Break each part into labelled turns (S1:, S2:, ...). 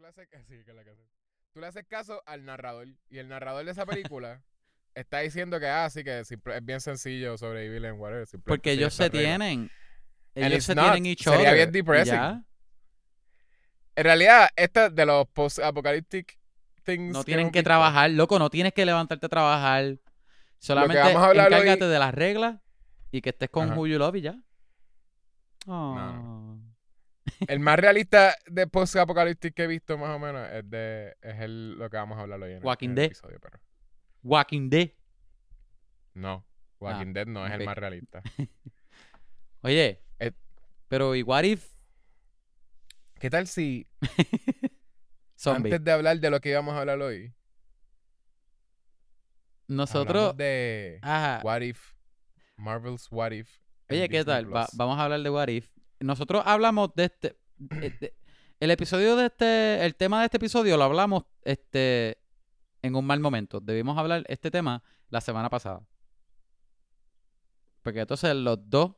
S1: tú le haces, sí, que es la que hace. Tú le haces caso al narrador y el narrador de esa película está diciendo que ah, sí, que simple- es bien sencillo sobrevivir en whatever.
S2: Porque ellos se
S1: regla.
S2: tienen. Ellos se
S1: not.
S2: tienen each
S1: Sería
S2: other.
S1: bien
S2: y
S1: depressing.
S2: ya.
S1: En realidad, esta de los post-apocalyptic things.
S2: No tienen que trabajar, loco, no tienes que levantarte a trabajar. Solamente
S1: hablar hoy-
S2: encárgate de las reglas y que estés con
S1: Ajá.
S2: Who You Love y ya.
S1: No.
S2: Oh.
S1: El más realista de post-apocalyptic que he visto, más o menos, es, de, es el, lo que vamos a hablar hoy en el-
S2: Walking
S1: el
S2: Dead.
S1: episodio, pero
S2: Walking Dead.
S1: no. Walking
S2: Ah,
S1: Dead no es el más realista.
S2: Oye,
S1: Eh.
S2: pero ¿y what if
S1: ¿Qué tal si antes de hablar de lo que íbamos a hablar hoy,
S2: Nosotros,
S1: de
S2: ajá.
S1: What If, Marvel's What If?
S2: Oye, ¿qué
S1: Disney
S2: tal? Va- vamos a hablar de What If. Nosotros hablamos de este. eh, el episodio de este. El tema de este episodio lo hablamos este en un mal momento. Debimos hablar este tema la semana pasada. Porque entonces los dos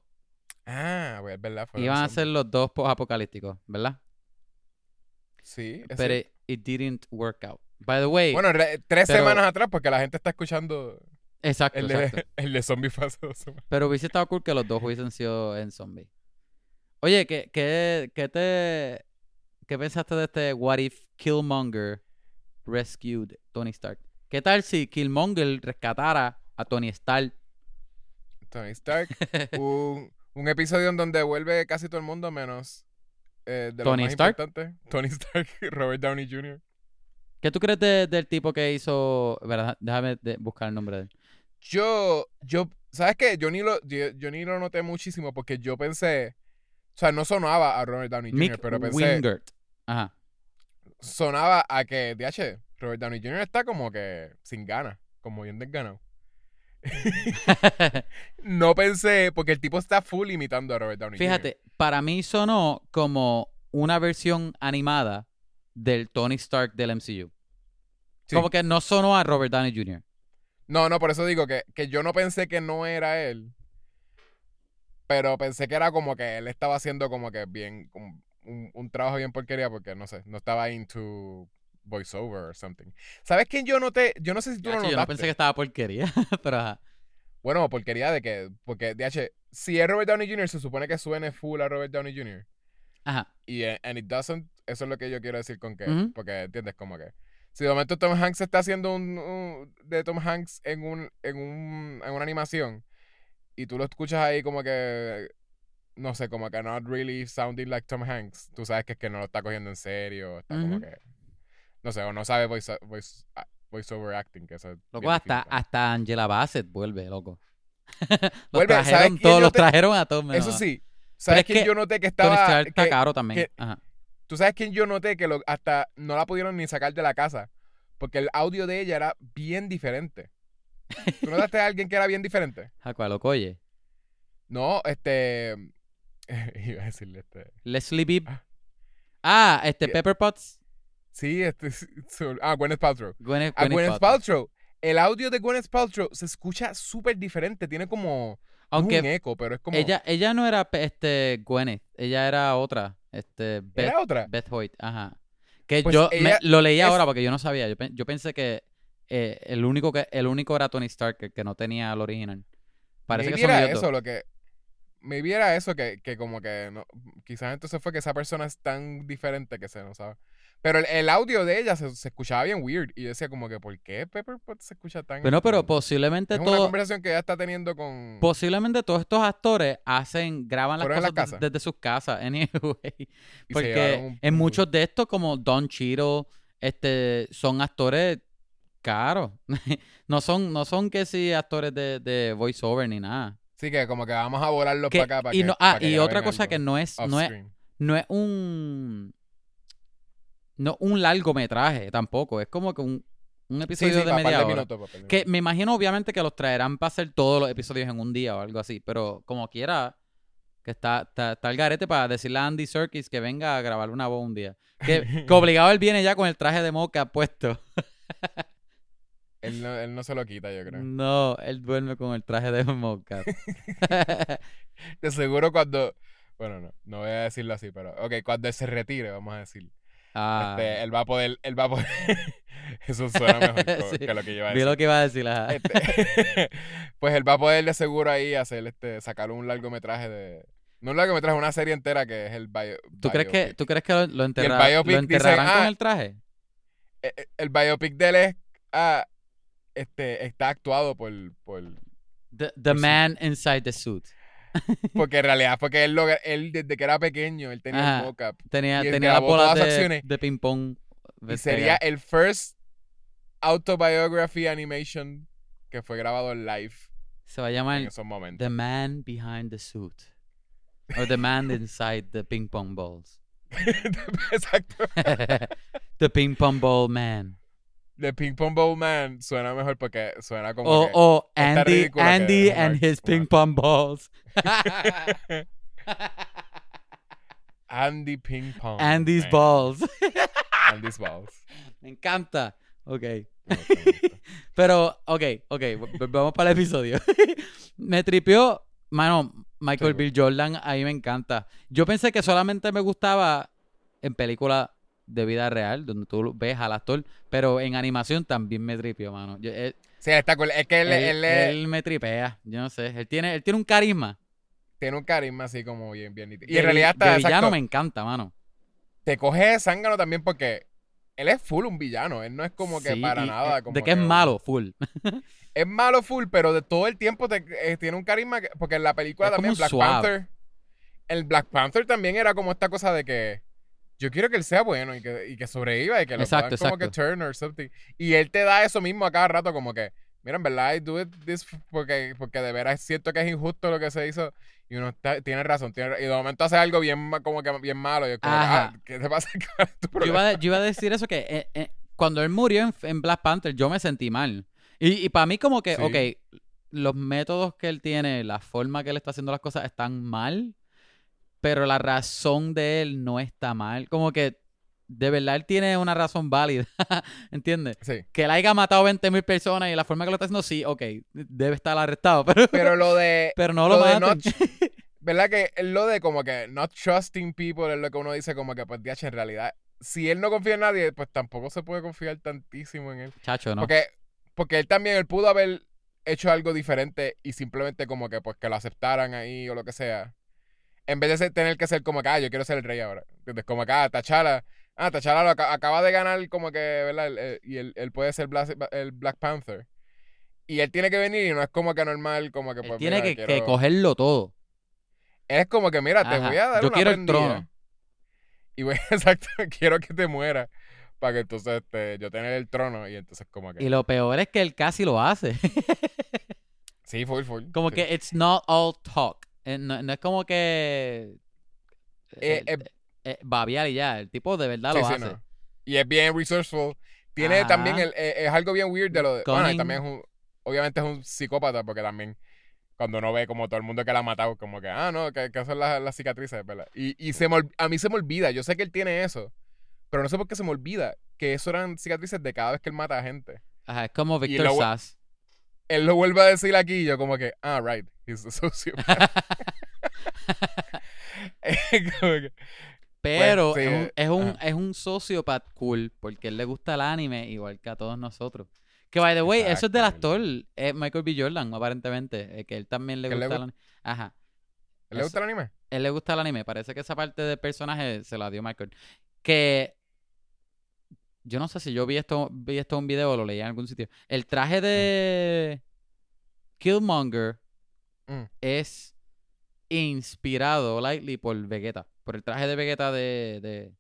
S1: Ah, pues es verdad.
S2: iban a ser los dos apocalípticos, ¿verdad?
S1: Sí,
S2: Pero it didn't work out. By the way,
S1: Bueno, re- tres
S2: pero-
S1: semanas atrás, porque la gente está escuchando
S2: exacto,
S1: el
S2: exacto.
S1: de, el de Zombie fue hace dos semanas.
S2: Pero hubiese estado cool que los dos hubiesen sido en zombie. Oye, ¿qué, qué, qué te qué pensaste de este What If Killmonger rescued Tony Stark? ¿Qué tal si Killmonger rescatara a Tony Stark?
S1: Tony Stark. un, un episodio en donde vuelve casi todo el mundo menos eh, de
S2: Tony
S1: más
S2: Stark.
S1: Tony Stark Robert Downey Jr.
S2: ¿Qué tú crees de- del tipo que hizo... verdad, Déjame de- buscar el nombre de él.
S1: Yo, yo, ¿sabes qué? Yo ni, lo, yo, yo ni lo noté muchísimo porque yo pensé, o sea, no sonaba a Robert Downey Jr.,
S2: Mick
S1: pero pensé,
S2: Wingert. Ajá.
S1: sonaba a que, DH, Robert Downey Jr. está como que sin ganas, como bien desganado. No pensé, porque el tipo está full imitando a Robert Downey Jr.
S2: Fíjate, para mí sonó como una versión animada del Tony Stark del MCU.
S1: Sí.
S2: Como que no sonó a Robert Downey Jr.
S1: No, no, por eso digo que, que yo no pensé que no era él. Pero pensé que era como que él estaba haciendo como que bien, un, un trabajo bien porquería porque no sé, no estaba into voiceover or something. ¿Sabes quién yo noté? Yo no sé si tú lo
S2: Yacho,
S1: notaste.
S2: yo no pensé que estaba porquería, pero ajá.
S1: Bueno, porquería de que, porque DH, si es Robert Downey Jr., se supone que suene full a Robert Downey Jr.
S2: Ajá.
S1: Y eh, and it doesn't, eso es lo que yo quiero decir con que, porque entiendes como que si de momento Tom Hanks está haciendo un, un- de Tom Hanks en un, en un en una animación y tú lo escuchas ahí como que no sé, como que not really sounding like Tom Hanks, tú sabes que es que no lo está cogiendo en serio, está como que no sé, o no sabe voice, voice, ah, voiceover acting, que eso es
S2: Loco, hasta,
S1: difícil.
S2: hasta Angela Bassett vuelve, loco. los
S1: Vuelve, ¿sabes
S2: trajeron todos, los
S1: te-
S2: trajeron a todos.
S1: Eso sí, ¿sabes
S2: es
S1: quién
S2: que
S1: yo noté que estaba
S2: está
S1: que-
S2: caro también.
S1: que-
S2: Ajá.
S1: ¿Tú sabes quién yo noté que lo, hasta no la pudieron ni sacar de la casa? Porque el audio de ella era bien diferente. ¿Tú notaste a alguien que era bien diferente?
S2: ¿A cuál, loco? Oye.
S1: No, este... Iba a decirle este...
S2: Leslie Bibb.
S1: Ah.
S2: Ah, este
S1: Yeah.
S2: Pepper Potts.
S1: Sí, este... su- Ah, Gwyneth Paltrow.
S2: Gwyneth,
S1: A
S2: Gwyneth
S1: Gwyneth
S2: Paltrow.
S1: Paltrow. El audio de Gwyneth Paltrow se escucha súper diferente. Tiene como... es un
S2: Aunque
S1: eco, pero es como...
S2: ella, ella no era este Gwyneth, ella era otra. Este Beth,
S1: ¿Era otra?
S2: Beth Hoyt. Ajá. Que
S1: Pues
S2: yo me- lo leí
S1: es-
S2: ahora porque yo no sabía. Yo pensé que eh, el único que el único era Tony Stark, que, que no tenía el original. Parece
S1: Maybe
S2: que son
S1: eso
S2: dos.
S1: lo que... Maybe era eso que, que como que... No, quizás entonces fue que esa persona es tan diferente que se no sabe. Pero el, el audio de ella se, se escuchaba bien weird. Y yo decía como que, ¿por qué Pepper Potts se escucha tan...
S2: Bueno, pero posiblemente
S1: Es una
S2: todo,
S1: conversación que ella está teniendo con...
S2: posiblemente todos estos actores hacen, graban las cosas
S1: la
S2: des-
S1: casa.
S2: desde sus casas, anyway. Porque
S1: un-
S2: en muchos de estos, como Don Cheadle, este, son actores caros. no son, no son que sí actores de, de voiceover ni nada.
S1: Sí, que como que vamos a volarlos para acá. Para
S2: y
S1: que,
S2: no, ah,
S1: para
S2: y otra cosa que no es, no es, no es un no un largometraje tampoco, es como que un, un episodio
S1: sí,
S2: de media hora.
S1: minutos,
S2: Que me imagino obviamente que los traerán para hacer todos los episodios en un día o algo así, pero como quiera, que está, está, está el garete para decirle a Andy Serkis que venga a grabar una voz un día. Que, que obligado él viene ya con el traje de moca puesto.
S1: Él, no, él no se lo quita, yo creo.
S2: No, él duerme con el traje de moca.
S1: De seguro cuando... Bueno, no, no voy a decirlo así, pero... Ok, cuando él se retire, vamos a decir.
S2: Ah,
S1: Este, él va a poder, él va a poder. Eso suena mejor
S2: Sí.
S1: que lo que yo iba a
S2: vi
S1: decir.
S2: lo que iba a decir. ajá.
S1: Este, pues él va a poder de seguro ahí hacer este, sacar un largometraje de. No un largometraje, una serie entera que es el bio,
S2: ¿Tú crees que,
S1: biopic.
S2: ¿tú crees que lo, lo, enterra-
S1: biopic
S2: lo enterrarán con
S1: ah,
S2: el traje?
S1: Eh, eh, El biopic de él es. ah, este, está actuado por, por.
S2: The, the man inside the suit.
S1: Porque en realidad fue que él, lo, él desde que era pequeño, él tenía
S2: Ajá.
S1: el mocap.
S2: Tenía,
S1: Y
S2: tenía las de,
S1: acciones.
S2: de ping pong.
S1: Y sería el first autobiography animation que fue grabado en live
S2: Se va a
S1: en
S2: llamar
S1: esos momentos.
S2: The Man Behind the Suit. O The Man Inside the Ping Pong Balls.
S1: Exacto.
S2: the Ping Pong Ball Man.
S1: The Ping Pong Bowl Man suena mejor porque suena como
S2: O,
S1: que-
S2: o
S1: está
S2: Andy,
S1: que
S2: and his Ping Pong Balls.
S1: Andy Ping Pong.
S2: Andy's
S1: Man.
S2: Balls.
S1: Andy's Balls.
S2: Me encanta. Ok.
S1: Me.
S2: Pero, ok, ok, vamos para el episodio. me tripió, mano, Michael
S1: Sí,
S2: Bill Jordan, a mí me encanta. Yo pensé que solamente me gustaba en películas de vida real, donde tú ves al actor, pero en animación también me tripió, mano. Yo- él,
S1: Sí, está cool. Es que él,
S2: él- me tripea, yo no sé. Él tiene, él tiene un carisma.
S1: tiene un carisma así como bien, bien. Y en realidad está,
S2: de villano
S1: exacto,
S2: me encanta, mano.
S1: te coge zángano también porque él es full un villano. Él no es como que
S2: Sí,
S1: para
S2: y,
S1: nada.
S2: eh,
S1: como
S2: de que es malo, full.
S1: Es malo full, pero de todo el tiempo te- eh, tiene un carisma. que- porque en la película
S2: Es
S1: también, Black
S2: suave.
S1: Panther. El Black Panther también era como esta cosa de que yo quiero que él sea bueno y que, y que sobreviva y que lo
S2: Exacto,
S1: puedan como que
S2: exacto.
S1: turn or something. Y él te da eso mismo a cada rato, como que, mira, en verdad, I do it this porque, porque de veras siento que es injusto lo que se hizo. Y uno está- tiene razón, tiene, y de momento hace algo bien como que bien malo. Y es como, ah, ¿qué te pasa? ¿Cuál es tu
S2: Yo iba, a, yo iba a decir eso que eh, eh, cuando él murió en, en Black Panther, yo me sentí mal. Y, y para mí como que,
S1: Sí.
S2: ok, los métodos que él tiene, la forma que él está haciendo las cosas están mal, pero la razón de él no está mal. Como que de verdad él tiene una razón válida, ¿entiendes?
S1: Sí.
S2: Que él haya matado 20 mil personas y la forma que lo está haciendo, sí, ok, debe estar arrestado, pero,
S1: Pero lo de,
S2: pero no lo,
S1: lo de not- ¿Verdad que lo de como que not trusting people es lo que uno dice como que pues DH en realidad si él no confía en nadie pues tampoco se puede confiar tantísimo en él
S2: Chacho, ¿no?
S1: porque porque él también él pudo haber hecho algo diferente y simplemente como que pues que lo aceptaran ahí o lo que sea en vez de ser- tener que ser como que ah yo quiero ser el rey ahora ¿entiendes? como que ah T'Challa ah lo aca- acaba de ganar como que ¿verdad? El- el- y él, él puede ser Black, el Black Panther y él tiene que venir y no es como que normal como que
S2: Él
S1: pues
S2: tiene
S1: mira,
S2: que, cogerlo todo.
S1: es como que, mira, te voy a dar
S2: yo
S1: una
S2: quiero el trono.
S1: Y voy, exacto, quiero que te mueras. Para que entonces este, yo tener el trono. Y entonces como que...
S2: Y lo peor es que él casi lo hace.
S1: Sí, full, full.
S2: Como
S1: sí.
S2: que it's not all talk. Eh, No, no es como que.
S1: Eh,
S2: eh,
S1: eh,
S2: babiar y ya. El tipo de verdad
S1: Sí,
S2: lo
S1: sí,
S2: hace.
S1: no. Y es bien resourceful. Tiene
S2: Ajá.
S1: también, el, es algo bien weird de lo de... Bueno, también es un... Obviamente es un psicópata porque también cuando uno ve como todo el mundo que la ha matado, como que, ah, no, que, que son las, las cicatrices, ¿verdad? Y, y se me, a mí se me olvida, yo sé que él tiene eso, pero no sé por qué se me olvida que eso eran cicatrices de cada vez que él mata a gente.
S2: Ajá, es como Victor Sass.
S1: Él lo vuelve a decir aquí y yo como que, ah, right, he's a sociopath. Que-
S2: Pero
S1: sí,
S2: es, un, es, un, es un sociopath cool porque él le gusta el anime igual que a todos nosotros. Que, by the way, eso es del actor eh, Michael B. Jordan, aparentemente. eh, que él también le gusta el anime. Ajá.
S1: ¿Le gusta el anime?
S2: él le gusta el anime. Parece que esa parte del personaje se la dio Michael. Que yo no sé si yo vi esto, vi esto en un video o lo leí en algún sitio. El traje de Killmonger
S1: Mm.
S2: es inspirado lightly por Vegeta. Por el traje de Vegeta de. de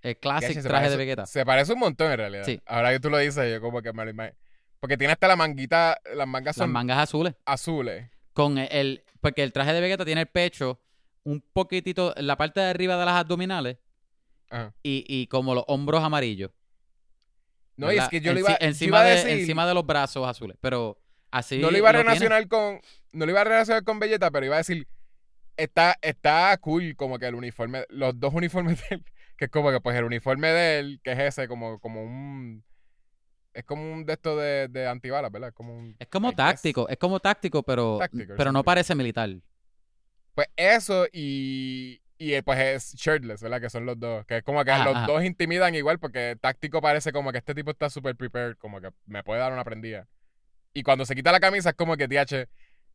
S2: el
S1: se
S2: traje de Vegeta.
S1: Se parece un montón en realidad.
S2: Sí.
S1: Ahora que tú lo dices, yo como que me lo imagino. Porque tiene hasta la manguita, las mangas
S2: Las
S1: son
S2: mangas azules.
S1: azules.
S2: Con el. Porque el traje de Vegeta tiene el pecho un poquitito. La parte de arriba de las abdominales.
S1: Ajá.
S2: Y, y como los hombros amarillos.
S1: No, y es que yo
S2: Enci-
S1: iba, yo
S2: encima,
S1: iba a
S2: de,
S1: decir,
S2: encima de los brazos azules. Pero así.
S1: no lo iba a
S2: lo
S1: relacionar con, no lo iba a relacionar con Belleta, pero iba a decir, está, está cool como que el uniforme, los dos uniformes de él, que es como que pues el uniforme de él, que es ese, como, como un, es como un de estos de, de antibalas, ¿verdad? Como un,
S2: Es como
S1: guess.
S2: táctico. Es como táctico, pero,
S1: Táctico,
S2: pero no parece militar.
S1: Pues eso y, Y eh, pues es shirtless, ¿verdad? Que son los dos. Que es como que
S2: Ajá,
S1: los
S2: ajá.
S1: dos intimidan igual porque táctico parece como que este tipo está súper prepared, como que me puede dar una prendida. Y cuando se quita la camisa es como que, TH,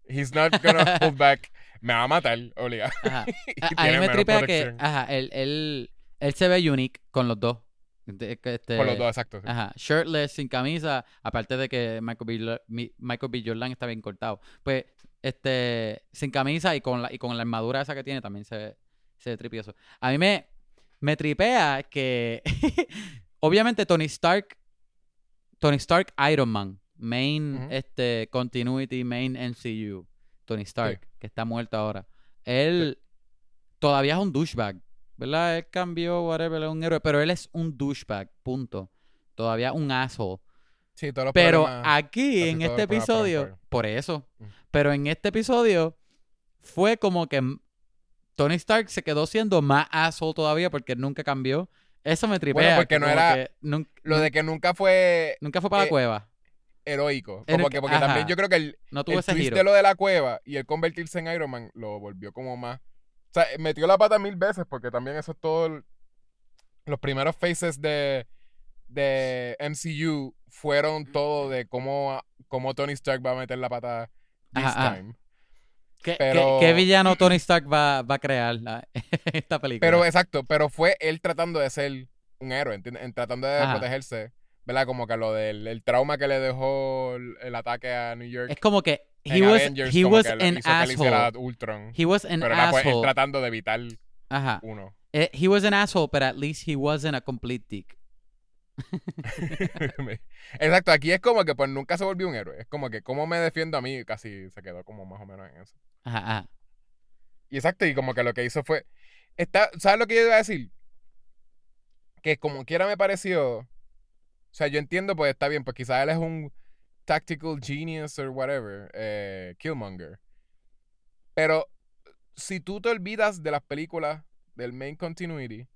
S1: he's not gonna hold back. Me va a matar, obligado.
S2: Ajá. A, a mí me tripea que, ajá, él, él, él se ve unique con los dos. Este-
S1: Con los dos, exacto. sí.
S2: Ajá, shirtless, sin camisa, aparte de que Michael B. Michael B. Jordan está bien cortado. Pues, este, sin camisa y con la, y con la armadura esa que tiene también se ve, se tripioso. A mí me, me tripea que, obviamente Tony Stark, Tony Stark Iron Man, main, este, continuity, main MCU, Tony Stark, que está muerto ahora. Él todavía es un douchebag, ¿verdad? Él cambió, whatever, él es un héroe, pero él es un douchebag, punto. Todavía un asshole.
S1: Sí, todos los
S2: Pero aquí, en este episodio,
S1: por
S2: eso, pero en este episodio fue como que Tony Stark se quedó siendo más asshole todavía porque nunca cambió. Eso me tripea.
S1: porque
S2: que
S1: no era- Lo de que nunca fue
S2: nunca fue para
S1: eh,
S2: la cueva.
S1: heroico. Como
S2: que-
S1: que, porque también yo creo que el,
S2: No tuvo
S1: el
S2: ese
S1: twist
S2: giro.
S1: de lo de la cueva y el convertirse en Iron Man lo volvió como más. O sea, metió la pata mil veces porque también eso es todo. el- los primeros faces de, de MCU fueron todo de cómo, cómo Tony Stark va a meter la pata this
S2: Ajá, ajá. ¿Qué,
S1: pero-
S2: qué- qué villano Tony Stark va, va a crear la- esta película?
S1: Pero exacto, pero fue él tratando de ser un héroe, ¿entiendes? En tratando de
S2: Ajá.
S1: protegerse. ¿Verdad? Como que lo del el trauma que le dejó el, el ataque a New York.
S2: es como que he was,
S1: Avengers,
S2: he
S1: como
S2: was an
S1: él
S2: asshole.
S1: Ultron.
S2: He was an
S1: Pero era pues, él
S2: asshole.
S1: tratando de evitar
S2: Ajá.
S1: uno.
S2: Eh, he was an asshole, but at least he wasn't a complete dick.
S1: Exacto, aquí es como que pues nunca se volvió un héroe. Es como que cómo me defiendo a mí, casi se quedó como más o menos en eso.
S2: Ajá.
S1: Y exacto, y como que lo que hizo fue. Está, ¿Sabes lo que yo iba a decir? Que como quiera me pareció. O sea, yo entiendo, pues está bien, pues quizás él es un tactical genius or whatever, eh, Killmonger. Pero si tú te olvidas de las películas del main continuity,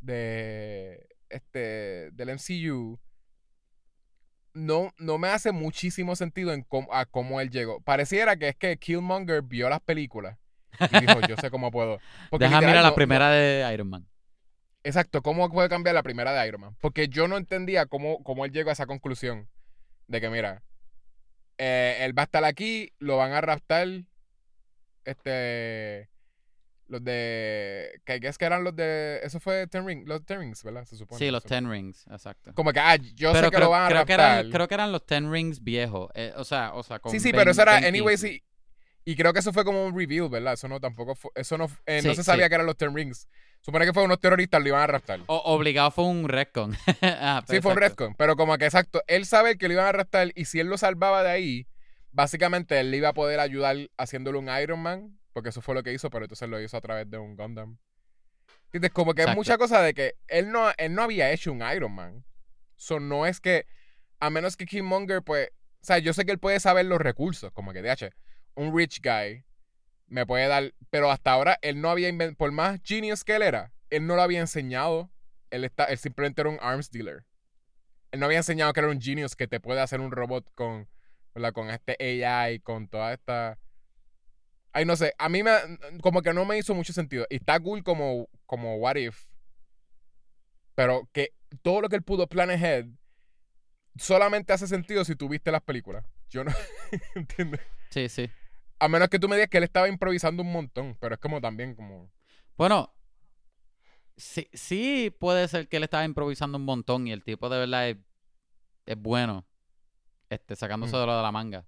S1: de este del MCU, no, no me hace muchísimo sentido en cómo, a cómo él llegó. Pareciera que es que Killmonger vio las películas y dijo, yo sé cómo puedo. Porque
S2: Deja mirar la
S1: no-
S2: primera de Iron Man.
S1: Exacto, ¿cómo puede cambiar la primera de Iron Man? Porque yo no entendía cómo, cómo él llegó a esa conclusión de que, mira, eh, él va a estar aquí, lo van a raptar, este, los de, que es que eran los de, eso fue Ten Rings, los Ten Rings, ¿verdad? Se supone.
S2: Sí, los. Ten Rings, exacto.
S1: Como que, ah, yo
S2: pero
S1: sé que
S2: creo,
S1: lo van a
S2: creo que
S1: raptar.
S2: eran, creo que eran los Ten Rings viejos. eh, o sea, o sea, con
S1: sí, sí, pero eso era, anyway, sí. Y creo que eso fue como un reveal, ¿verdad? Eso no tampoco fue, eso no, eh, no se sabía
S2: sí.
S1: que eran los Ten Rings. Supone que fue unos terroristas, lo iban a raptar.
S2: O- obligado fue un retcon. Ah,
S1: Sí, fue un retcon, pero como que exacto, él sabe que lo iban a arrestar y si él lo salvaba de ahí, básicamente él le iba a poder ayudar haciéndole un Iron Man, porque eso fue lo que hizo, pero entonces lo hizo a través de un Gundam. ¿Entiendes? Como que es mucha cosa de que él no, él no había hecho un Iron Man. So, no es que, a menos que Killmonger, pues, o sea, yo sé que él puede saber los recursos, como que, DH, un rich guy me puede dar, pero hasta ahora él no había inventado, por más genius que él era, él no lo había enseñado, él, está, él simplemente era un arms dealer. Él no había enseñado que era un genius que te puede hacer un robot con, ¿verdad? con este AI, con toda esta... Ay, no sé, a mí me, como que no me hizo mucho sentido. Y está cool como, como What If. Pero que todo lo que él pudo plan ahead solamente hace sentido si tú viste las películas. Yo no entiendo.
S2: Sí, sí.
S1: A menos que tú me digas que él estaba improvisando un montón, pero es como también como...
S2: Bueno, sí, sí puede ser que él estaba improvisando un montón y el tipo de verdad es, es bueno. Este, sacándose
S1: Mm.
S2: de lo de la manga.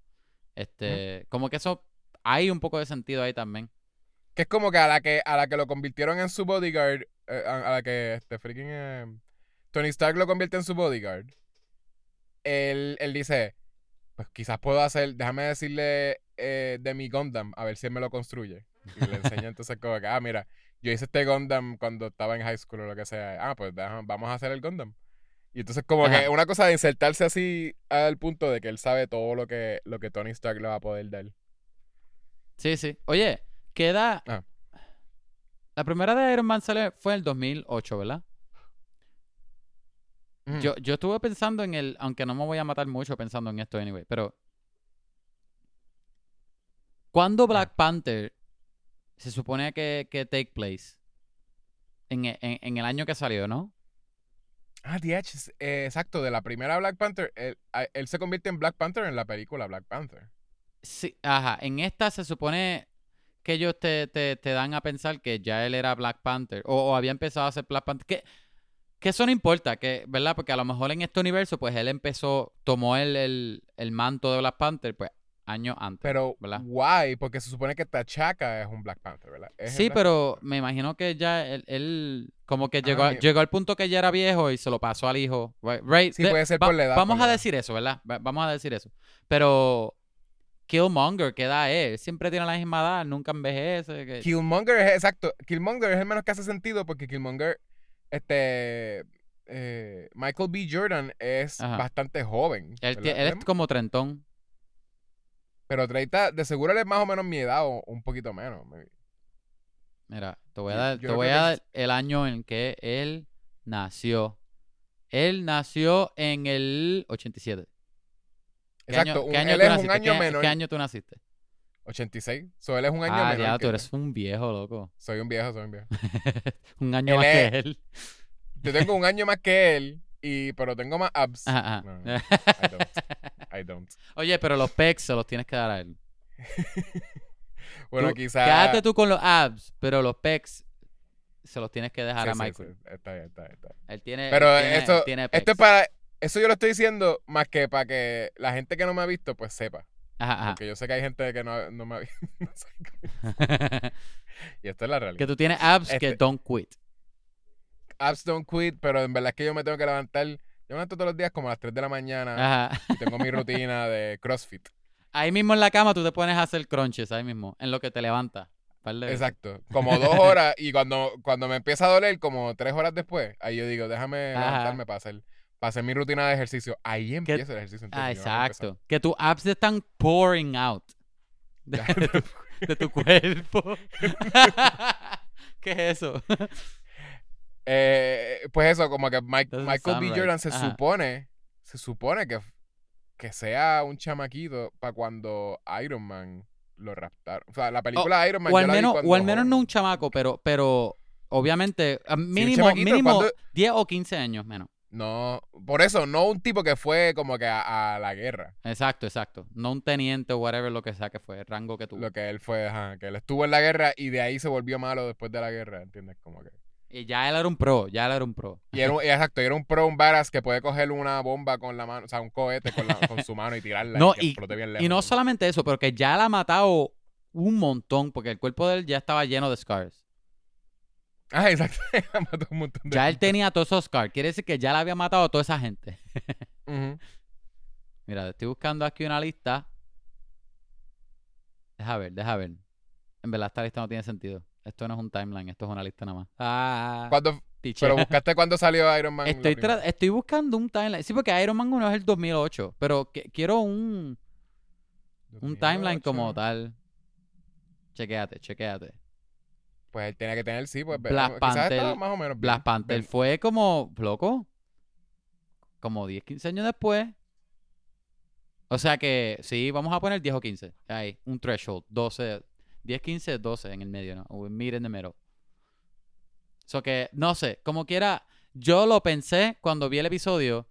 S2: Este, como que eso hay un poco de sentido ahí también.
S1: Que es como que a la que, a la que lo convirtieron en su bodyguard, eh, a, a la que este freaking eh, Tony Stark lo convierte en su bodyguard, él, él dice, pues quizás puedo hacer, déjame decirle eh, de mi Gundam, a ver si él me lo construye. Y le enseña entonces como que, ah, mira, yo hice este Gundam cuando estaba en high school o lo que sea. Ah, pues deja- vamos a hacer el Gundam. Y entonces como
S2: Ajá.
S1: que una cosa de insertarse así al punto de que él sabe todo lo que, lo que Tony Stark le va a poder dar.
S2: Sí, sí. Oye, queda.
S1: Ah.
S2: La primera de Iron Man sale, fue en el 2008, ¿verdad?
S1: Ujú.
S2: Yo, yo estuve pensando en el. Aunque no me voy a matar mucho pensando en esto, anyway. Pero. ¿Cuándo Black Panther se supone que, que take place en, en- en el año que salió, ¿no?
S1: Ah, DH, eh, exacto, de la primera Black Panther, él, él se convierte en Black Panther en la película Black Panther.
S2: Sí, ajá. En esta se supone que ellos te, te, te dan a pensar que ya él era Black Panther o, o había empezado a ser Black Panther. Que, que eso no importa, que, ¿verdad? Porque a lo mejor en este universo, pues él empezó, tomó el, el, el manto de Black Panther, pues años antes.
S1: Pero,
S2: ¿verdad?
S1: why? Porque se supone que T'Chaka es un Black Panther, ¿verdad?
S2: Sí, pero
S1: Panther.
S2: me imagino que ya él, él como que llegó,
S1: Ah,
S2: a-
S1: mi-
S2: llegó al punto que ya era viejo y se lo pasó al hijo. Right? right?
S1: Sí, puede ser por la edad,
S2: Vamos a
S1: edad.
S2: decir eso, ¿verdad? Va- Vamos a decir eso. Pero Killmonger, ¿qué edad es? Siempre tiene la misma edad, nunca envejece. que-
S1: Killmonger es exacto. Killmonger es el menos que hace sentido porque Killmonger, este. eh, Michael B. Jordan es
S2: Ajá.
S1: bastante joven.
S2: Él, es como trentón.
S1: Pero 30, de seguro él es más o menos mi edad o un poquito menos. maybe.
S2: Mira, te voy a dar,
S1: yo
S2: te voy a dar el año en que él nació. Él nació en el 87. ¿Qué
S1: Exacto,
S2: año,
S1: un-
S2: qué año
S1: él es un año
S2: ¿Qué,
S1: menor.
S2: qué año tú naciste?
S1: 86. So, él es un año
S2: ah,
S1: menor.
S2: ya, tú eres un viejo, loco.
S1: Soy un viejo, soy un viejo.
S2: un año
S1: Él
S2: más
S1: es-
S2: que él.
S1: Yo tengo un año más que él, y, pero tengo más abs.
S2: Ajá, ajá.
S1: No, no, I don't. I don't.
S2: Oye, pero los pecs se los tienes que dar a él.
S1: Bueno, quizás.
S2: Quédate tú con los abs, pero los pecs se los tienes que dejar
S1: Sí,
S2: a
S1: sí,
S2: Michael.
S1: sí, Está bien, está bien, está bien.
S2: Él tiene,
S1: Pero
S2: él tiene-
S1: eso,
S2: tiene
S1: esto es para. Eso yo lo estoy diciendo más que para que la gente que no me ha visto, pues sepa.
S2: Ajá, ajá.
S1: Porque yo sé que hay gente que no, no me ha visto. no sé. y esto es la realidad.
S2: que tú tienes abs que
S1: Este-
S2: don't quit.
S1: Abs don't quit, pero en verdad es que yo me tengo que levantar. Yo me levanto todos los días como a las 3 de la mañana
S2: Ajá.
S1: y tengo mi rutina de CrossFit.
S2: Ahí mismo en la cama tú te pones a hacer crunches, ahí mismo, en lo que te levantas.
S1: Exacto. Como dos horas y cuando, cuando me empieza a doler, como tres horas después, ahí yo digo, déjame
S2: Ajá.
S1: levantarme para hacer, para hacer mi rutina de ejercicio. Ahí empieza el ejercicio.
S2: Ah,
S1: entonces, yo no voy a empezar.
S2: exacto. Que tus abs están pouring out de, de tu, de tu cuerpo. ¿Qué es eso?
S1: Eh, pues eso, como que Mike- Michael B.
S2: right.
S1: Jordan se
S2: Ajá.
S1: supone, se supone que, que sea un chamaquito para cuando Iron Man lo raptaron. O sea, la película de Iron Man
S2: o al menos, o al menos no un chamaco, pero, pero obviamente, ah, mínimo, mínimo
S1: cuando-
S2: 10 o 15 años menos.
S1: No, por eso, no un tipo que fue como que a, a la guerra.
S2: Exacto, exacto. No un teniente o whatever lo que sea que fue, el rango que tuvo.
S1: Lo que él fue, ajá, que él estuvo en la guerra y de ahí se volvió malo después de la guerra, ¿entiendes? Como que...
S2: Y ya él era un pro, ya él era un pro.
S1: Y era un, exacto, y era un pro, un badass que puede coger una bomba con la mano, o sea, un cohete con, la- con su mano y tirarla
S2: No,
S1: y que
S2: y-
S1: explote bien lejos.
S2: Y no solamente eso, pero que ya la ha matado un montón, porque el cuerpo de él ya estaba lleno de scars.
S1: Ah, exacto. Mató un montón de
S2: Ya él tenía todos esos scars. Quiere decir que ya le había matado a toda esa gente.
S1: Ujú.
S2: Mira, estoy buscando aquí una lista. Deja ver, deja ver. En verdad, esta lista no tiene sentido. Esto no es un timeline, esto es una lista nada más. Ah,
S1: ¿Cuándo- pero buscaste cuando salió Iron Man.
S2: Estoy, estoy buscando un timeline. Sí, porque Iron Man 1 es el 2008, pero que- quiero un, un timeline
S1: 2008.
S2: como tal. Chequéate, chequéate.
S1: Pues él tenía que tener, sí, pues.
S2: Black
S1: quizás
S2: Panther-
S1: más o menos.
S2: Black Panther fue como, loco, como 10, 15 años después. O sea que, sí, vamos a poner 10 o 15. Ahí, un threshold, 12, 10, 15, 12 en el medio, ¿no? O the middle. So que, no sé, como quiera, yo lo pensé cuando vi el episodio.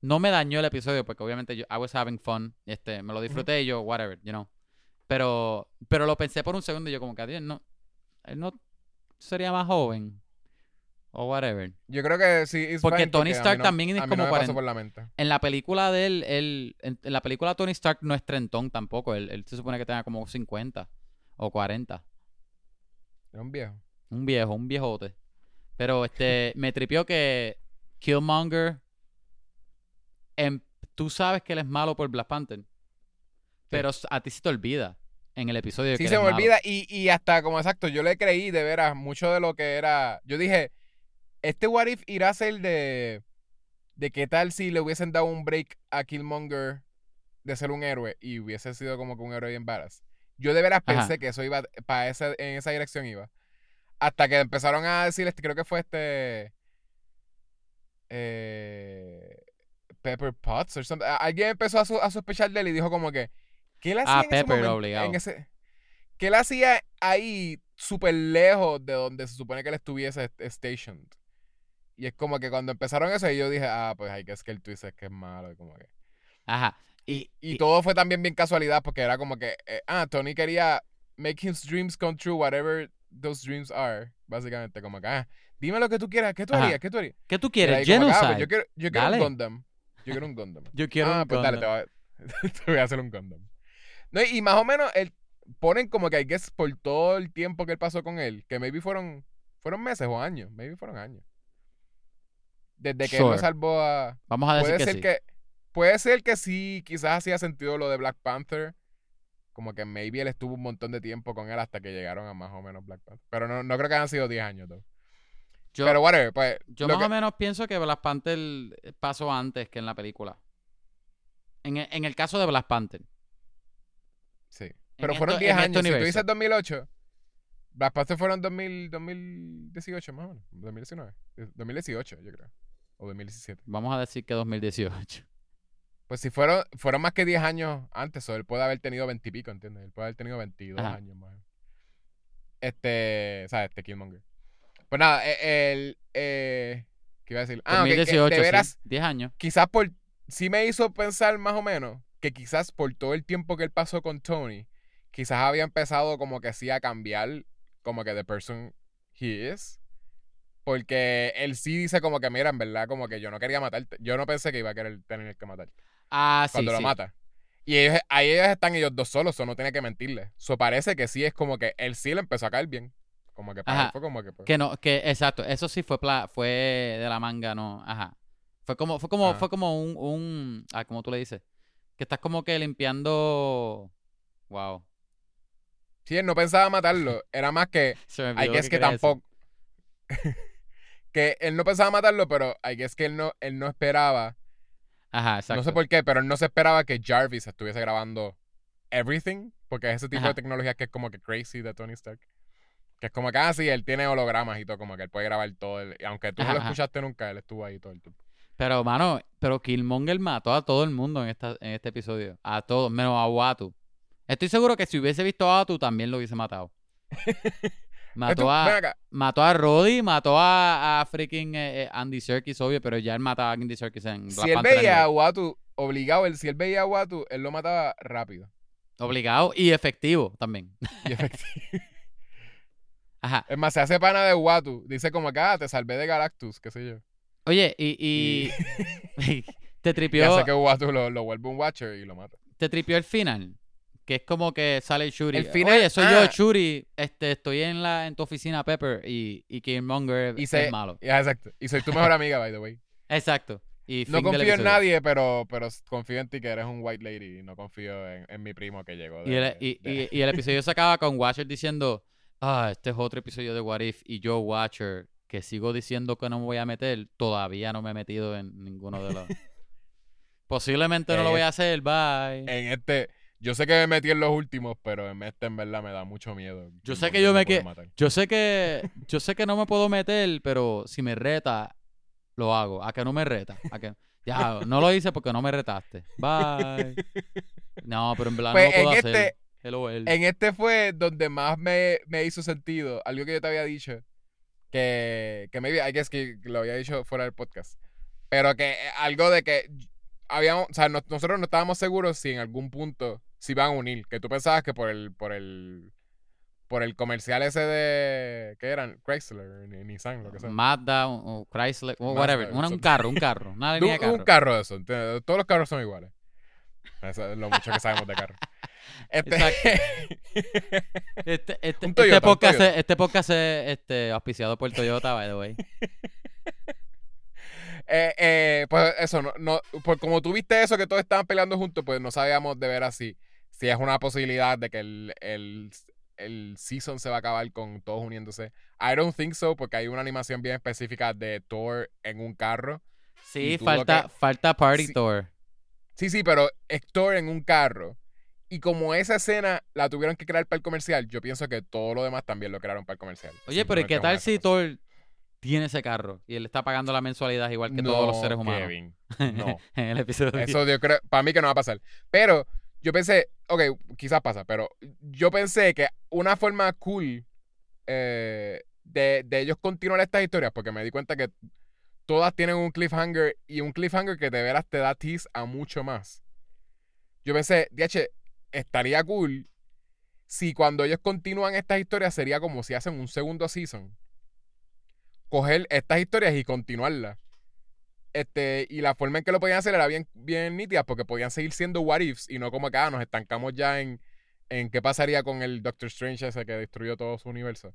S2: No me dañó el episodio porque obviamente yo, I was having fun. Este, me lo disfruté y yo, whatever, you know. Pero, pero lo pensé por un segundo y yo como que, "Adiós, no, él no sería más joven. O whatever.
S1: Yo creo que sí.
S2: Porque Tony Stark
S1: no-
S2: también es como
S1: no me pasó
S2: 40.
S1: por la mente.
S2: En la película de él, él- en, en la película Tony Stark no es trentón tampoco. Él, él se supone que tenga como 50 o 40.
S1: Era un viejo.
S2: Un viejo, un viejote. Pero este, me tripió que Killmonger, em- tú sabes que él es malo por Black Panther. Pero a ti se te olvida en el episodio de
S1: Sí,
S2: que
S1: se me
S2: malo.
S1: olvida. Y, y hasta como exacto, yo le creí de veras mucho de lo que era. Yo dije, este What If irá a ser de. De qué tal si le hubiesen dado un break a Killmonger de ser un héroe y hubiese sido como que un héroe bien varas. Yo de veras
S2: Ajá.
S1: pensé que eso iba para esa, en esa dirección iba. Hasta que empezaron a decir, este, creo que fue este. Eh, Pepper Potts or something. Alguien empezó a, su- a sospechar de él y dijo como que. ¿Qué él hacía
S2: Ah,
S1: en ese
S2: Pepper,
S1: momento?
S2: obligado.
S1: En ese, ¿qué él hacía ahí súper lejos de donde se supone que él estuviese est- stationed? Y es como que cuando empezaron eso, yo dije, ah, pues hay que es que el twist es que es malo. y Como que...
S2: Ajá. Y,
S1: Y todo fue también bien casualidad porque era como que, eh, ah, Tony quería make his dreams come true, whatever those dreams are. Básicamente, como que, ah, dime lo que tú quieras, ¿qué tú
S2: Ajá.
S1: harías? ¿Qué tú harías?
S2: ¿Qué tú quieres?
S1: como ah,
S2: Genocide.
S1: pues yo quiero, yo quiero un Gundam. Yo quiero un Gundam.
S2: Yo quiero
S1: ah,
S2: un
S1: pues dale, te,
S2: Gundam.
S1: voy a, te voy a hacer un Gundam. No, y, más o menos el, ponen como que hay que por todo el tiempo que él pasó con él, que maybe fueron, fueron meses o años, maybe fueron años. Desde que él
S2: Sure.
S1: lo salvó a,
S2: Vamos a decir
S1: puede
S2: que
S1: ser
S2: sí.
S1: que puede ser que sí quizás hacía sentido lo de Black Panther como que maybe él estuvo un montón de tiempo con él hasta que llegaron a más o menos Black Panther pero no, no creo que hayan sido 10 años though.
S2: Yo,
S1: pero whatever pues
S2: yo más
S1: que-
S2: o menos pienso que Black Panther pasó antes que en la película. En el, en el caso de Black Panther.
S1: Sí pero
S2: en
S1: fueron
S2: esto-
S1: 10
S2: en este
S1: años si tú dices 2008 Black Panther fueron 2000, 2018 más o menos 2019 2018 yo creo o 2017
S2: Vamos a decir que 2018.
S1: pues si fueron fueron más que 10 años antes o él puede haber tenido 20 y pico ¿entiendes? él puede haber tenido 22
S2: Ajá.
S1: años más este ¿sabes? este Killmonger pues nada eh, el eh, ¿qué iba a decir? ah ok, que
S2: 2018,
S1: de
S2: sí,
S1: veras
S2: 10 años.
S1: quizás por sí me hizo pensar más o menos que quizás por todo el tiempo que él pasó con Tony quizás había empezado como que sí a cambiar como que the person he is porque él sí dice como que mira en verdad como que yo no quería matarte yo no pensé que iba a querer tener que matarte
S2: Ah, sí,
S1: cuando lo
S2: sí.
S1: mata y ellos, ahí ellos están ellos dos solos eso no tiene que mentirle eso parece que sí es como que él sí le empezó a caer bien como que para él fue como que pues,
S2: Que no, que exacto, eso sí fue pla- fue de la manga, no, ajá. Fue como, fue como,
S1: Ajá.
S2: fue como un, un, ah, como tú le dices, que estás como que limpiando, wow.
S1: sí él no pensaba matarlo era más que
S2: qué
S1: que
S2: quería decir.
S1: tampoco. que él no pensaba matarlo, pero I guess que él no, él no esperaba.
S2: Ajá, exacto.
S1: No sé por qué, pero él no se esperaba que Jarvis estuviese grabando everything. Porque es ese tipo
S2: Ajá.
S1: de tecnología que es como que crazy de Tony Stark. Que es como que, ah, sí, él tiene hologramas y todo, como que él puede grabar todo. el- y aunque tú no lo
S2: ajá.
S1: escuchaste nunca, él estuvo ahí todo el tiempo.
S2: Pero, mano, pero Killmonger mató a todo el mundo en, esta, en este episodio. A todos, menos a Watu. Estoy seguro que si hubiese visto a Watu también lo hubiese matado. Mató a,
S1: acá.
S2: mató a Roddy, mató a, a freaking eh, eh, Andy Serkis, obvio, pero ya él mataba a Andy Serkis en Black
S1: Si él
S2: Panther
S1: veía a. Watu obligado, él, si él veía a Watu, él lo mataba rápido.
S2: Obligado y efectivo también.
S1: Y efectivo.
S2: Ajá.
S1: es más, se hace pana de Watu. Dice como que, ah, te salvé de Galactus, qué sé yo.
S2: Oye, y, y, te tripió,
S1: hace que Watu lo, lo vuelve un Watcher y lo mata.
S2: te tripió el final. Que es como que sale Shuri.
S1: El final-
S2: Oye, soy yo,
S1: ah.
S2: Shuri. Este, estoy en la en tu oficina, Pepper. Y, y Killmonger
S1: Y
S2: es
S1: se-
S2: malo.
S1: Ya, exacto. Y soy tu mejor amiga, by the way.
S2: Exacto. Y
S1: No confío en nadie, pero, pero confío en ti que eres un white lady. Y no confío en, en mi primo que llegó. De,
S2: Y el, y,
S1: de-
S2: y- y el episodio se acaba con Watcher diciendo, ah, este es otro episodio de What If. Y yo, Watcher, que sigo diciendo que no me voy a meter, todavía no me he metido en ninguno de los... Posiblemente no lo
S1: Eh,
S2: voy a hacer, bye.
S1: En este. Yo sé que me metí en los últimos, pero en este en verdad me da mucho miedo.
S2: Yo sé que yo me que-. Yo sé que yo sé que no me puedo meter, pero si me reta, lo hago. A que no me reta. A que... Ya, no lo hice porque no me retaste. Bye. No, pero en verdad
S1: Pues
S2: no lo puedo hacer.
S1: este-
S2: Hello.
S1: En este fue donde más me, me hizo sentido. Algo que yo te había dicho. Que, que maybe, I guess que lo había dicho fuera del podcast. Pero que eh, algo de que habíamos, o sea, no- nosotros no estábamos seguros si en algún punto se iban a unir. Que tú pensabas que por el, por el, por el comercial ese de, ¿qué eran? Chrysler, ni- Nissan, lo que sea.
S2: Mazda o Chrysler, o
S1: Mazda,
S2: whatever.
S1: Eso-
S2: un carro, un carro. Una
S1: Un,
S2: línea de carro.
S1: un carro de eso. ¿entiendes? Todos los carros son iguales. Eso es lo mucho que sabemos de carros. Este,
S2: Este, este, este
S1: Toyota, un
S2: podcast, es, este podcast es este, auspiciado por Toyota, by the way.
S1: Eh, eh, pues eso, no, no, pues como tú viste eso, que todos estaban peleando juntos, pues no sabíamos de veras si, si es una posibilidad de que el, el, el season se va a acabar con todos uniéndose. I don't think so, porque hay una animación bien específica de Thor en un carro.
S2: Sí, falta,
S1: que-
S2: falta Party
S1: Sí.
S2: Tour.
S1: Sí, sí, pero es Thor en un carro. Y como esa escena la tuvieron que crear para el comercial, yo pienso que todo lo demás también lo crearon para el comercial.
S2: Oye, pero ¿y qué tal si. Thor tiene ese carro y él está pagando la mensualidad igual que todos los seres humanos?
S1: Kevin, no.
S2: en el episodio.
S1: Eso yo creo, para mí que no va a pasar. Pero yo pensé, ok, quizás pasa, pero yo pensé que una forma cool eh, de, de ellos continuar estas historias, porque me di cuenta que todas tienen un cliffhanger y un cliffhanger que de veras te da tease a mucho más. Yo pensé, DH, estaría cool si cuando ellos continúan estas historias sería como si hacen un segundo season. Coger estas historias y continuarlas. Este, y la forma en que lo podían hacer era bien, bien nítida porque podían seguir siendo what ifs y no como que ah, nos estancamos ya en, en qué pasaría con el Doctor Strange ese que destruyó todo su universo.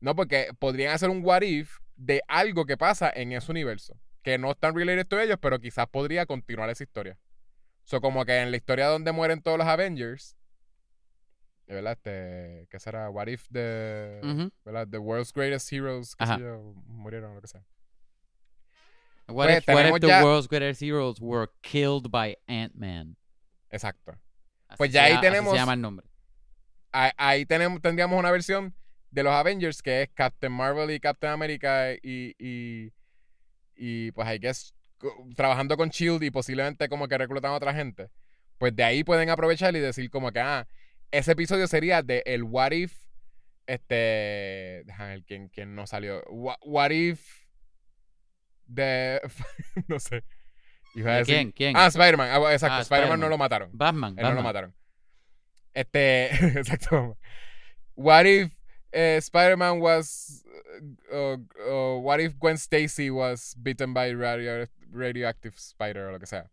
S1: No, porque podrían hacer un what if de algo que pasa en ese universo. Que no están related a ellos, pero quizás podría continuar esa historia. So, como que en la historia donde mueren todos los Avengers, ¿verdad? Este, ¿Qué será? What if the,
S2: Ujú.
S1: ¿verdad? the world's greatest heroes qué sé yo, murieron o lo que sea.
S2: What,
S1: Pues,
S2: if, what if
S1: tenemos
S2: the
S1: ya-
S2: world's greatest heroes were killed by Ant-Man?
S1: Exacto.
S2: Así
S1: Pues ya ahí
S2: llama- así
S1: tenemos-
S2: se llama el nombre.
S1: Ahí, ahí tenemos, tendríamos una versión de los Avengers que es Captain Marvel y Captain America y, y, y pues I guess trabajando con Shield y posiblemente como que reclutan a otra gente. Pues de ahí pueden aprovechar y decir como que, ah, ese episodio sería de el What If, este, déjame ver quién, quién no salió. What, what If de, no sé. Iba a
S2: ¿De
S1: decir-
S2: quién? ¿Quién?
S1: Ah, Spider-Man, ah, exacto,
S2: Ah,
S1: Spider-Man no lo mataron.
S2: Batman.
S1: Él no lo mataron. Este, exacto. What if eh, Spider-Man was. Uh, uh, what if Gwen Stacy was bitten by radio, radioactive spider o lo que sea?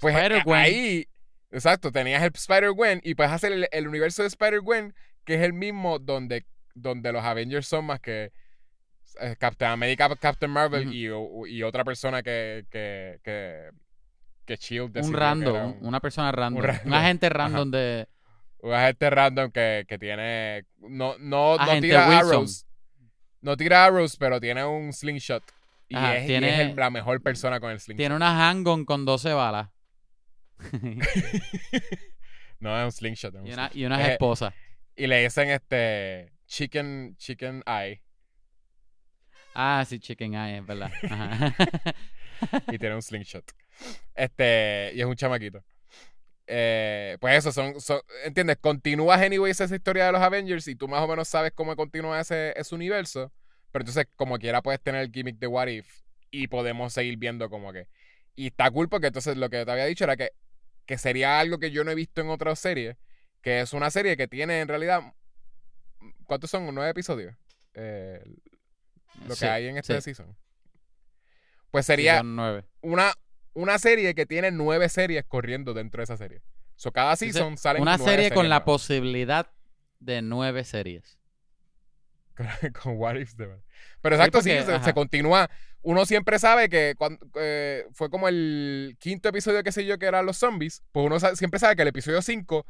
S1: Pues eh,
S2: Spider-Gwen.
S1: ahí. Exacto, tenías el Spider-Gwen y puedes hacer el, el universo de Spider-Gwen, que es el mismo donde, donde los Avengers son más que eh, Captain America, Captain Marvel
S2: Ujú.
S1: y, o- y otra persona que, que, que, que Shield
S2: Un random, un-
S1: un-
S2: una persona random. Un,
S1: random.
S2: agente random de...
S1: un agente random que, que tiene. No, no, no tira
S2: Wilson.
S1: arrows. No tira arrows, pero tiene un slingshot. Y
S2: Ajá,
S1: es, y
S2: tiene-
S1: es el- la mejor persona con el slingshot.
S2: Tiene una handgun con 12 balas.
S1: no, es un slingshot. es un
S2: y una,
S1: slingshot.
S2: y una
S1: Eh,
S2: esposa.
S1: y le dicen este. Chicken, chicken eye.
S2: Ah, sí, Chicken Eye, es verdad. Ajá.
S1: Y tiene un slingshot. Este. Y es un chamaquito. Eh, pues eso, son, son- ¿entiendes? Continúas anyways esa historia de los Avengers y tú más o menos sabes cómo continúa ese, ese universo, pero entonces como quiera puedes tener el gimmick de What If y podemos seguir viendo como que... Y está cool porque entonces lo que te había dicho era que, que sería algo que yo no he visto en otras series, que es una serie que tiene en realidad... ¿Cuántos son? ¿Nueve episodios? Eh, lo que
S2: Sí,
S1: hay en este
S2: sí,
S1: season. Pues sería
S2: nueve.
S1: una, una serie que tiene nueve series corriendo dentro de esa serie. So, cada season salen
S2: Una
S1: nueve
S2: serie con la
S1: nuevas.
S2: posibilidad de nueve series.
S1: con what ifs de verdad. Pero exacto, sí,
S2: porque,
S1: se, continúa. Uno siempre sabe que cuando eh, fue como el quinto episodio, que sé yo, que eran los zombies, pues uno sa- siempre sabe que el episodio 5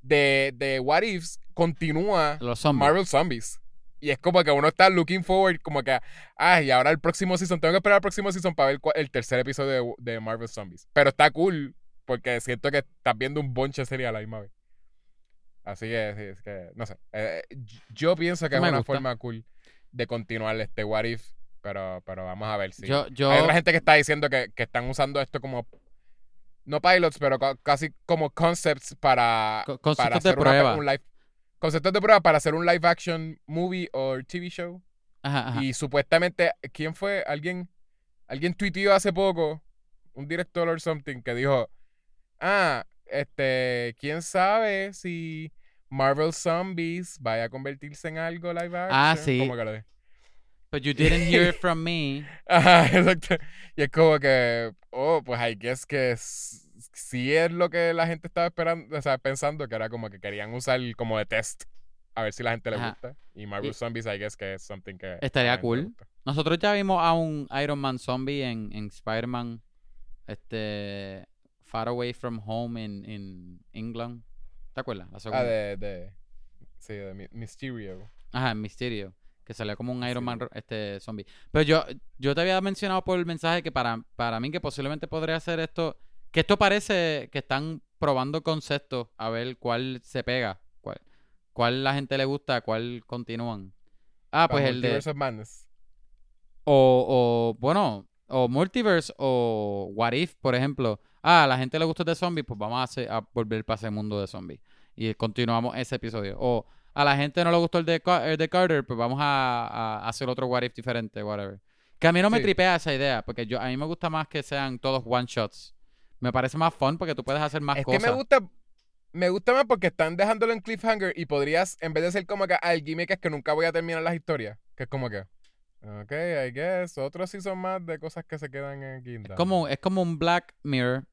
S1: de, de What Ifs continúa
S2: Los zombies.
S1: Marvel Zombies. Y es como que uno está looking forward, como que, ay, ahora el próximo season, tengo que esperar al próximo season para ver el tercer episodio de, de Marvel Zombies. Pero está cool, porque siento que estás viendo un bonche serie a la misma vez. Así que, es que, no sé. Eh, yo pienso que es una
S2: gusta.
S1: forma cool de continuar este What If, pero, pero vamos a ver si.
S2: Yo, yo,
S1: Hay otra gente que está diciendo que, que están usando esto como. No pilots, pero ca- casi como concepts para.
S2: co-
S1: para
S2: conceptos de
S1: hacer una- un live. Conceptos de prueba para hacer un live action movie o TV show.
S2: Ajá, ajá.
S1: Y supuestamente, ¿quién fue? Alguien. Alguien tuiteó hace poco, un director or something, que dijo. Ah, este. ¿Quién sabe si Marvel Zombies vaya a convertirse en algo live action?
S2: Ah, sí.
S1: Como que lo de-
S2: But you didn't hear it from me.
S1: Ajá, exacto. Y es como que, oh, pues I guess que s- sí es lo que la gente estaba esperando, o sea, pensando que era como que querían usar como de test a ver si la gente le
S2: Ajá.
S1: gusta. Y Marvel
S2: Y-
S1: Zombies, I guess que es something que.
S2: Estaría cool. Nosotros ya vimos a un Iron Man zombie en, en Spider-Man, este, Far Away From Home en, en England. ¿Te acuerdas? La segunda.
S1: Ah, de, de. Sí, de Mysterio.
S2: Ajá, Mysterio. Que salió como un Iron Man este, zombie. Pero yo, yo te había mencionado por el mensaje que para, para mí que posiblemente podría ser esto. Que esto parece que están probando conceptos a ver cuál se pega. Cuál, cuál la gente le gusta, cuál continúan. Ah, pues el de.
S1: Multiverse of Madness.
S2: O, o, bueno, o Multiverse o What If, por ejemplo. ah, a la gente le gusta de zombies, pues vamos a, hacer, a volver para ese mundo de zombies. Y continuamos ese episodio. O a la gente no le gustó el de, el de Carter, pues vamos a, a hacer otro what if diferente, whatever. Que a mí no me tripea esa idea, porque yo a mí me gusta más que sean todos one shots. Me parece más fun porque tú puedes hacer más
S1: Es
S2: cosas.
S1: que me gusta. Me gusta más porque están dejándolo en cliffhanger y podrías, en vez de ser como que al gimmick es que nunca voy a terminar las historias, que es como que. Ok, I guess. Otros sí son más de cosas que se quedan en Kingdom.
S2: Es como, es como un Black Mirror.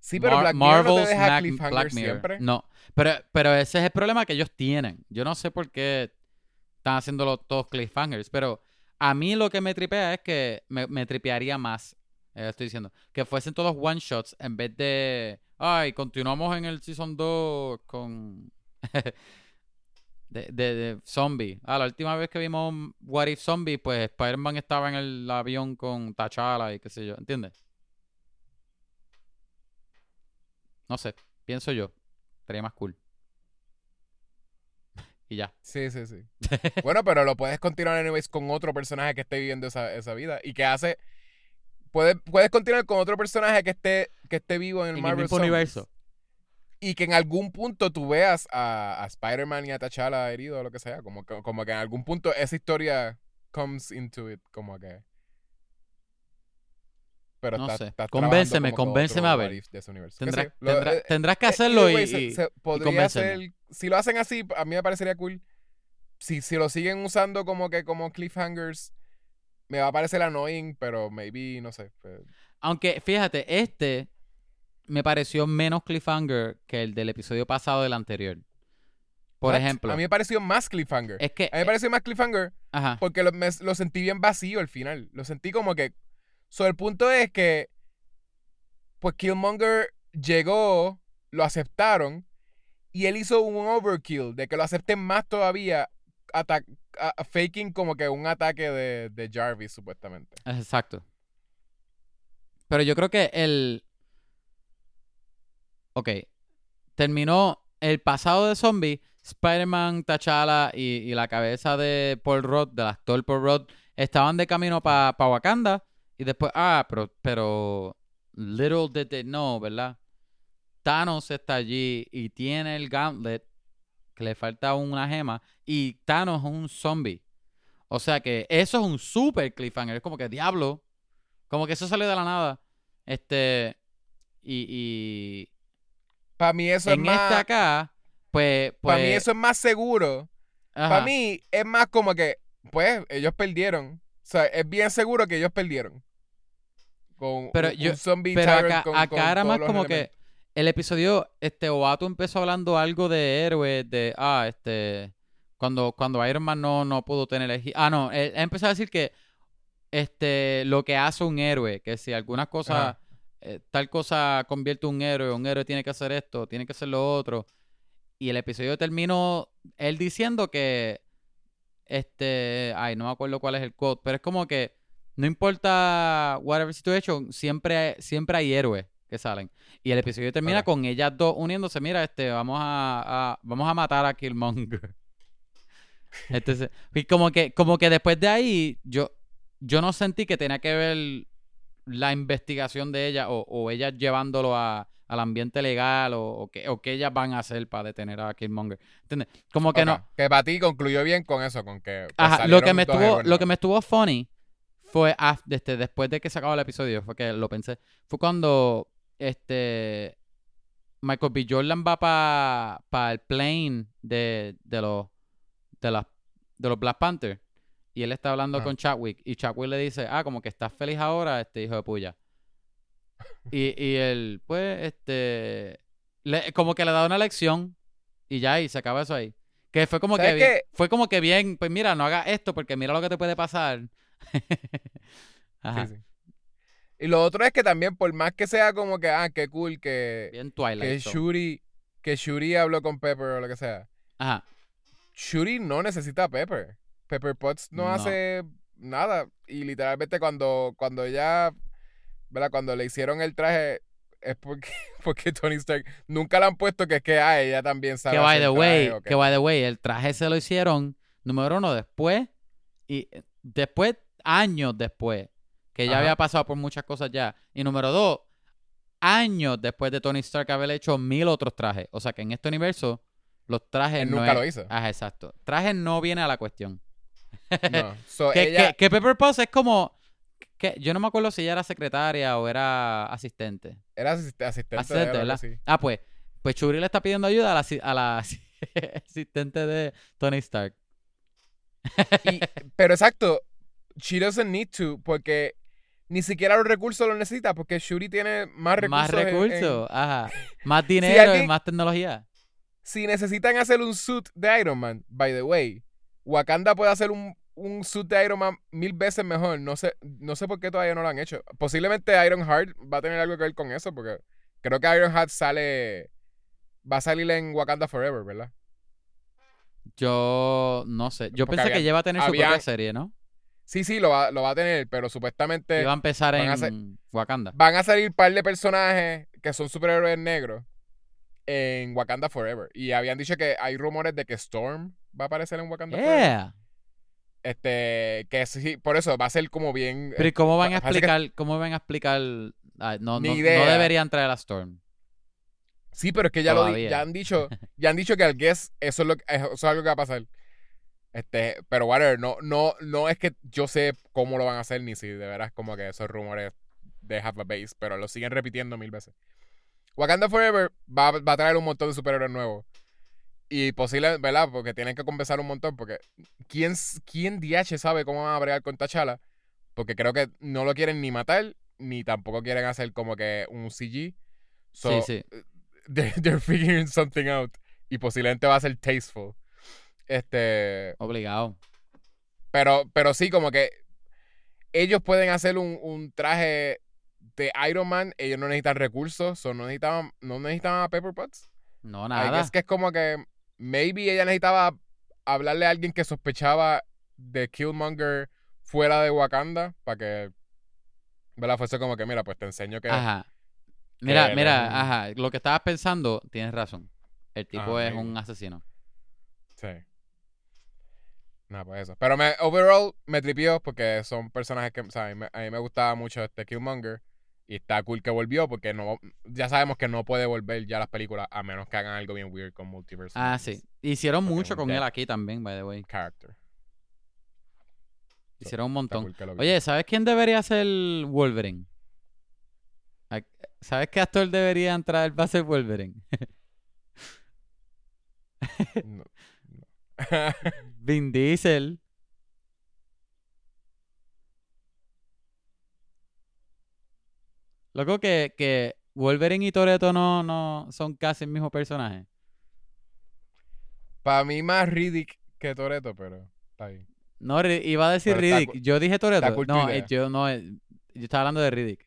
S1: Sí, pero
S2: Mar-
S1: Black Mirror no te
S2: Marvel's
S1: deja
S2: Mac-
S1: cliffhanger
S2: Black Mirror.
S1: siempre.
S2: No, pero, pero ese es el problema que ellos tienen. Yo no sé por qué están haciéndolo todos cliffhangers, pero a mí lo que me tripea es que me, me tripearía más, eh, estoy diciendo, que fuesen todos one shots en vez de, ay, continuamos en el season 2 con de, de, de zombie. Ah, la última vez que vimos What If Zombie, pues Spider-Man estaba en el avión con T'Challa y qué sé yo, ¿entiendes? No sé, pienso yo. Estaría más cool. y ya.
S1: Sí, sí, sí. bueno, pero lo puedes continuar anyways con otro personaje que esté viviendo esa, esa vida y que hace. Puedes, puedes continuar con otro personaje que esté, que esté vivo en el
S2: En el
S1: Marvel
S2: mismo
S1: Zombies.
S2: universo.
S1: Y que en algún punto tú veas a, a Spider-Man y a T'Challa herido o lo que sea. Como que, como que en algún punto esa historia comes into it. Como que. Pero
S2: No sé. Convénceme,
S1: trabajando como que
S2: convénceme a ver.
S1: what if de ese universo.
S2: Tendrá-
S1: sí, lo-
S2: tendrá-
S1: eh,
S2: tendrás que
S1: eh,
S2: hacerlo
S1: either way,
S2: y,
S1: se-
S2: y-
S1: se podría
S2: convénceme.
S1: hacer- si lo hacen así, a mí me parecería cool. Si, si lo siguen usando como que como cliffhangers, me va a parecer annoying, pero maybe, no sé. pues,
S2: Aunque, fíjate, este me pareció menos cliffhanger que el del episodio pasado del anterior. Por
S1: what?
S2: ejemplo,
S1: A mí me pareció más cliffhanger.
S2: es que...
S1: A mí me pareció más cliffhanger
S2: Ajá.
S1: porque lo, me- lo sentí bien vacío al final. Lo sentí como que... So, el punto es que... Pues Killmonger llegó, lo aceptaron, y él hizo un overkill de que lo acepten más todavía, faking como que un ataque de, Jarvis, supuestamente.
S2: Exacto. Pero yo creo que el. Ok. Terminó el pasado de zombie. Spider-Man, T'Challa y, y la cabeza de Paul Rudd, del actor Paul Rudd, estaban de camino para Wakanda. Y después, ah, pero, pero. Little did they know, ¿verdad? Thanos está allí y tiene el gauntlet que le falta una gema. Y Thanos es un zombie. O sea que eso es un super cliffhanger. Es como que diablo. Como que eso sale de la nada. Este. Y. y
S1: Para mí eso
S2: en
S1: es más...
S2: este acá, pues.
S1: Para
S2: pues
S1: mí eso es más seguro.
S2: ajá.
S1: Para mí es más como que, pues, ellos perdieron. O sea, es bien seguro que ellos perdieron. Con
S2: Pero
S1: un,
S2: yo-
S1: un zombie
S2: Pero acá,
S1: con-
S2: acá
S1: con
S2: era más como
S1: elementos.
S2: que. El episodio, este, Oatu empezó hablando algo de héroes, de, ah, este, cuando, cuando Iron Man no, no pudo tener. Ah, no, él, él empezó a decir que, este, lo que hace un héroe, que si algunas cosas, eh, tal cosa convierte un héroe, un héroe tiene que hacer esto, tiene que hacer lo otro. Y el episodio terminó él diciendo que, este, ay, no me acuerdo cuál es el quote, pero es como que no importa whatever situation, siempre, siempre hay héroes que salen. Y el episodio termina con ellas dos uniéndose, mira, este, vamos a, a- vamos a matar a Killmonger. Entonces, y como que, como que después de ahí, yo, yo no sentí que tenía que ver la investigación de ella o, o ellas llevándolo a, al ambiente legal o, o que, o que ellas van a hacer para detener a Killmonger. ¿Entiendes? Como que no.
S1: Que para ti concluyó bien con eso, con que. pues,
S2: Ajá, lo que me estuvo, lo que me estuvo funny fue af- este, después de que se acabó el episodio, fue que lo pensé. Fue cuando este Michael B. Jordan va para el plane de, de los de las de los Black Panther y él está hablando
S1: Ajá.
S2: con Chadwick y Chadwick le dice, ah, como que estás feliz ahora, este hijo de puya. Y, y él, pues, este, le- como que le da una lección y ya, y se acaba eso ahí. Que fue como que fue como que bien, pues mira, no hagas esto porque mira lo que te puede pasar. Ajá.
S1: Sí, sí. Y lo otro es que también, por más que sea como que, ah, qué cool que,
S2: Bien
S1: que
S2: Twilight. Zone.
S1: Shuri, que Shuri habló con Pepper o lo que sea.
S2: Ajá.
S1: Shuri no necesita a Pepper. Pepper Potts no,
S2: No.
S1: hace nada. Y literalmente cuando, cuando ella, ¿verdad? Cuando le hicieron el traje, es porque, porque Tony Stark nunca le han puesto que es que a ella también sabe.
S2: Que by the way,
S1: traje
S2: que by the way, el traje se lo hicieron número uno después y eh, después, años después, que ya
S1: Ajá.
S2: había pasado por muchas cosas ya. Y número dos, años después de Tony Stark haber hecho mil otros trajes. O sea que en este universo, los trajes
S1: Él
S2: no
S1: nunca
S2: es-
S1: lo hizo.
S2: Ajá, exacto. Trajes no viene a la cuestión.
S1: No. So,
S2: Que,
S1: ella,
S2: que- que Pepper Potts es como... Que, yo no me acuerdo si ella era secretaria o era asistente.
S1: era asist- asistente, de
S2: Asistente,
S1: así.
S2: Ah, pues, pues Shuri le está pidiendo ayuda a la, a asistente de Tony Stark.
S1: Y- pero exacto, she doesn't need to, porque ni siquiera los recursos los necesita, porque Shuri tiene más recursos.
S2: Más
S1: en- en-
S2: recursos, ajá. Más dinero y más tecnología.
S1: si necesitan hacer un suit de Iron Man, by the way, Wakanda puede hacer un, un suit de Iron Man mil veces mejor. No sé, no sé por qué todavía no lo han hecho. Posiblemente Iron Heart va a tener algo que ver con eso, porque creo que Iron Heart sale. Va a salir en Wakanda Forever, ¿verdad?
S2: Yo no sé. Yo
S1: Porque
S2: pensé que
S1: había-
S2: iba a tener su propia serie, ¿no?
S1: Sí, sí, lo va, lo va a tener, pero supuestamente
S2: Iba a empezar
S1: van
S2: en
S1: a
S2: Wakanda.
S1: van a salir un par de personajes que son superhéroes negros en Wakanda Forever. Y habían dicho que hay rumores de que Storm va a aparecer en Wakanda Forever. Este, que sí, por eso va a ser como bien.
S2: Pero ¿y cómo van a
S1: que-
S2: explicar? ¿Cómo van a explicar? Ah, no,
S1: Ni
S2: no, deberían traer a Storm.
S1: Sí, pero es que ya lo
S2: Todavía.
S1: ya han dicho, ya han dicho que al guess eso es lo eso es algo que va a pasar. Este, pero whatever, no, no, no es que yo sé cómo lo van a hacer, ni si de veras como que esos rumores de have a base, pero lo siguen repitiendo mil veces. Wakanda Forever va, va a traer un montón de superhéroes nuevos. Y posible, ¿verdad? Porque tienen que compensar un montón. Porque ¿quién, quién DH sabe cómo van a bregar con T'Challa? Porque creo que no lo quieren ni matar, ni tampoco quieren hacer como que un CG. So,
S2: sí, sí.
S1: they're, they're figuring something out. Y posiblemente va a ser tasteful. Este.
S2: Obligado.
S1: Pero, pero sí, como que ellos pueden hacer un, un traje de Iron Man. Ellos no necesitan recursos. o no necesitaban, no necesitaban a Pepper Potts.
S2: No, nada.
S1: guess que es como que maybe ella necesitaba hablarle a alguien que sospechaba de Killmonger fuera de Wakanda para que ¿verdad? fuese como que mira pues te enseño que
S2: Ajá. Mira, mira,
S1: es
S2: ajá. Lo que estabas pensando, tienes razón. El tipo es un asesino.
S1: sí no pues eso pero me overall me tripió porque son personajes que o sea, a, mí, me- a mí me gustaba mucho este Killmonger y está cool que volvió porque no ya sabemos que no puede volver ya las películas a menos que hagan algo bien weird con multiverse
S2: Ah,
S1: movies.
S2: sí. Hicieron
S1: Porque
S2: mucho con él aquí también, by the way.
S1: character
S2: Hicieron un montón.
S1: cool
S2: Oye, ¿sabes quién debería ser Wolverine? ¿A- ¿Sabes qué actor debería entrar para ser Wolverine?
S1: No.
S2: Vin Diesel. Loco que, que Wolverine y Toretto no, no son casi el mismo personaje.
S1: Para mí más Riddick que Toreto, pero está bien.
S2: No, iba a decir
S1: Pero
S2: Riddick. Yo dije
S1: tu
S2: No,
S1: idea.
S2: eh, yo no. eh, Yo estaba hablando de Riddick.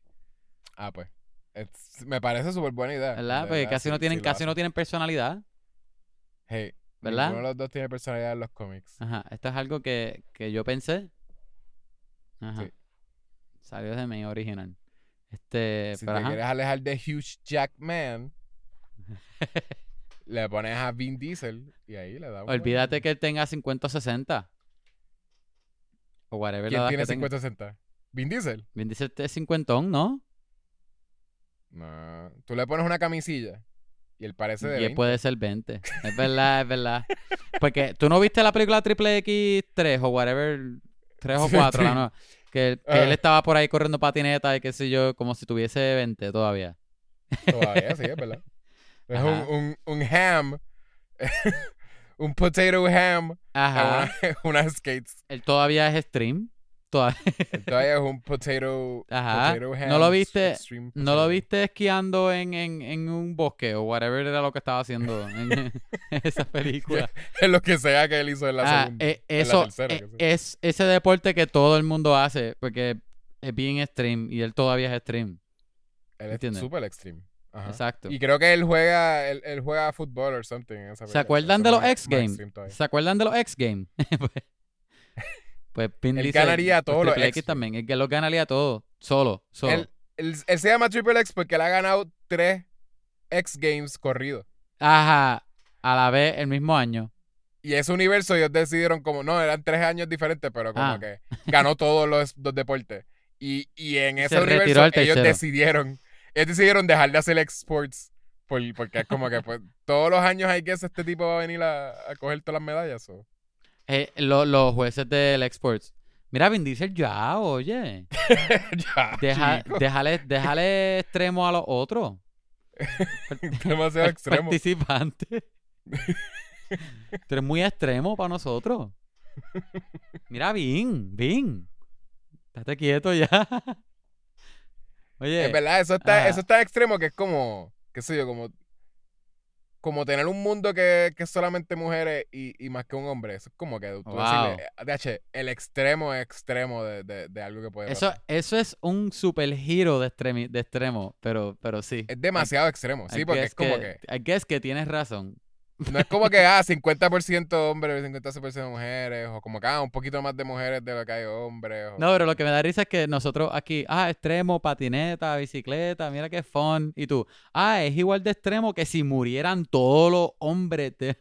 S1: Ah, pues. Es- me parece súper buena idea.
S2: ¿Verdad? Porque casi no tienen, casi no tienen personalidad.
S1: Hey,
S2: ¿Verdad?
S1: Ninguno de los dos tiene personalidad en los cómics.
S2: Ajá. Esto es algo que, que yo pensé. Ajá.
S1: Sí.
S2: Salió de mi original. Este,
S1: si
S2: pero
S1: te
S2: ajá.
S1: quieres alejar de Hugh Jackman, le pones a Vin Diesel y ahí le da un
S2: Olvídate
S1: buen-
S2: que él tenga 50 o 60. O whatever la
S1: ¿Quién
S2: edad
S1: tiene
S2: que tenga.
S1: 50-60? ¿Vin Diesel?
S2: Vin Diesel es cincuentón, ¿no?
S1: No. Tú le pones una camisilla y él parece de
S2: Y él
S1: 20.
S2: puede ser 20. Es verdad, es verdad. Porque tú no viste la película Triple X 3 o whatever, 3 o
S1: Sí,
S2: 4,
S1: sí.
S2: la nueva? Que, que
S1: Ah.
S2: él estaba por ahí corriendo patineta y qué sé yo, como si tuviese 20 todavía.
S1: Todavía sí, es verdad. Es un, un, un ham. un potato ham
S2: Ajá.
S1: en una- unas skates.
S2: Él todavía es stream.
S1: Todavía es un potato,
S2: Ajá.
S1: potato
S2: ¿No lo viste-
S1: extreme
S2: ¿No lo viste esquiando en, en, en un bosque o whatever era lo que estaba haciendo en, esa película?
S1: Es lo que sea que él hizo en la
S2: Ah,
S1: segunda.
S2: eh,
S1: la
S2: eso
S1: tercera,
S2: eh, es ese deporte que todo el mundo hace porque es bien stream y él todavía es stream.
S1: él es super extreme. Ajá.
S2: Exacto.
S1: Y creo que él juega, él, él juega fútbol o something. en esa
S2: ¿Se acuerdan de los X Games?
S1: extreme.
S2: ¿Se acuerdan de los X Games? Pues, pues Vin
S1: Él ganaría
S2: pues,
S1: todos los
S2: Triple
S1: X
S2: X también. Él que los ganaría todos. Solo. Solo.
S1: Él, él- él se llama Triple X porque él ha ganado tres X Games corridos.
S2: Ajá. A la vez, el mismo año.
S1: Y ese universo ellos decidieron como, no, eran tres años diferentes, pero como
S2: Ah.
S1: que ganó todos los, los deportes. Y, y en ese
S2: se
S1: universo ellos decidieron, ellos decidieron dejar de hacer exports por, porque es como que pues, todos los años hay que este tipo va a venir a, a coger todas las medallas. o-
S2: Eh, lo- los jueces del Exports. Mira, Vin Diesel ya, oye.
S1: ya,
S2: Deja-
S1: chico,
S2: déjale, déjale extremo a los otros.
S1: demasiado extremo.
S2: Participante. Tú eres muy extremo para nosotros. Mira, Vin, Vin. Estate quieto ya. Oye,
S1: Es verdad, eso está,
S2: ajá.
S1: eso está extremo que es como, qué sé yo, como, como tener un mundo que, que es solamente mujeres y, y más que un hombre. Eso es como que tú
S2: Wow.
S1: decirle, eh, DH, el extremo extremo de, de, de algo que puede
S2: eso,
S1: pasar.
S2: eso es un super giro de, extremi- de extremo, pero, pero sí.
S1: Es demasiado extremo,
S2: I
S1: sí, porque es como que,
S2: I guess que tienes razón.
S1: No es como que, ah, 50% hombres, 50% mujeres, o como que, ah, un poquito más de mujeres de lo que hay hombres. o-
S2: No, pero lo que me da risa es que nosotros aquí, ah, extremo, patineta, bicicleta, mira qué fun. Y tú, ah, es igual de extremo que si murieran todos los hombres de,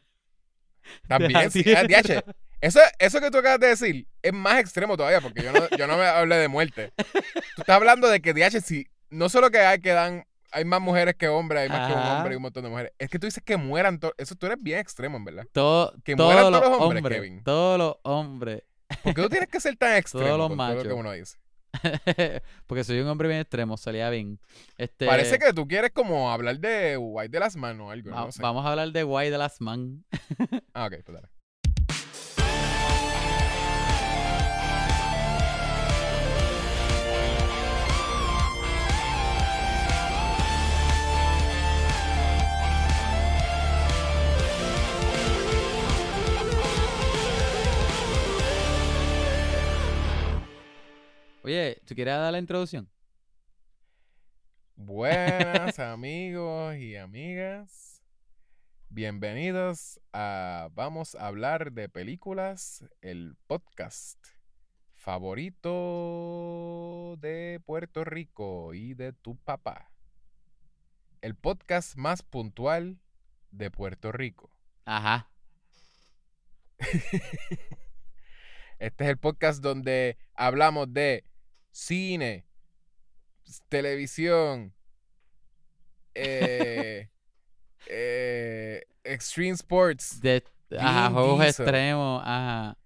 S1: También, sí, ah. DH, eso, eso que tú acabas de decir es más extremo todavía, porque yo no, yo no me hablé de muerte. Tú estás hablando de que, DH, si no solo que hay que dan, hay más mujeres que hombres, hay más que un hombre y un montón de mujeres. Es que tú dices que mueran todos. Eso tú eres bien extremo, en verdad.
S2: Todo,
S1: Que
S2: todos
S1: mueran todos los
S2: hombres,
S1: Kevin.
S2: todos los hombres.
S1: ¿Por qué tú tienes que ser tan extremo
S2: los
S1: con todo lo que
S2: machos.
S1: uno dice?
S2: Porque soy un hombre bien extremo, salía bien. Este,
S1: Parece que tú quieres como hablar de White de las manos o algo,
S2: va-
S1: no sé.
S2: Vamos a hablar de Guay de las Man.
S1: Ah, ok, pues dale.
S2: Oye, ¿tú quieres dar la introducción?
S1: Buenas amigos y amigas. Bienvenidos a Vamos a hablar de películas, el podcast favorito de Puerto Rico y de tu papá. El podcast más puntual de Puerto Rico.
S2: Ajá.
S1: Este es el podcast donde hablamos de cine, televisión, eh, eh, extreme sports,
S2: De, ajá, juegos extremos, ajá.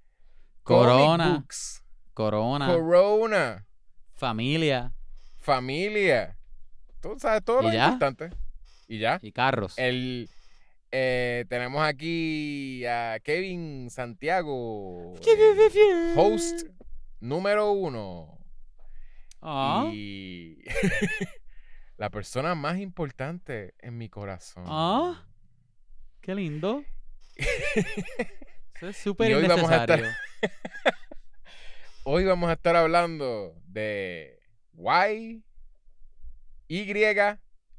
S2: Corona,
S1: books,
S2: corona,
S1: corona,
S2: familia
S1: familia. Tú sabes todo lo importante. Y ya.
S2: y carros.
S1: El, eh, tenemos aquí a Kevin Santiago, host número uno.
S2: Ah,
S1: Y la persona más importante en mi corazón.
S2: Ah. qué lindo. Eso es súper
S1: hoy vamos a estar-
S2: innecesario.
S1: Hoy vamos a estar hablando de Y, Y,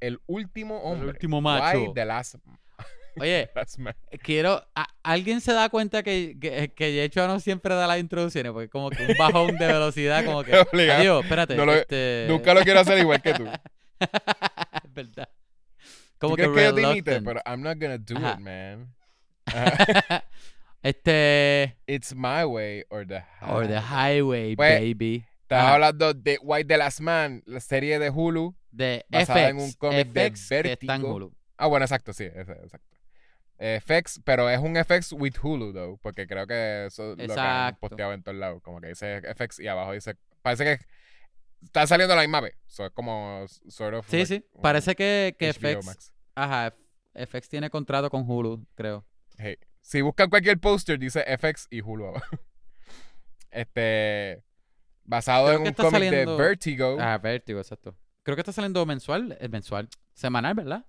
S1: el último
S2: El
S1: hombre.
S2: último macho.
S1: Y, the last,
S2: Oye, quiero. a- ¿Alguien se da cuenta que, que, que Yecho no siempre da las introducciones? Porque como que un bajón de velocidad, como que. Adiós, espérate.
S1: No lo-
S2: este...
S1: Nunca lo quiero hacer igual que tú.
S2: es verdad. Como
S1: ¿Tú
S2: que
S1: crees que yo te imite?
S2: reluctant.
S1: Pero I'm not gonna do
S2: Ajá.
S1: it, man.
S2: Este.
S1: It's my way or the
S2: Or the
S1: highway.
S2: highway,
S1: Pues,
S2: baby.
S1: Estaba hablando de White the Last Man, la serie de Hulu.
S2: De
S1: basada en
S2: FX.
S1: un cómic de
S2: FX que está en
S1: Vértigo.
S2: Hulu.
S1: Ah, bueno, exacto, sí, exacto. Eh, FX, pero es un FX with Hulu, though, porque creo que eso es lo que han posteado en todos lados. Como que dice FX y abajo dice. Parece que está saliendo la misma vez. So, es como sort of.
S2: Sí,
S1: like
S2: sí. Parece que, que FX.
S1: Max.
S2: Ajá. FX tiene contrato con Hulu, creo.
S1: Hey, Si buscan cualquier póster, dice FX y Hulu abajo. Este. Basado
S2: Creo
S1: en un cómic
S2: saliendo-
S1: de Vertigo.
S2: Ah, Vértigo, exacto. Creo que está saliendo mensual. Es mensual. Semanal, ¿verdad?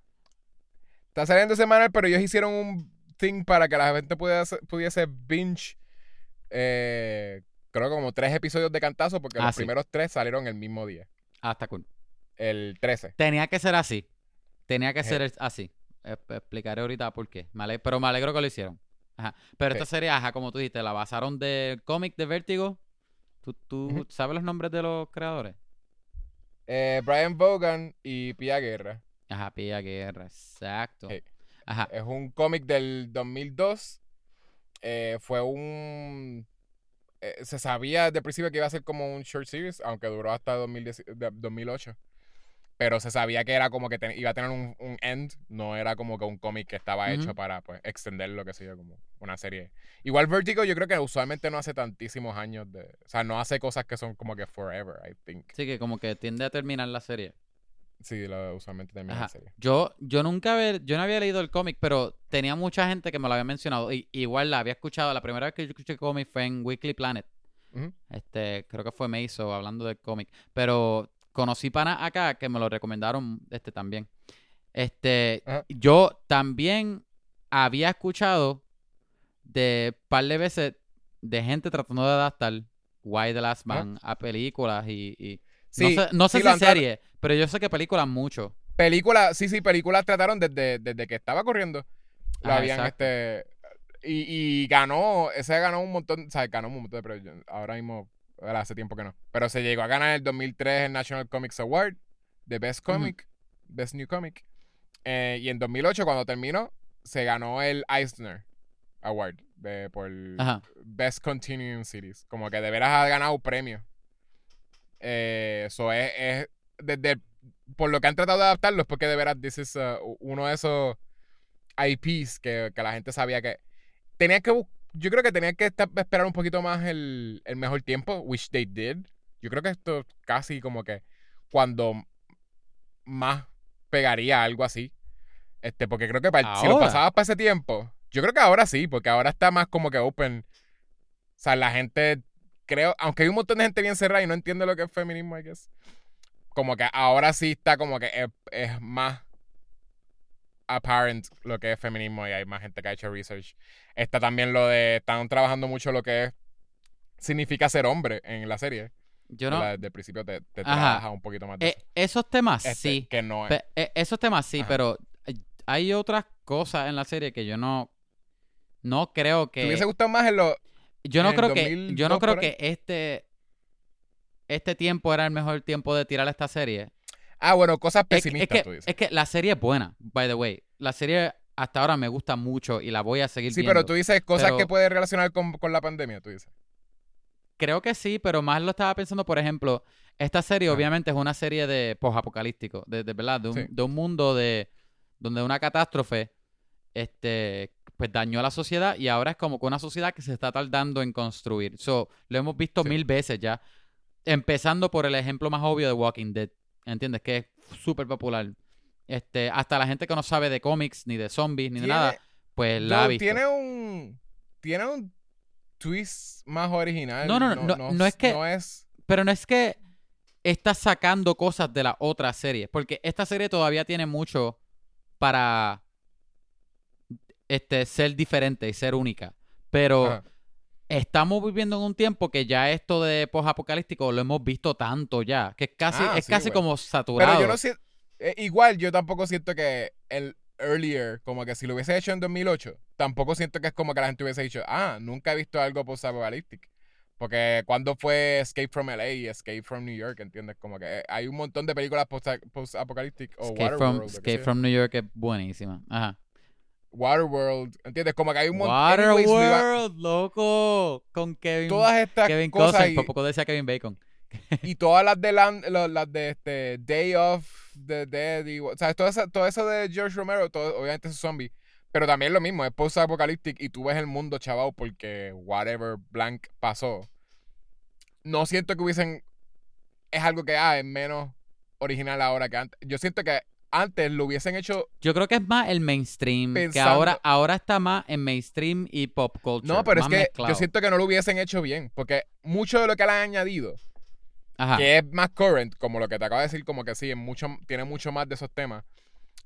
S1: Está saliendo semanal, pero ellos hicieron un thing para que la gente pudiese, pudiese binge. eh, creo que como tres episodios de cantazo, porque
S2: Ah,
S1: los
S2: sí.
S1: primeros tres salieron el mismo día.
S2: Ah, está cool.
S1: El 13.
S2: Tenía que ser así. Tenía que
S1: Sí.
S2: ser así. Explicaré ahorita por qué. Me pero me alegro que lo hicieron. Ajá. Pero
S1: Sí.
S2: esta serie, ajá, como tú dijiste, la basaron del cómic de Vértigo. ¿Tú, tú sabes los nombres de los creadores?
S1: Eh, Brian Vaughan y Pia Guerra.
S2: Ajá, Pia Guerra, exacto.
S1: Sí.
S2: Ajá.
S1: Es un cómic del 2002. Eh, fue un eh, se sabía desde el principio que iba a ser como un short series, aunque duró hasta 2010 de- 2008. Pero se sabía que era como que iba a tener un, un end, no era como que un cómic que estaba hecho para pues extender lo que sea como una serie. Igual Vertigo yo creo que usualmente no hace tantísimos años de... O sea, no hace cosas que son como que forever, I think.
S2: Sí, que como que tiende a terminar la serie.
S1: Sí, lo, usualmente termina
S2: Ajá.
S1: la serie.
S2: Yo, yo nunca había, yo no había leído el cómic, pero tenía mucha gente que me lo había mencionado. Y, igual la había escuchado. La primera vez que yo escuché cómic fue en Weekly Planet. Este, creo que fue Meiso hablando del cómic. Pero conocí pana acá que me lo recomendaron este también. Este,
S1: Ajá.
S2: yo también había escuchado de par de veces de gente tratando de adaptar Why the Last. Man a películas y, y-
S1: Sí,
S2: no sé, no sé
S1: sí,
S2: si serie, pero yo sé que películas mucho.
S1: Películas, sí, sí, películas trataron desde, desde que estaba corriendo. Lo
S2: Ah,
S1: habían,
S2: exacto.
S1: este... Y, y ganó, ese ganó un montón, o sea, ganó un montón de premios. Ahora mismo, hace tiempo que no. Pero se llegó a ganar en el 2003 el National Comics Award de Best. Comic, Best New Comic. Eh, y en 2008, cuando terminó, se ganó el Eisner Award de, por
S2: Ajá.
S1: Best Continuing Series. Como que de veras ha ganado Eh, Eso es, es desde el- por lo que han tratado de adaptarlo es porque de veras this is, uh, uno de esos IPs que, que la gente sabía que tenía que yo creo que tenían que estar- esperar un poquito más el, el mejor tiempo, which they did. Yo creo que esto casi como que cuando más pegaría algo así. Este, porque creo que para- si lo pasabas para ese tiempo, yo creo que ahora sí, porque ahora está más como que open. O sea, la gente, creo, aunque hay un montón de gente bien cerrada y no entiende lo que es feminismo, I guess. Como que ahora sí está como que es, es más apparent lo que es feminismo y hay más gente que ha hecho research. Está también lo de, están trabajando mucho lo que es, significa ser hombre en la serie.
S2: Yo no.
S1: Desde el principio te, te trabaja un poquito más de
S2: eh,
S1: eso.
S2: esos temas
S1: Este,
S2: sí.
S1: Que no es.
S2: Pe- eh, esos temas sí,
S1: Ajá.
S2: pero eh, hay otras cosas en la serie que yo no. No creo
S1: ¿Te
S2: que.
S1: hubiese gustado más en lo,
S2: Yo no creo que. Yo no
S1: 2002
S2: creo que este. Este tiempo era el mejor tiempo de tirar esta serie.
S1: Ah, bueno, cosas pesimistas,
S2: es
S1: tú
S2: que,
S1: dices.
S2: es que la serie es buena, by the way. La serie hasta ahora me gusta mucho y la voy a seguir
S1: Sí,
S2: viendo.
S1: pero tú dices cosas
S2: Pero-
S1: que puedes relacionar con, con la pandemia, tú dices.
S2: Creo que sí, pero más lo estaba pensando, por ejemplo, esta serie
S1: Ajá.
S2: obviamente es una serie de posapocalíptico, de, de verdad, de un,
S1: Sí.
S2: de un mundo de donde una catástrofe este pues dañó a la sociedad y ahora es como que una sociedad que se está tardando en construir. So, lo hemos visto
S1: Sí.
S2: mil veces ya. Empezando por el ejemplo más obvio de Walking Dead, ¿entiendes? Que es súper popular. Este, hasta la gente que no sabe de cómics, ni de zombies, ni de nada, pues la ha
S1: No,
S2: visto.
S1: tiene un. Tiene un twist más original.
S2: No, no, no, no, no es que-
S1: No es.
S2: Pero no es que está sacando cosas de la otra serie, porque esta serie todavía tiene mucho para este, ser diferente y ser única. Pero
S1: Ajá.
S2: estamos viviendo en un tiempo que ya esto de post-apocalíptico lo hemos visto tanto ya, que es casi,
S1: Ah,
S2: es
S1: sí,
S2: casi
S1: güey.
S2: como saturado.
S1: Pero yo no siento. igual, yo tampoco siento que el earlier, como que si lo hubiese hecho en 2008, tampoco siento que es como que la gente hubiese dicho, ah, nunca he visto algo post-apocalíptico. Porque cuando fue Escape from LA y Escape from New York, ¿entiendes? Como que hay un montón de películas post- post-apocalípticas
S2: Escape,
S1: Waterworld.
S2: Escape from New York es buenísima. Ajá.
S1: Waterworld, ¿entiendes? Como que hay un montón
S2: Waterworld, loco, con Kevin,
S1: Todas estas
S2: Kevin
S1: cosas y,
S2: por poco decía Kevin Bacon.
S1: y todas las de Land- las de este Day of the Dead y, o sea, todo eso, todo eso de George Romero, todo, obviamente es zombie, pero también lo mismo, es post-apocalyptic y tú ves el mundo chaval porque whatever blank pasó. No siento que hubiesen es algo que ah, es menos original ahora que antes. Yo siento que antes lo hubiesen hecho
S2: Yo creo que es más el mainstream, que ahora, ahora está más en mainstream y pop culture.
S1: No, pero es que
S2: mezclado.
S1: yo siento que no lo hubiesen hecho bien, porque mucho de lo que le han añadido
S2: Ajá.
S1: que es más current, como lo que te acabo de decir, como que sí, mucho, tiene mucho más de esos temas,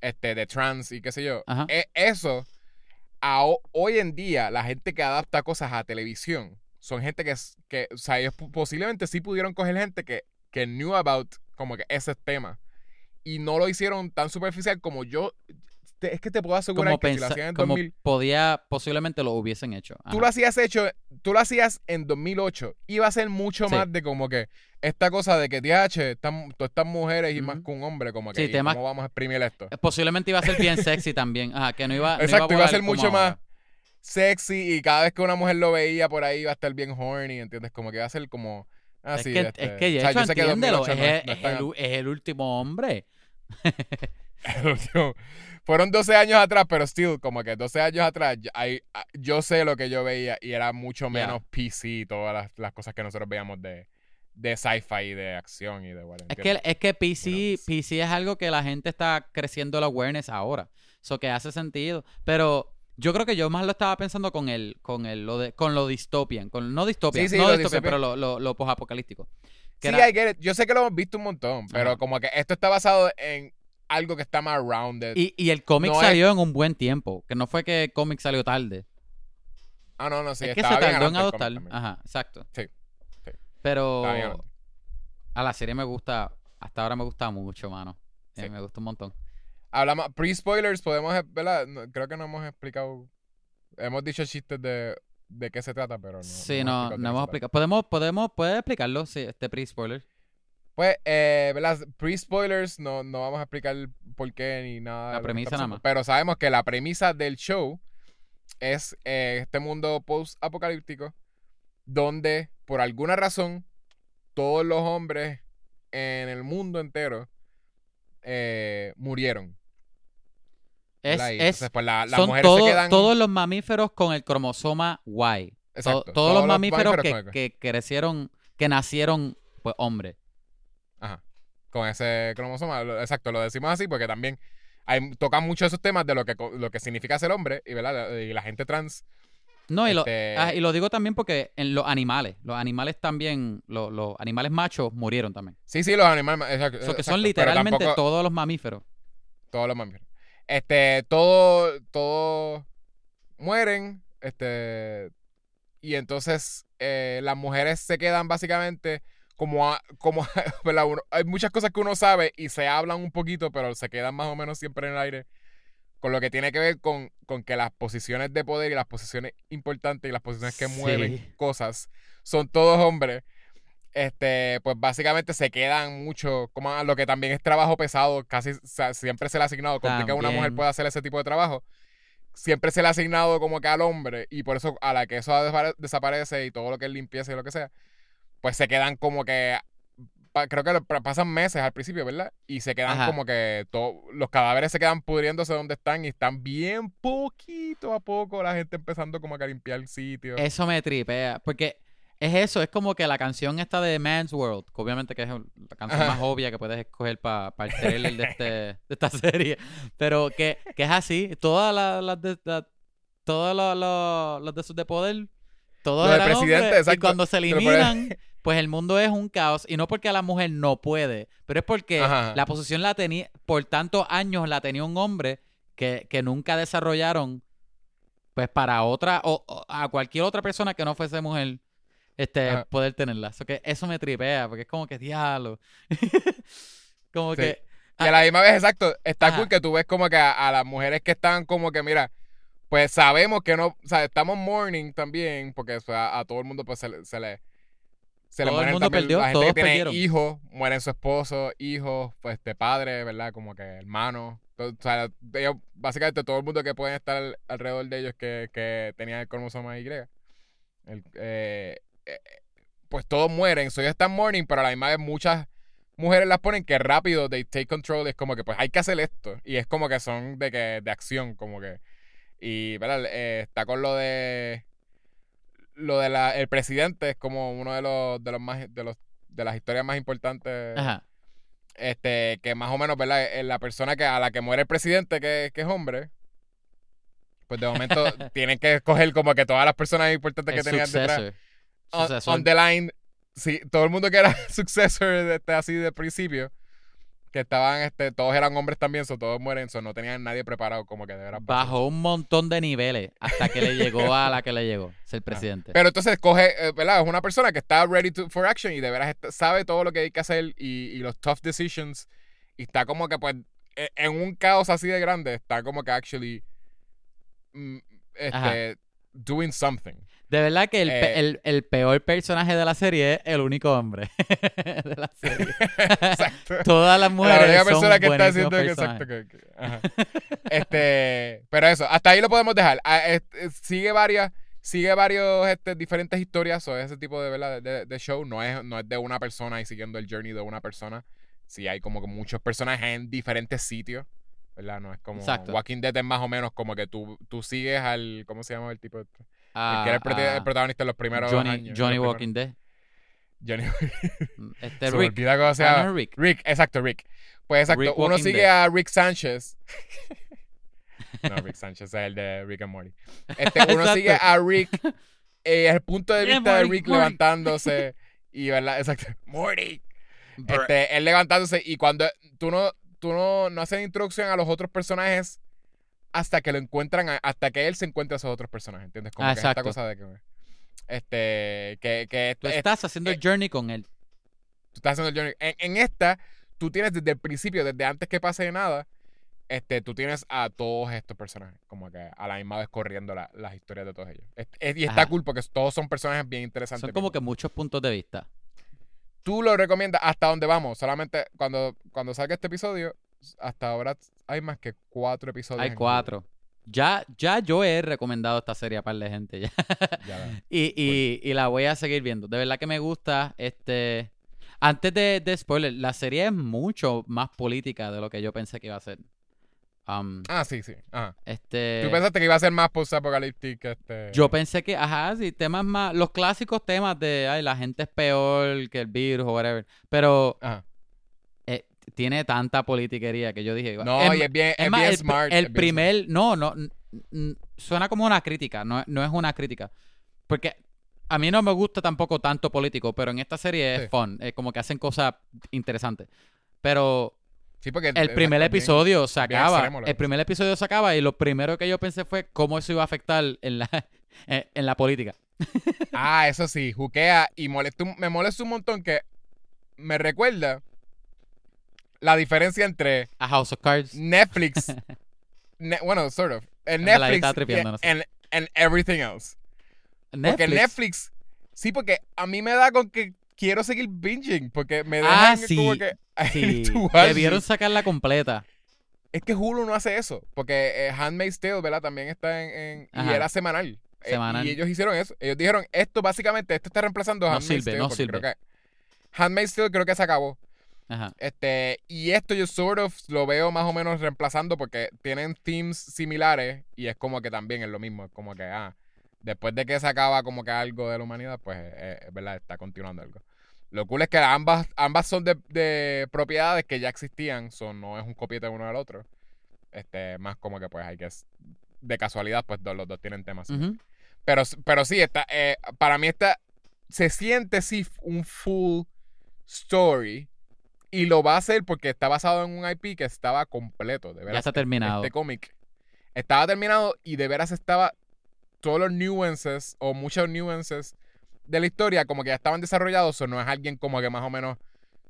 S1: este, de trans y qué sé yo.
S2: Ajá.
S1: E- eso, a hoy en día, la gente que adapta cosas a televisión, son gente que, que o sea, ellos posiblemente sí pudieron coger gente que, que knew about como que ese tema y no lo hicieron tan superficial como yo, te- es que te puedo asegurar
S2: como
S1: que si lo hacían en
S2: como
S1: 2000,
S2: podía, posiblemente lo hubiesen hecho. Ajá.
S1: tú lo hacías hecho, tú lo hacías en 2008, iba a ser mucho
S2: Sí.
S1: más de como que esta cosa de que TH, todas estas mujeres y más que un hombre, como que
S2: Sí,
S1: ¿y
S2: temas-
S1: ¿cómo vamos a exprimir esto?
S2: Eh, Posiblemente iba a ser bien sexy también. Ajá, que no iba, no
S1: Exacto, iba a
S2: volar
S1: ser
S2: como
S1: mucho más. sexy y cada vez que una mujer lo veía por ahí iba a estar bien horny, ¿entiendes? Como que iba a ser como...
S2: es,
S1: Así,
S2: que,
S1: este,
S2: es que,
S1: o sea, yo sé que
S2: entiéndelo,
S1: 2008
S2: es,
S1: no no es
S2: el, es el último hombre.
S1: el último- Fueron 12 años atrás, pero still, como que 12 años atrás, ah, yo sé lo que yo veía y era mucho menos PC y todas las, las cosas que nosotros veíamos de, de sci-fi y de acción y de whatever,
S2: Es que, es que PC,
S1: Bueno,
S2: PC es algo que la gente está creciendo el awareness ahora. Eso que hace sentido. Pero yo creo que yo más lo estaba pensando con el, con el, lo de, con lo dystopian, con no dystopian,
S1: Sí, sí,
S2: no
S1: lo
S2: dystopian,
S1: dystopian.
S2: pero lo, lo, lo posapocalíptico.
S1: Sí,
S2: era-
S1: I get it. Yo sé que lo hemos visto un montón, pero
S2: Ajá.
S1: como que esto está basado en algo que está más rounded.
S2: y, y el cómic
S1: no es-
S2: salió en un buen tiempo, que no fue que el cómic salió tarde.
S1: ah, no, no, sí.
S2: es que se tardó en adoptar. Ajá, exacto.
S1: Sí, sí.
S2: Pero a la serie me gusta, hasta ahora me gusta mucho, mano. Eh,
S1: Sí.
S2: me gusta un montón.
S1: Hablamos, pre-spoilers, podemos, ¿verdad? No, creo que no hemos explicado. Hemos dicho chistes de, de qué se trata, pero no.
S2: sí, no,
S1: explicado
S2: no hemos explicado. Podemos, podemos, puedes explicarlo, sí, este pre-spoiler.
S1: Pues, eh, ¿verdad? Pre-spoilers, no, no vamos a explicar por qué ni nada.
S2: La premisa nada más.
S1: Pero sabemos que la premisa del show es eh, este mundo post-apocalíptico donde, por alguna razón, todos los hombres en el mundo entero eh, murieron.
S2: Es, es,
S1: pues, la- las
S2: son
S1: mujeres
S2: todo-
S1: se quedan...
S2: todos los mamíferos con el cromosoma Y. To-
S1: Exacto,
S2: todos, los mamíferos, que, que crecieron, que nacieron, pues, hombres.
S1: Ajá. Con ese cromosoma, exacto, lo decimos así porque también hay, tocan mucho esos temas de lo que, lo que significa ser hombre y, ¿verdad? y la gente trans.
S2: No, y, lo,
S1: Este-
S2: ah, y lo digo también porque en los animales, los animales también, lo- los animales machos murieron también.
S1: Sí, sí, los animales. Exacto,
S2: O sea, que
S1: exacto,
S2: son literalmente
S1: tampoco
S2: todos los mamíferos.
S1: todos los mamíferos. Este, todo, todos mueren, este, y entonces eh, las mujeres se quedan básicamente como, a- como hay muchas cosas que uno sabe y se hablan un poquito, pero se quedan más o menos siempre en el aire. Con lo que tiene que ver con, con que las posiciones de poder y las posiciones importantes y las posiciones que
S2: Sí.
S1: mueven cosas son todos hombres. Este, pues básicamente se quedan mucho, como a lo que también es trabajo pesado, casi o sea, siempre se le ha asignado, con que una mujer pueda hacer ese tipo de trabajo, siempre se le ha asignado como que al hombre, y por eso a la que eso desapare- desaparece y todo lo que es limpieza y lo que sea, pues se quedan como que, pa- creo que lo- pasan meses al principio, ¿verdad? Y se quedan
S2: Ajá.
S1: como que todo, los cadáveres se quedan pudriéndose donde están y están bien poquito a poco la gente empezando como que a limpiar el sitio.
S2: Eso me tripea. Porque es eso, es como que la canción esta de Man's World, que obviamente que es la canción más obvia que puedes escoger para el trailer de, este, de esta serie. Pero que, que es así. Todas las la- todos los, los, los de esos de poder, todos
S1: Los presidente,
S2: hombres, Y
S1: exacto.
S2: cuando se eliminan, pues el mundo es un caos. Y no porque la mujer no puede, pero es porque
S1: Ajá.
S2: la posición la tenía, por tantos años la tenía un hombre que, que nunca desarrollaron pues para otra o, o a cualquier otra persona que no fuese mujer este
S1: Ajá.
S2: poder tenerla. Eso que eso me tripea porque es como que diablo. como
S1: Sí.
S2: que
S1: Y a la misma vez, exacto, está
S2: Ajá.
S1: cool que tú ves como que a, a las mujeres que están como que, mira, pues sabemos que no, o sea, estamos mourning también, porque o sea, a todo el mundo pues se le, se le, se le
S2: Todo el mundo
S1: también,
S2: perdió,
S1: la gente
S2: todos
S1: que tiene
S2: perdieron.
S1: hijos, mueren su esposo, hijos, pues de padre, ¿verdad? Como que hermanos. O sea, ellos- básicamente todo el mundo que pueden estar al- alrededor de ellos que, que tenían el cromosoma Y. El, eh, eh, pues todos mueren, so ellos están mourning, pero a la misma vez muchas mujeres las ponen que rápido they take control es como que pues hay que hacer esto y es como que son de que de acción como que y ¿verdad? Eh, está con lo de lo de la el presidente es como uno de los de los más de los de las historias más importantes
S2: ajá.
S1: este que más o menos verdad Eh, la persona que a la que muere el presidente que, que es hombre pues de momento tienen que escoger como que todas las personas importantes que
S2: el
S1: tenían detrás
S2: successor.
S1: On, the line, sí, todo el mundo que era successor de este, así de principio, que estaban, este, todos eran hombres también, so, todos mueren, so, no tenían nadie preparado como que de verdad. para
S2: Bajó un montón de niveles hasta que le llegó a la que le llegó, ser
S1: Ah.
S2: presidente.
S1: Pero entonces coge, eh, ¿verdad? Es una persona que está ready to- for action y de veras sabe todo lo que hay que hacer y, y los tough decisions. Y está como que, pues, e- en un caos así de grande, está como que actually mm,
S2: Ajá.
S1: este, doing something.
S2: De verdad que el, pe-
S1: Eh,
S2: el, el peor personaje de la serie es el único hombre de la serie.
S1: Exacto.
S2: Todas las
S1: La
S2: mujeres
S1: única
S2: son
S1: persona que está haciendo que, exacto, que- que- Ajá. Este, pero eso, hasta ahí lo podemos dejar. Ah, este, sigue varias, sigue varios este, diferentes historias o ese tipo de, ¿verdad? de, de show. No es, no es de una persona y siguiendo el journey de una persona. Sí hay como que muchos personajes en diferentes sitios. ¿Verdad? No es como
S2: Exacto.
S1: Walking Dead es más o menos como que tú, tú sigues al. ¿Cómo se llama el tipo? este?
S2: Ah,
S1: el que era el,
S2: ah,
S1: el protagonista en los primeros
S2: Johnny,
S1: años.
S2: Johnny Walking Dead.
S1: Johnny
S2: Este
S1: Se
S2: Rick.
S1: olvida cómo se
S2: Ah,
S1: llama.
S2: no, Rick.
S1: Rick, exacto, Rick. Pues exacto,
S2: Rick
S1: uno sigue
S2: Dead.
S1: a Rick Sánchez. no, Rick Sánchez es el de Rick and Morty. Este, uno sigue a Rick, eh, el punto de
S2: Yeah,
S1: vista de Rick
S2: Morty.
S1: levantándose y, ¿verdad? Exacto, Morty. Este, él levantándose y cuando tú no, tú no, no haces introducción a los otros personajes hasta que lo encuentran, a- hasta que él se encuentra a esos otros personajes, ¿entiendes? Como
S2: Ah,
S1: que es esta
S2: exacto.
S1: cosa de que, este, que, que
S2: Tú estás haciendo el journey con él.
S1: tú estás haciendo el journey. En, en esta, tú tienes desde el principio, desde antes que pase nada, este, tú tienes a todos estos personajes, como que a la misma vez corriendo la- las historias de todos ellos. Es- es- y está
S2: Ajá.
S1: cool porque todos son personajes bien interesantes.
S2: Son como que muchos puntos de vista.
S1: Tú lo recomiendas hasta donde vamos. Solamente cuando, cuando salga este episodio, hasta ahora hay más que cuatro episodios.
S2: Hay cuatro. Ya, ya yo he recomendado esta serie a par de gente ya. Y, y, y la voy a seguir viendo. De verdad que me gusta. Este. Antes de, de spoiler, la serie es mucho más política de lo que yo pensé que iba a ser. Um,
S1: Ah, sí, sí. Ajá.
S2: este.
S1: Tú pensaste que iba a ser más post-apocalíptica. Este...
S2: Yo pensé que, ajá, sí, temas más. Los clásicos temas de, ay, la gente es peor que el virus o whatever. Pero
S1: Ajá.
S2: Eh, tiene tanta politiquería que yo dije.
S1: No,
S2: es
S1: y es bien, es bien
S2: el,
S1: smart.
S2: el primer, no, no, suena como una crítica, no, no es una crítica. Porque a mí no me gusta tampoco tanto político, pero en esta serie
S1: Sí.
S2: es fun, es como que hacen cosas interesantes. Pero
S1: Sí, porque
S2: el primer
S1: bien-
S2: episodio se acaba,
S1: extremo
S2: el primer episodio se acaba y lo primero que yo pensé fue cómo eso iba a afectar en la, en, en la política.
S1: Ah, eso sí, juquea y molesta me molesta un montón que me recuerda la diferencia entre
S2: A House of Cards.
S1: Netflix, ne- bueno, sort of, el Netflix
S2: no
S1: and, and everything else. Porque
S2: Netflix.
S1: Sí, porque a mí me da con que quiero seguir binging, porque me
S2: Ah,
S1: dejan como
S2: sí,
S1: que
S2: Sí, debieron sacarla completa.
S1: Es que Hulu no hace eso, porque eh, Handmaid's Tale, ¿verdad? También está en, en- y era semanal. Eh,
S2: Semanal.
S1: y ellos hicieron eso. Ellos dijeron, esto básicamente, esto está reemplazando a
S2: No
S1: Handmaid's
S2: sirve,
S1: Tale.
S2: no sirve.
S1: Creo que Handmaid's Tale creo que se acabó.
S2: Ajá.
S1: Este, y esto yo sort of lo veo más o menos reemplazando porque tienen themes similares y es como que también es lo mismo. Es como que, ah, después de que se acaba como que algo de la humanidad, pues eh, es verdad, está continuando algo. Lo cool es que ambas, ambas son de, de propiedades que ya existían, so no es un copiete uno del otro. Este, más como que pues hay que de casualidad, pues dos- los dos tienen temas. Pero, pero sí, está, eh, para mí está, se siente sí un full story y lo va a hacer porque está basado en un IP que estaba completo, de
S2: Ya
S1: veras.
S2: está terminado.
S1: Este cómic estaba terminado y de veras estaba todos los nuances o muchos nuances de la historia como que ya estaban desarrollados o no es alguien como que más o menos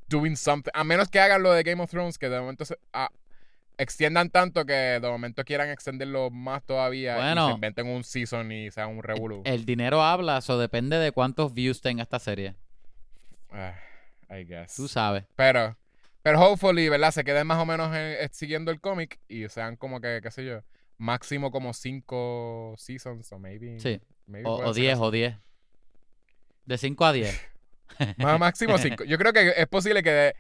S1: doing something, a menos que hagan lo de Game of Thrones que de momento se, ah, extiendan tanto que de momento quieran extenderlo más todavía y
S2: Bueno.
S1: se inventen un season y sea un revolú.
S2: El dinero habla, eso depende de cuántos views tenga esta serie.
S1: Ah, I guess.
S2: Tú sabes.
S1: Pero, pero hopefully, ¿verdad? Se queden más o menos en- eh, siguiendo el cómic y sean como que, qué sé yo, máximo como cinco seasons o maybe.
S2: Sí.
S1: maybe
S2: O, o 10
S1: así.
S2: o 10. De 5 a 10.
S1: Más máximo cinco. Yo creo que es posible que de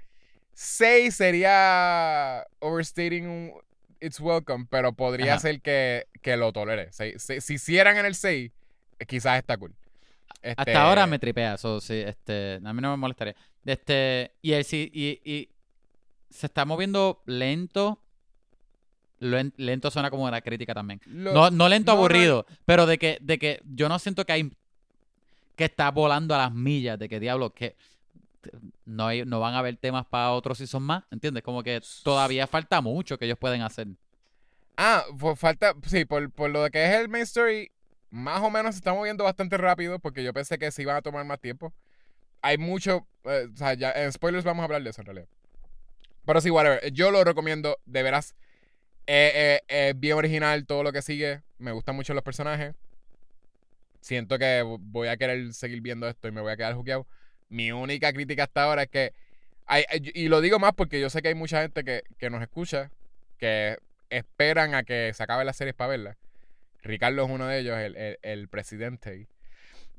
S1: seis sería overstating it's welcome, pero podría
S2: Ajá.
S1: ser que, que lo tolere. Si, si, si hicieran en el 6, quizás está cool. Este,
S2: Hasta ahora me tripea, eso sí, este, a mí no me molestaría. Este, y él sí, y, y se está moviendo lento. Len- Lento suena como una crítica también.
S1: lo-
S2: No, no lento
S1: no, no,
S2: aburrido, pero de que, de que yo no siento que hay que está volando a las millas, de que diablo, que no, hay, no van a haber temas para otros season más, ¿entiendes? Como que todavía falta mucho que ellos pueden hacer.
S1: Ah, por falta, sí, por, por lo de que es el main story, más o menos se está moviendo bastante rápido porque yo pensé que se iban a tomar más tiempo. Hay mucho, eh, o sea, ya en spoilers vamos a hablar de eso en realidad. Pero sí, whatever, yo lo recomiendo, de veras. Eh, eh, es bien original todo lo que sigue, me gustan mucho los personajes. Siento que voy a querer seguir viendo esto y me voy a quedar juqueado. Mi única crítica hasta ahora es que, hay, y lo digo más porque yo sé que hay mucha gente que, que nos escucha, que esperan a que se acabe la serie para verla. Ricardo es uno de ellos, el, el, el presidente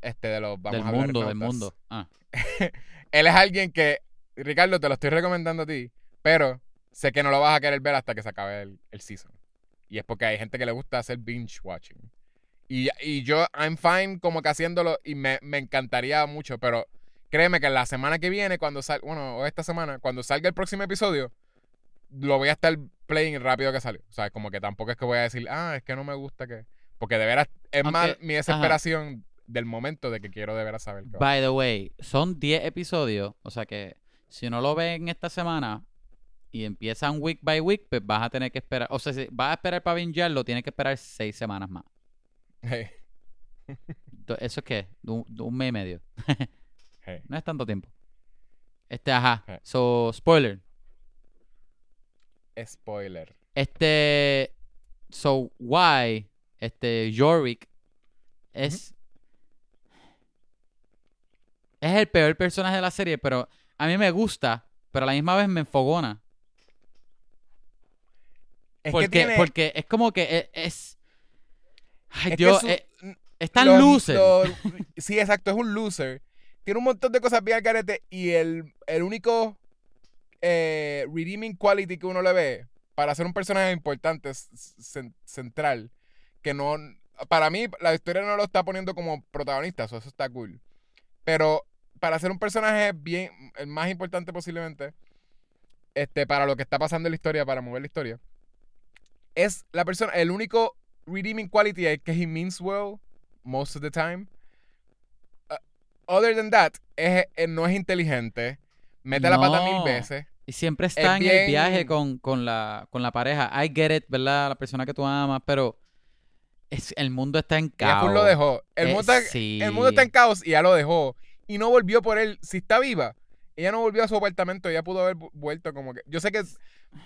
S1: este, de los... Vamos
S2: del
S1: a hablar
S2: mundo, del mundo. Ah.
S1: Él es alguien que, Ricardo, te lo estoy recomendando a ti, pero sé que no lo vas a querer ver hasta que se acabe el, el season. Y es porque hay gente que le gusta hacer binge watching. Y, y yo, I'm fine como que haciéndolo y me, me encantaría mucho, pero créeme que la semana que viene, cuando salga, bueno, o esta semana, cuando salga el próximo episodio, lo voy a estar playing rápido que salió. O sea, como que tampoco es que voy a decir, ah, es que no me gusta que... Porque de veras, es más mi desesperación del momento de que quiero de veras saber qué va.
S2: By the way, son 10 episodios. O sea que si no lo ven esta semana y empiezan week by week, pues vas a tener que esperar. O sea, si vas a esperar para bingearlo, tienes que esperar 6 semanas más.
S1: Hey,
S2: ¿Eso es qué? Un, un mes y medio.
S1: hey.
S2: No es tanto tiempo. Este, ajá. So, spoiler.
S1: Spoiler.
S2: Este. So, why? Este, Yorick es. Es el peor personaje de la serie, pero a mí me gusta, pero a la misma vez me enfogona.
S1: Es
S2: porque,
S1: que tiene...
S2: porque es como que e- es. Ay,
S1: es
S2: Dios,
S1: su-
S2: eh, es tan
S1: los-
S2: loser.
S1: los- sí, exacto, es un loser. Tiene un montón de cosas bien al carete y el, el único eh, redeeming quality que uno le ve para ser un personaje importante, central, que no... Para mí, la historia no lo está poniendo como protagonista, so eso está cool. Pero para ser un personaje bien, el más importante posiblemente, este, para lo que está pasando en la historia, para mover la historia, es la persona, el único redeeming quality es que he means well most of the time. Uh, other than that, es, eh, no es inteligente, mete la pata mil veces.
S2: Y siempre está en el viaje con, con, la, con la pareja. I get it, ¿verdad? La persona que tú amas, pero es, el mundo está en caos.
S1: full lo dejó. El,
S2: Eh,
S1: mundo está,
S2: sí.
S1: el mundo está en caos y ya lo dejó. Y no volvió por él. Si está viva, ella no volvió a su apartamento. Ella pudo haber vu- vuelto como que. Yo sé que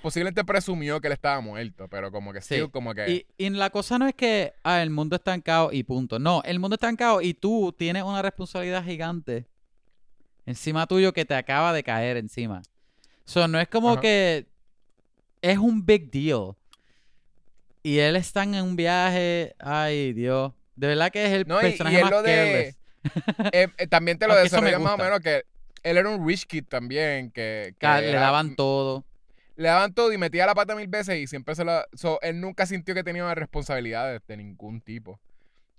S1: posiblemente presumió que él estaba muerto, pero como que
S2: Sí.
S1: still, como que.
S2: Y, y la cosa no es que ah, el mundo está en caos y punto. No, el mundo está en caos y tú tienes una responsabilidad gigante encima tuyo que te acaba de caer encima. So, no es como
S1: Ajá.
S2: que es un big deal. Y él está en un viaje. Ay, Dios. De verdad que es el
S1: No, y- y
S2: personaje
S1: es
S2: más
S1: lo de-. Eh, eh, también te lo desarrollan más o menos que él era un rich kid también. Que,
S2: Le
S1: era-
S2: daban todo.
S1: le daban todo y metía la pata mil veces y siempre se la... so, él nunca sintió que tenía responsabilidades de ningún tipo.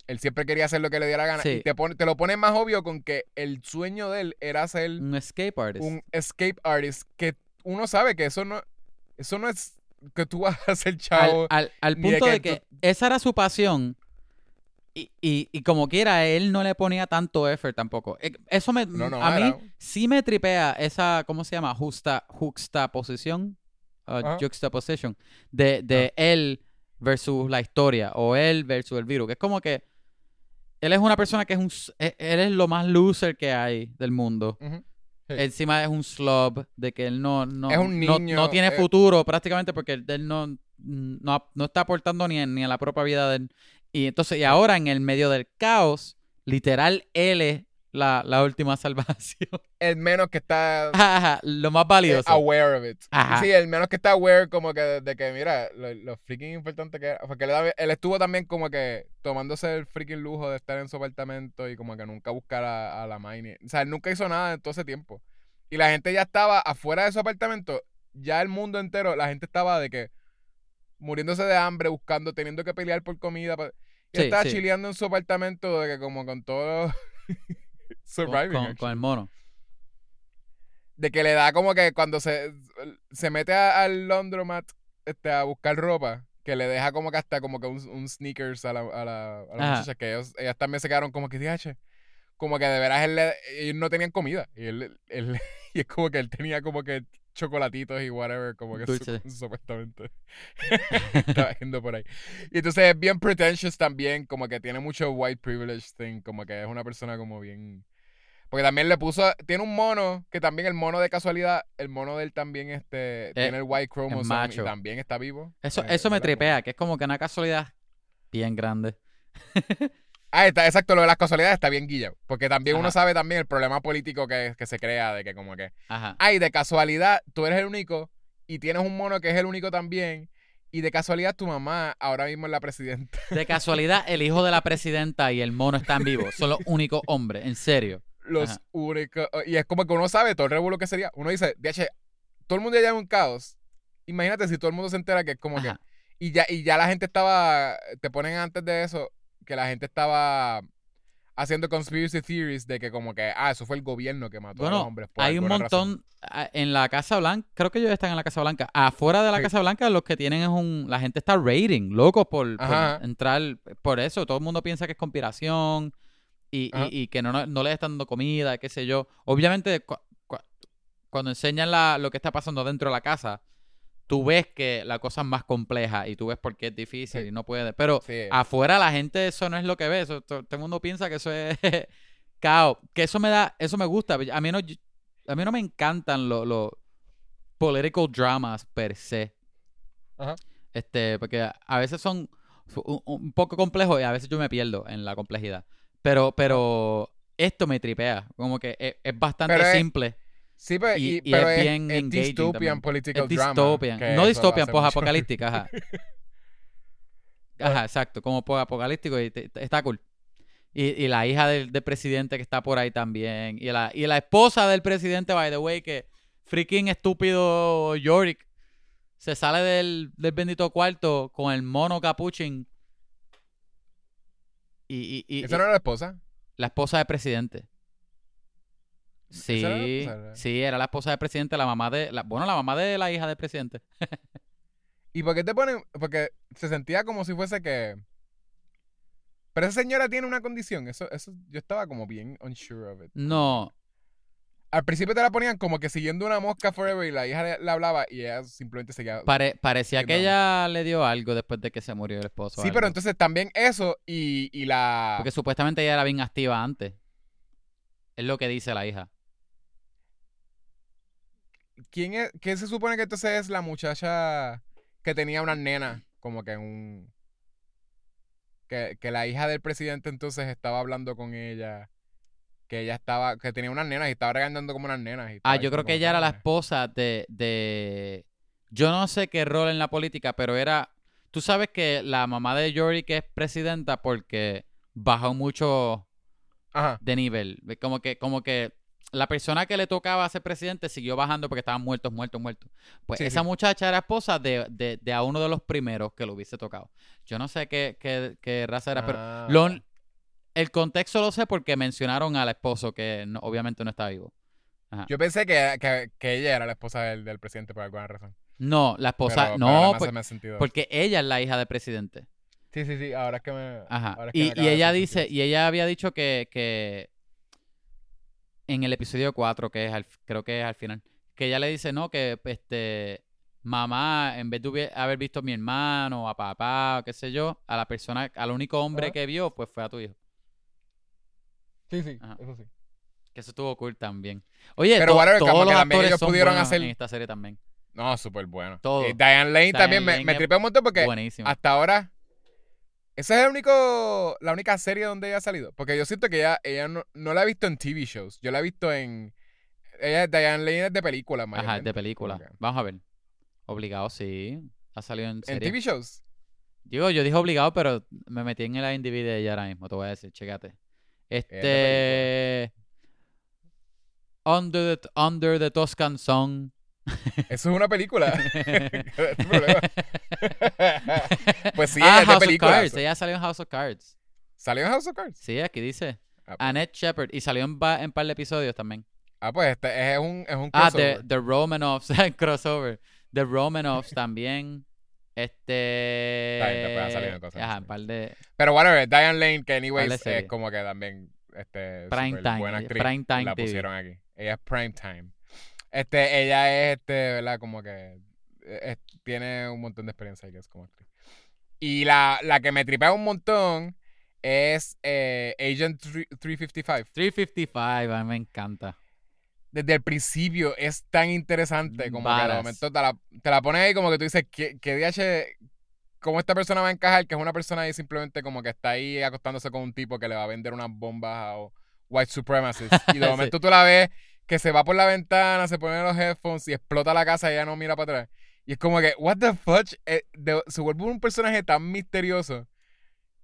S1: Él siempre quería hacer lo que le diera la gana.
S2: Sí.
S1: Y te, pone, te lo pone más obvio con que el sueño de él era ser
S2: Un escape artist.
S1: un escape artist. Que uno sabe que eso no, eso no es que tú vas a ser chavo.
S2: al- al
S1: de
S2: punto
S1: que
S2: de que esa era su pasión y, y- y como quiera él no le ponía tanto effort tampoco Eh, eso me
S1: No, no,
S2: a mí
S1: era-
S2: sí me tripea esa cómo se llama justa juxtaposición uh,
S1: Ajá.
S2: juxtaposition de, de él versus la historia o él versus el virus que es como que él es una persona que es un e- él es lo más loser que hay del mundo.
S1: Sí.
S2: Encima es un slob de que él no, no,
S1: Es un
S2: no-
S1: niño,
S2: no, tiene
S1: eh.
S2: futuro prácticamente porque él, no, no, no está aportando ni, ni a la propia vida de él. Y entonces, y ahora en el medio del caos, literal, él es la, la última salvación.
S1: El menos que está
S2: Ajá, Lo más
S1: eh,
S2: valioso.
S1: aware of it.
S2: Ajá.
S1: Sí, el menos que está aware como que de, de que, mira, lo, lo freaking importante que era. Porque él, él estuvo también como que tomándose el freaking lujo de estar en su apartamento y como que nunca buscar a, a la Miney. O sea, él nunca hizo nada en todo ese tiempo. Y la gente ya estaba afuera de su apartamento. Ya el mundo entero, la gente estaba de que muriéndose de hambre, buscando, teniendo que pelear por comida. Y
S2: Sí,
S1: estaba
S2: sí.
S1: chileando en su apartamento de que como con todo...
S2: con,
S1: surviving.
S2: con- con el mono.
S1: de que le da como que cuando se, se mete a- al laundromat este, a buscar ropa, que le deja como que hasta como que un, un sneakers a la, a la, a la muchacha, que ellos, ellas también se quedaron como que, "Diache", como que de veras él le- ellos no tenían comida. Y él, él- y es como que él tenía como que chocolatitos y whatever, como que
S2: Dulce.
S1: supuestamente estaba yendo por ahí. Y entonces es bien pretentious también, como que tiene mucho white privilege thing, como que es una persona como bien... Porque también le puso, tiene un mono, que también el mono de casualidad, el mono de él también este, tiene el white chromosome y
S2: macho.
S1: también está vivo.
S2: Eso,
S1: Eh,
S2: eso me tripea, que es como que una casualidad bien grande.
S1: Ah, está, exacto, lo de las casualidades está bien guillado. Porque también uno sabe también el problema político que, que se crea de que como que,
S2: Ajá.
S1: ay, de casualidad, tú eres el único y tienes un mono que es el único también Y de casualidad tu mamá ahora mismo es la presidenta.
S2: De casualidad, el hijo de la presidenta y el mono están vivos. Son los únicos hombres, en serio.
S1: Los
S2: Ajá.
S1: únicos. Y es como que uno sabe todo el revuelo que sería. Uno dice, DH, todo el mundo ya es un caos. Imagínate si todo el mundo se entera que es como que. Y ya, y ya la gente estaba. Te ponen antes de eso que la gente estaba haciendo conspiracy theories de que como que, ah, eso fue el gobierno que mató a los hombres. por
S2: hay un
S1: razón.
S2: montón ah, en la Casa Blanca. Creo que ellos están en la Casa Blanca. Afuera de la
S1: Sí.
S2: Casa Blanca, los que tienen es un. La gente está rating, locos por, entrar. Por eso, todo el mundo piensa que es conspiración y, y- y que no, no, no les están dando comida, qué sé yo. Obviamente, cu- cu- cuando enseñan la, lo que está pasando dentro de la casa, tú ves que la cosa es más compleja y tú ves por qué es difícil
S1: Sí.
S2: y no puede. Pero
S1: Sí.
S2: afuera la gente eso no es lo que ve. Eso, to- todo el mundo piensa que eso es caos. Que eso me da, eso me gusta. A mí no, a mí no me encantan los los political dramas per se.
S1: Ajá.
S2: Este, porque a- veces son un, un poco complejos y a veces yo me pierdo en la complejidad. Pero, pero esto me tripea. Como que es, es bastante
S1: Pero es-
S2: simple.
S1: Sí, pero,
S2: y-
S1: y,
S2: y
S1: pero
S2: es
S1: es,
S2: bien
S1: es dystopian political
S2: Es
S1: drama.
S2: No
S1: mucho.
S2: posapocalíptica, ajá. Ajá, exacto, como apocalíptico y te- te- está cool. Y, y la hija del, del presidente que está por ahí también. Y la, y la esposa del presidente, by the way, que freaking estúpido Yorick se sale del, del bendito cuarto con el mono capuchin. Y, y, y-
S1: ¿Esa no era la esposa?
S2: la esposa del presidente. Sí,
S1: era
S2: sí, era la esposa del presidente, la mamá de, la, bueno, la mamá de la hija del presidente.
S1: ¿Y por qué te ponen? Porque se sentía como si fuese que. Pero esa señora tiene una condición. Eso, eso, yo estaba como bien unsure of it.
S2: No,
S1: Al principio te la ponían como que siguiendo una mosca forever y la hija le, hablaba y ella simplemente seguía.
S2: pare- parecía que ella le dio algo después de que se murió el esposo.
S1: sí,
S2: algo.
S1: pero entonces también eso y, y la.
S2: Porque supuestamente ella era bien activa antes. Es lo que dice la hija.
S1: ¿Quién es? ¿Qué se supone que entonces es la muchacha que tenía una nena? Como que un. Que, que la hija del presidente entonces estaba hablando con ella. Que ella estaba. Que tenía unas nenas y estaba regañando como unas nenas. y
S2: Ah, yo creo que ella era la esposa de, de... Yo no sé qué rol en la política, pero era... Tú sabes que la mamá de Yori que es presidenta porque bajó mucho
S1: Ajá.
S2: de nivel. Como que, como que la persona que le tocaba ser presidente siguió bajando porque estaban muertos, muertos, muertos. Pues
S1: Sí,
S2: esa
S1: sí.
S2: muchacha era esposa de, de, de a uno de los primeros que lo hubiese tocado. Yo no sé qué, qué, qué raza era, pero
S1: Ah,
S2: lo- el contexto lo sé porque mencionaron al esposo que no- obviamente no está vivo.
S1: Yo pensé que, que, que ella era la esposa del, del presidente por alguna razón.
S2: No, la esposa,
S1: Pero- pero
S2: no, por-
S1: más sentido.
S2: porque ella es la hija del presidente.
S1: Sí, sí, sí. Ahora es que me.
S2: Ajá.
S1: es que
S2: Y, ella dice,
S1: sentido.
S2: y ella había dicho que, que en el episodio 4, que es al, creo que es al final, que ella le dice, no, que este mamá, en vez de haber visto a mi hermano, a papá, o qué sé yo, a la persona, al único hombre
S1: Ajá.
S2: que vio, pues fue a tu hijo.
S1: Sí, sí.
S2: Ajá.
S1: Eso sí.
S2: Que eso estuvo cool también. Oye,
S1: Pero
S2: to-
S1: whatever,
S2: todos
S1: que
S2: los
S1: también
S2: actores
S1: ellos
S2: son
S1: pudieron hacer-
S2: en esta serie también.
S1: No, súper bueno.
S2: Todo.
S1: Y Diane Lane
S2: Diane
S1: también me,
S2: Lane
S1: me tripé un montón porque
S2: Buenísimo.
S1: hasta ahora. Esa es el único, la única serie donde ella ha salido. Porque yo siento que ella, ella no, no la he visto en TV shows. Yo la he visto en. Ella, Diane Lane es de películas,
S2: Ajá, de
S1: mayormente,
S2: película.
S1: como que-
S2: Vamos a ver. Obligado, sí. Ha salido en
S1: En
S2: serie.
S1: TV shows.
S2: Digo, yo dije obligado, pero me metí en el IMDb de ella ahora mismo, te voy a decir, chécate. Este... Under the, Under the Toscan Song.
S1: Eso es una película. Pues sí,
S2: ah,
S1: ella es de
S2: House of. Cards. Ella salió en House of Cards.
S1: ¿Salió en House of Cards?
S2: Sí, aquí dice.
S1: Ah, pues,
S2: Annette Shepard. Y salió en, en par de episodios también.
S1: ah, pues este es un, es un
S2: Ah,
S1: crossover.
S2: The, the Romanoffs. crossover. The Romanoffs también. Este...
S1: Cosas
S2: Ajá, un par de...
S1: Pero whatever, Diane Lane, que anyways es como que también este,
S2: Prime time,
S1: buena actriz.
S2: prime time
S1: la
S2: TV.
S1: pusieron aquí. Ella es prime time. Este, ella es, este, ¿verdad? Como que eh, es- tiene un montón de experiencia que es como actriz. Y la, la que me tripea un montón es eh, Agent 3- 355.
S2: 355, a mí me encanta.
S1: Desde el principio es tan interesante como que de momento te la, te la pones ahí como que tú dices, ¿qué, qué DH, cómo esta persona va a encajar? Que es una persona ahí simplemente como que está ahí acostándose con un tipo que le va a vender unas bombas a white supremacists. Y de
S2: Sí.
S1: momento tú la ves que se va por la ventana, se pone los headphones y explota la casa y ella no mira para atrás. Y es como que, what the fuck, eh, de- se vuelve un personaje tan misterioso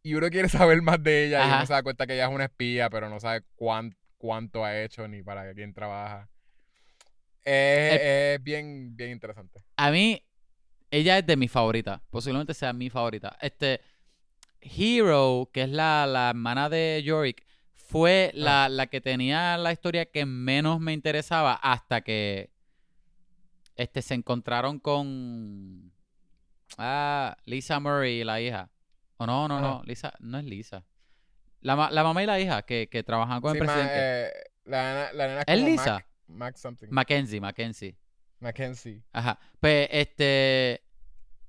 S1: y uno quiere saber más de ella y uno se da cuenta que ella es una espía, pero no sabe cuán- cuánto ha hecho ni para quién trabaja. Es, es bien, bien interesante.
S2: A mí, ella es de mis favoritas. Posiblemente sea mi favorita. Este, Hero, que es la, la hermana de Yorick, fue la, la que tenía la historia que menos me interesaba hasta que este, se encontraron con ah, Lisa Murray, la hija. O no, no, no,
S1: Ajá.
S2: Lisa, no es Lisa. La, la mamá y la hija que, que trabajan con
S1: Sí,
S2: el
S1: ma-
S2: presidente.
S1: eh, la, la nena es
S2: ¿Es
S1: como
S2: Lisa?
S1: Mac, Mac something.
S2: Mackenzie, Mackenzie.
S1: Mackenzie.
S2: Ajá. Pues, este.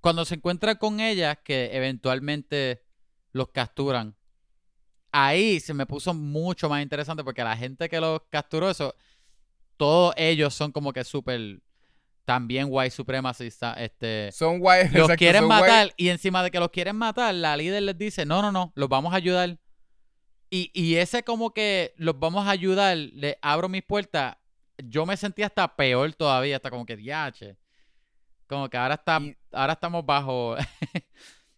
S2: Cuando se encuentra con ellas, que eventualmente los capturan, ahí se me puso mucho más interesante porque la gente que los capturó, eso, todos ellos son como que súper. También white supremacista. Este.
S1: Son white.
S2: Los
S1: exacto,
S2: quieren
S1: white-
S2: matar y encima de que los quieren matar, la líder les dice, no, no, no, los vamos a ayudar. Y, y ese como que los vamos a ayudar, le abro mis puertas, yo me sentí hasta peor todavía, hasta como que diache. Como que ahora está,
S1: Y-
S2: ahora estamos bajo,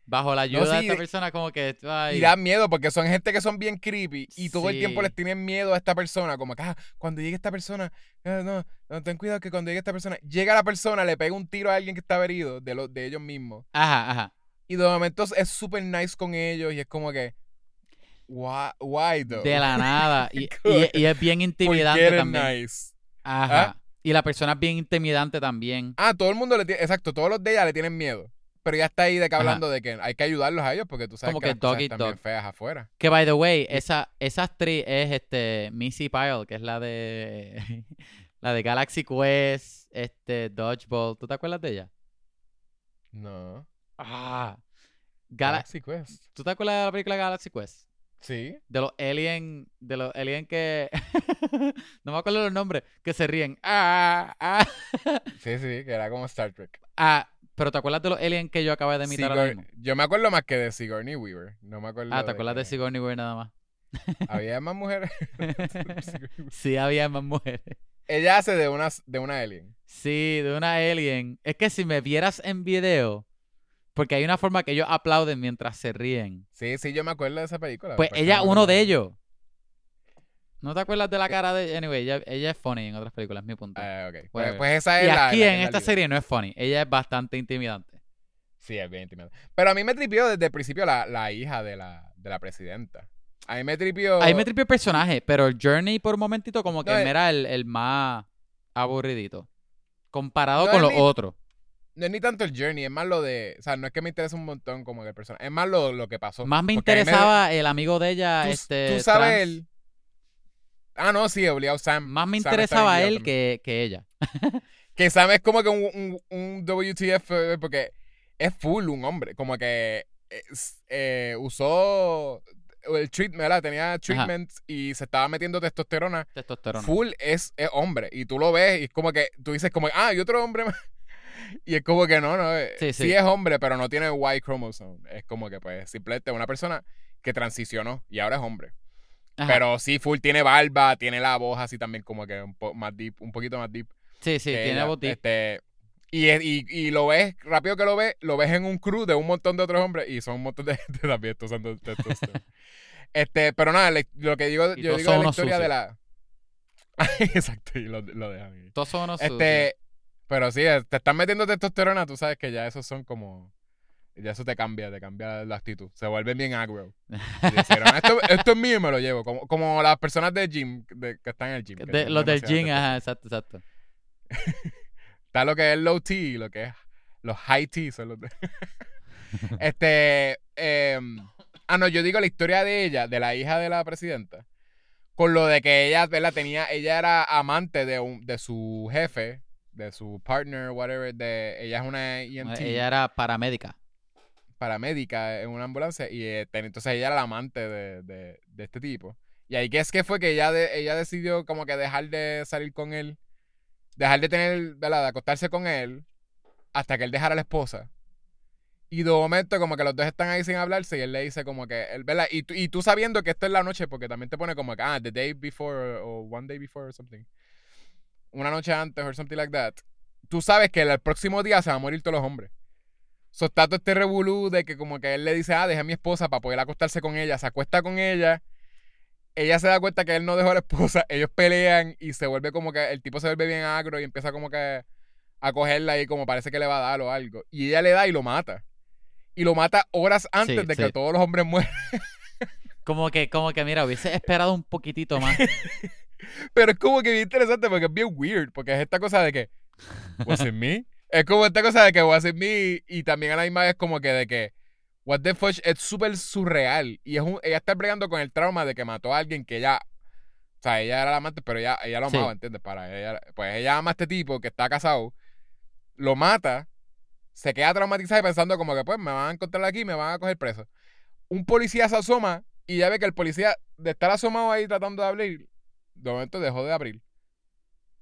S2: bajo la ayuda de
S1: sí,
S2: esta persona, como que ay,
S1: Y da miedo porque son gente que son bien creepy y todo el tiempo les tienen miedo a esta persona. Como que, ah, cuando llegue esta persona, eh, no, no, ten cuidado que cuando llegue esta persona, llega la persona, le pega un tiro a alguien que está herido de, los de ellos mismos.
S2: Ajá, ajá.
S1: Y de momento es súper nice con ellos y es como que, why, why though?
S2: De la nada. Y, y- y es bien
S1: ¿Por qué
S2: intimidante también.
S1: nice?
S2: Ajá. Y la persona es bien intimidante también.
S1: Ah, todo el mundo le tiene, exacto, todos los de ella le tienen miedo. Pero ya está ahí de que
S2: Ajá.
S1: hablando de que hay que ayudarlos a ellos porque tú sabes
S2: Como
S1: que,
S2: que
S1: las cosas están bien feas afuera.
S2: Que by the way, esa, esa actriz es este Missy Pyle, que es la de la de Galaxy Quest, este Dodgeball. ¿Tú te acuerdas de ella?
S1: No.
S2: Ah. Gala-
S1: Galaxy Quest.
S2: ¿Tú te acuerdas de la película Galaxy Quest?
S1: Sí.
S2: De los alien, de los alien que no me acuerdo los nombres, que se ríen. Ah, ah,
S1: Sí, sí, que era como Star Trek.
S2: ah. Pero ¿te acuerdas de los alien que yo acabé de imitar ahora
S1: Sigour-
S2: mismo?
S1: Yo me acuerdo más que de Sigourney Weaver. No me acuerdo.
S2: Ah, ¿te acuerdas de Sigourney Weaver nada más?
S1: Había más mujeres.
S2: Sí, había más mujeres.
S1: Ella hace de una, de una alien.
S2: Sí, de una alien. Es que si me vieras en video, porque hay una forma que ellos aplauden mientras se ríen.
S1: Sí, sí, yo me acuerdo de esa película.
S2: Pues ella es uno de ellos. ¿No te acuerdas de la cara de Anyway, ella, ella es funny en otras películas, mi punto.
S1: Ah, ok. Pues,
S2: Whatever.
S1: pues esa es
S2: y
S1: la.
S2: aquí
S1: la
S2: en esta serie no es funny. Ella es bastante intimidante.
S1: Sí, es bien intimidante. Pero a mí me tripió desde el principio la, la hija de la, de la presidenta. A mí me tripió.
S2: Ahí me tripió el personaje, pero el Journey por un momentito como que
S1: No, eh.
S2: me era el, el más aburridito. Comparado
S1: No
S2: con los
S1: ni-
S2: otros.
S1: No es ni tanto el journey, es más lo de. O sea, no es que me interesa un montón como el personaje. Es más lo, lo que pasó.
S2: Más me
S1: a mí
S2: interesaba el amigo de ella,
S1: Tú,
S2: este.
S1: tú sabes
S2: trans.
S1: el. Ah, no, sí, obligado Sam.
S2: Más me
S1: Sam
S2: interesaba él que, que ella.
S1: Que Sam es como que un, un, un WTF eh, porque es full un hombre. Como que es- eh, usó el treatment, ¿verdad? Tenía treatment y se estaba metiendo testosterona.
S2: Testosterona.
S1: Full es, es hombre. Y tú lo ves y es como que tú dices como, ah, y otro hombre más. Y es como que no, no. eh,
S2: Sí,
S1: Sí,
S2: sí.
S1: es hombre, pero no tiene Y chromosome. Es como que pues simplemente una persona que transicionó y ahora es hombre.
S2: Ajá.
S1: Pero sí, full tiene barba, tiene la voz así también como que un, po más deep, un poquito más deep.
S2: Sí, sí, tiene
S1: ella.
S2: voz deep.
S1: Este, y, y, y lo ves, rápido que lo ves, lo ves en un crew de un montón de otros hombres y son un montón de gente también usando este, pero nada, le- lo que digo,
S2: Y
S1: yo digo de la historia de la. Exacto, y lo, lo dejan.
S2: Todos son unos sucios.
S1: Este, pero sí, eh, te están metiendo testosterona, tú sabes que ya esos son como. Ya eso te cambia, te cambia la actitud. Se vuelven bien dijeron, esto, esto es mío y me lo llevo. Como, como las personas de gym, de- que están en el gym.
S2: De- los del gym, ajá, exacto, exacto.
S1: Está lo que es low T y lo que es los high T son los de... este em, ah no, yo digo la historia de ella, de la hija de la presidenta, con lo de que ella, ¿verdad? Tenía, ella era amante de un, de su jefe, de su partner, whatever, de ella es una EMT,
S2: Ella era paramédica.
S1: Paramédica en una ambulancia y eh, entonces ella era la amante de, de, este tipo. Y ahí que es que fue que ella, de- ella decidió como que dejar de salir con él, dejar de tener, ¿verdad? De acostarse con él hasta que él dejara a la esposa. Y de momento como que los dos están ahí sin hablarse y él le dice como que, él, ¿verdad? Y, y tú sabiendo que esto es la noche porque también te pone como que, ah, the day before o one day before or something. Una noche antes or something like that. tú sabes que el próximo día se van a morir todos los hombres. So, está todo este revolú de que como que él le dice, ah, deja a mi esposa para poder acostarse con ella. Se acuesta con ella. Ella se da cuenta que él no dejó a la esposa. Ellos pelean y se vuelve como que el tipo se vuelve bien agro y empieza como que a cogerla y como parece que le va a dar o algo. Y ella le da y lo mata. Y lo mata horas antes
S2: Sí,
S1: de que todos los hombres mueran.
S2: Como que, como que, mira, hubiese esperado un poquitito más.
S1: Pero es como que bien interesante porque es bien weird. Porque es esta cosa de que, ¿was it me? Es como esta cosa de que was it me y también a la misma vez como que de que what the fuck es súper surreal y es un, ella está bregando con el trauma de que mató a alguien que ella o sea, ella era la amante, pero ella, ella lo
S2: Sí.
S1: amaba, ¿entiendes? Para ella, pues ella ama a este tipo que está casado, lo mata, se queda traumatizada y pensando como que pues me van a encontrar aquí, me van a coger preso. Un policía se asoma y ya ve que el policía de estar asomado ahí tratando de abrir, de momento dejó de abrir.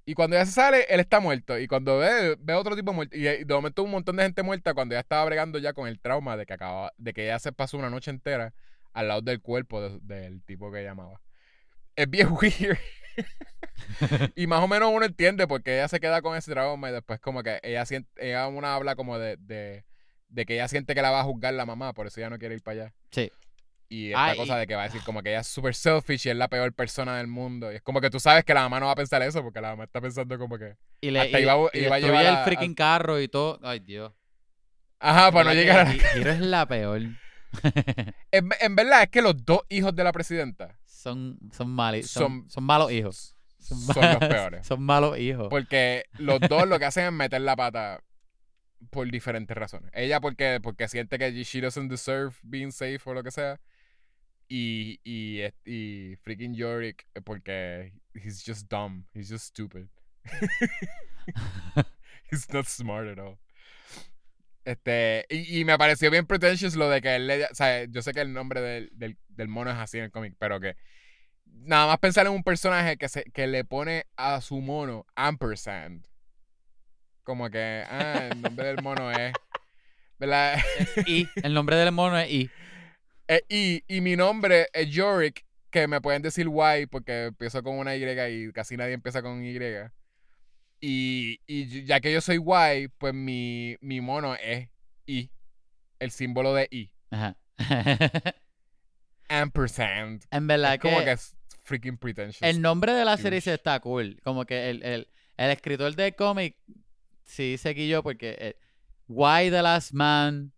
S1: Y cuando ya se sale, él está muerto. Y cuando ve, ve otro tipo muerto. Y de momento un montón de gente muerta cuando ya estaba bregando ya con el trauma de que acababa, de que ella se pasó una noche entera al lado del cuerpo de- del tipo que ella amaba. Es bien weird. y más o menos uno entiende porque ella se queda con ese trauma y después como que ella siente, ella una habla como de, de, de que ella siente que la va a juzgar la mamá, por eso ella no quiere ir para allá.
S2: Sí.
S1: Y esta
S2: Ah, y-
S1: cosa de que va a decir como que ella es super selfish y es la peor persona del mundo. Y es como que tú sabes que la mamá no va a pensar eso porque la mamá está pensando como que...
S2: Y le
S1: Hasta
S2: y-
S1: iba
S2: y
S1: iba a llevar
S2: el
S1: a-
S2: freaking carro y todo. Ay, Dios.
S1: Ajá, para no
S2: ¿Verdad que
S1: llegar a...
S2: Hiro es la peor.
S1: En, en verdad es que los dos hijos de la presidenta
S2: son, son, mali- son,
S1: Son-
S2: son malos hijos. Son,
S1: los peores.
S2: Son malos hijos.
S1: Porque los dos lo que hacen es meter la pata por diferentes razones. Ella porque, porque siente que she doesn't deserve being safe o lo que sea. Y, y, y freaking Yorick porque he's just dumb. He's just stupid. he's not smart at all. Este, y, y me pareció bien pretentious lo de que él le... O sea, yo sé que el nombre del, del, del mono es así en el cómic, pero que nada más pensar en un personaje que, se, que le pone a su mono ampersand. Como que, ah, el nombre del mono es... ¿Verdad?
S2: Es I. El nombre del mono es I.
S1: Eh, y, y mi nombre es Yorick, que me pueden decir Y porque empiezo con una Y y casi nadie empieza con Y. Y, y ya que yo soy Y, pues mi, mi mono es I, el símbolo de I.
S2: Ajá.
S1: Ampersand.
S2: en verdad
S1: Es como
S2: que
S1: que es freaking pretentious.
S2: el nombre de la serie está cool. Como que el, el, el escritor del cómic sí seguí yo porque eh, Why the Last Man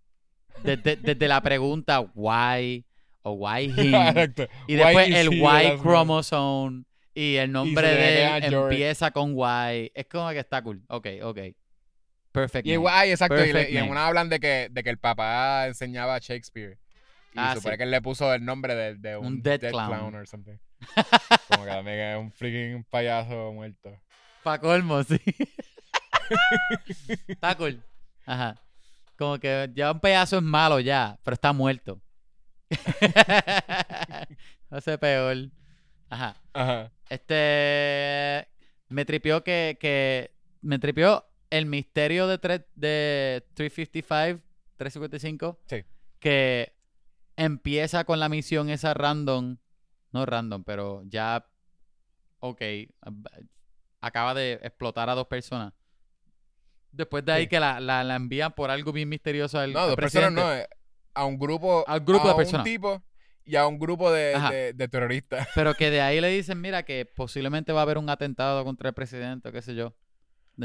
S2: desde, desde la pregunta why o why him
S1: Exacto.
S2: y
S1: Why
S2: después el
S1: he the
S2: Y
S1: last man?
S2: chromosome y el nombre de él empieza con Y. Es como que está cool. Ok, ok. Perfect.
S1: Y,
S2: name.
S1: Y, exacto. Y, le-
S2: Perfect
S1: y en una hablan de que, de que el papá enseñaba a Shakespeare. Y
S2: Ah,
S1: supone
S2: sí.
S1: que él le puso el nombre de, de un,
S2: Un dead
S1: dead,
S2: clown.
S1: or something. Como que también es un freaking payaso muerto.
S2: Pa' colmo, sí. está cool. Ajá. Como que ya un pedazo es malo ya, pero está muerto. Hace peor. Ajá.
S1: Ajá.
S2: Este. Me tripió que. que me tripió el misterio de, tre- de 355, 355.
S1: Sí.
S2: Que empieza con la misión esa random. No random, pero ya. Ok. Acaba de explotar a dos personas. Después de ahí
S1: Sí.
S2: que la, la, la envían por algo bien misterioso al
S1: No,
S2: al
S1: dos personas no. eh, A un grupo.
S2: Al grupo
S1: a
S2: de personas.
S1: un tipo y a un grupo de, de, de terroristas.
S2: Pero que de ahí le dicen, mira, que posiblemente va a haber un atentado contra el presidente, o qué sé yo.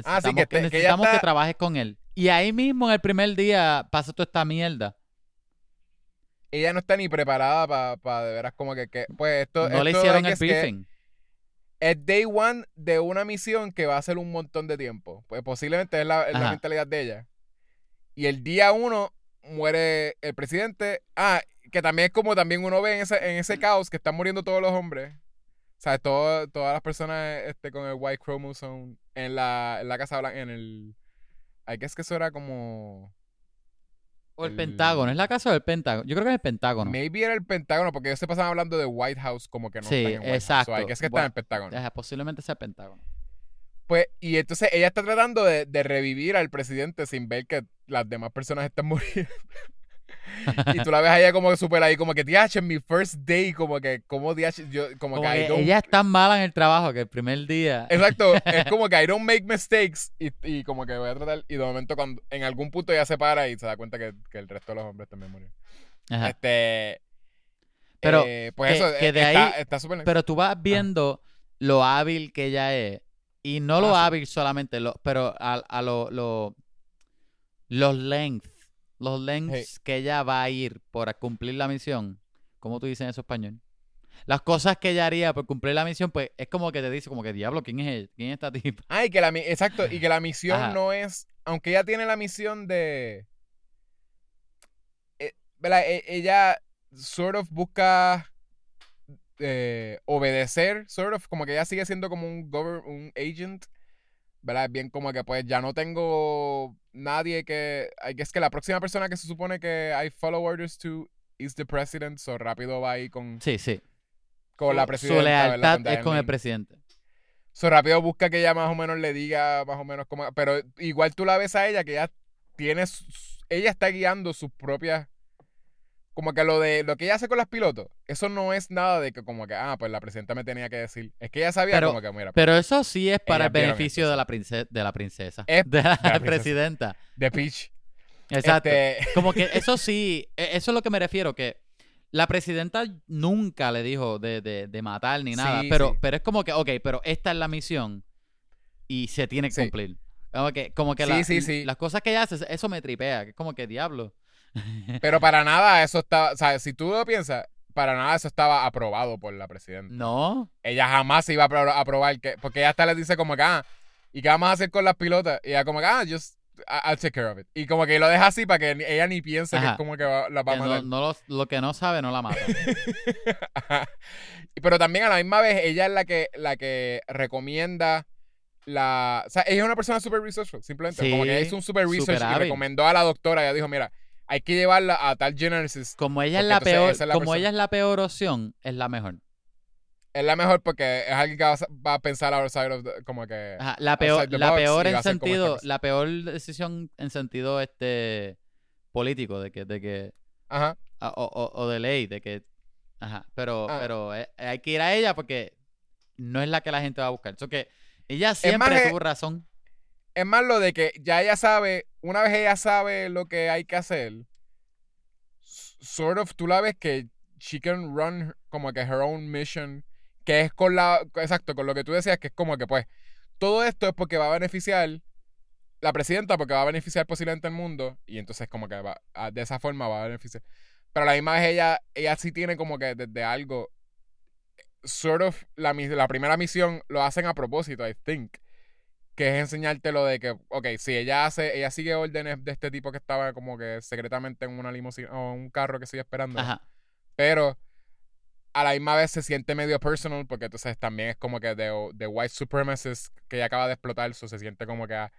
S1: Ah, sí,
S2: Necesitamos,
S1: que
S2: que,
S1: te- que
S2: necesitamos que
S1: está-
S2: trabajes con él. Y ahí mismo, en el primer día, pasa toda esta mierda.
S1: Ella no está ni preparada para de veras como que. que- pues esto.
S2: no le hicieron el
S1: que
S2: briefing.
S1: Es day one de una misión que va a ser un montón de tiempo. Pues posiblemente es la, es la
S2: Ajá.
S1: mentalidad de ella. Y el día uno muere el presidente. Ah, que también es como también uno ve en ese, en ese caos que están muriendo todos los hombres. O sea, todo- todas las personas este, con el white chromosome en la, en la Casa Blanca, en el... I guess que eso era como...
S2: O el,
S1: el-
S2: Pentágono. ¿Es la casa del Pentágono? Yo creo que es el Pentágono.
S1: Maybe era el Pentágono, porque ellos se pasaban hablando de White House como que no
S2: Sí,
S1: están en White House.
S2: exacto.
S1: So, I guess que
S2: Bueno,
S1: en el Pentágono.
S2: Posiblemente sea el Pentágono.
S1: Pues, y entonces ella está tratando de, de revivir al presidente sin ver que las demás personas están muriendo. Y tú la ves a ella como súper ahí, como que, DH, en mi first day, como que, como DH, yo, como,
S2: Como
S1: que, I
S2: que
S1: don't-
S2: ella es tan mala en el trabajo que el primer día.
S1: Exacto, es como que I don't make mistakes y, y como que voy a tratar, y de momento cuando en algún punto ella se para y se da cuenta que, que el resto de los hombres también murieron.
S2: Ajá.
S1: Este...
S2: Pero
S1: eh, pues
S2: que-
S1: eso,
S2: que de
S1: está,
S2: ahí-
S1: está nice.
S2: Pero tú vas viendo lo hábil que ella es. Y no lo
S1: Ah, sí.
S2: hábil solamente, lo, pero a, a lo, lo- los lengths. Los lengths que ella va a ir por cumplir la misión. ¿Cómo tú dices en eso español? Las cosas que ella haría por cumplir la misión, pues es como que te dice, como que diablo, ¿quién es él? ¿Quién es esta tipa?
S1: Ah, y que la, exacto, y que la misión
S2: Ajá.
S1: no es, aunque ella tiene la misión de, eh. E- ella sort of busca eh, obedecer, sort of, como que ella sigue siendo como un un agent, ¿verdad? Bien como que pues ya no tengo nadie que, I guess que la próxima persona que se supone que I follow orders to is the president, so rápido va ahí con,
S2: Sí, sí.
S1: con la presidenta,
S2: Su lealtad es con el presidente.
S1: So, rápido busca que ella más o menos le diga más o menos cómo. Pero igual tú la ves a ella que ella tiene. sus- Ella está guiando sus propias. Como que lo de lo que ella hace con las pilotos, eso no es nada de que como que, ah, pues la presidenta me tenía que decir. Es que ella sabía
S2: Pero-
S1: como que, mira,
S2: Pero eso sí es para el beneficio de la, prince- de la princesa.
S1: Es
S2: de la,
S1: princesa.
S2: presidenta.
S1: de Peach.
S2: Exacto.
S1: Este,
S2: Como que eso sí, e- eso es lo que me refiero, que la presidenta nunca le dijo de, de- de matar ni nada,
S1: Sí,
S2: pero,
S1: sí.
S2: pero es como que, ok, pero esta es la misión y se tiene que
S1: Sí.
S2: cumplir. Como que, como que
S1: Sí,
S2: la-
S1: sí, sí.
S2: las cosas que ella hace, eso me tripea, que es como que diablo.
S1: pero para nada eso está. O sea, si tú lo piensas, para nada eso estaba aprobado por la presidenta.
S2: No,
S1: Ella jamás se iba a apro- a aprobar que. Porque ella hasta le dice como que, ah, ¿y qué vamos a hacer con las pilotas? Y ella como que, ah, just. I- I'll take care of it. Y como que lo deja así para que ella ni piense que es como que va- la va a
S2: que
S1: matar.
S2: no lo, lo que no sabe no la mata.
S1: Pero también a la misma vez, ella es la que, la que recomienda la. O sea, ella es una persona super researchful, simplemente. como que
S2: Sí,
S1: hizo un super research y
S2: hábil.
S1: recomendó a la doctora. Ella dijo, mira, hay que llevarla a tal genesis.
S2: Como ella es la peor,
S1: esa es la
S2: como
S1: persona.
S2: ella es la peor opción, es la mejor.
S1: Es la mejor porque es alguien que va a, va a pensar outside of the- como que.
S2: Ajá, la peor, la
S1: box
S2: peor en
S1: a
S2: sentido, la peor decisión en sentido este político, de que, de que
S1: Ajá.
S2: Ah, o, o- o de ley, de que. Ajá. Pero,
S1: Ah.
S2: pero eh, hay que ir a ella porque no es la que la gente va a buscar. Eso que ella siempre
S1: eh,
S2: tuvo razón.
S1: Es más lo de que ya ella sabe, una vez ella sabe lo que hay que hacer, sort of, tú la ves que she can run como que her own mission, que es con la, exacto, con lo que tú decías, que es como que pues, todo esto es porque va a beneficiar la presidenta, porque va a beneficiar posiblemente el mundo, y entonces como que va, de esa forma va a beneficiar. Pero a la misma vez ella, ella sí tiene como que desde algo, sort of, la, la primera misión lo hacen a propósito, I think que es enseñarte lo de que, ok, si ella hace, ella sigue órdenes de este tipo que estaba como que secretamente en una limusina o un carro que sigue esperando,
S2: Ajá.
S1: pero a la misma vez se siente medio personal porque entonces también es como que de, de white supremacist que ella acaba de explotar, eso se siente como que ah,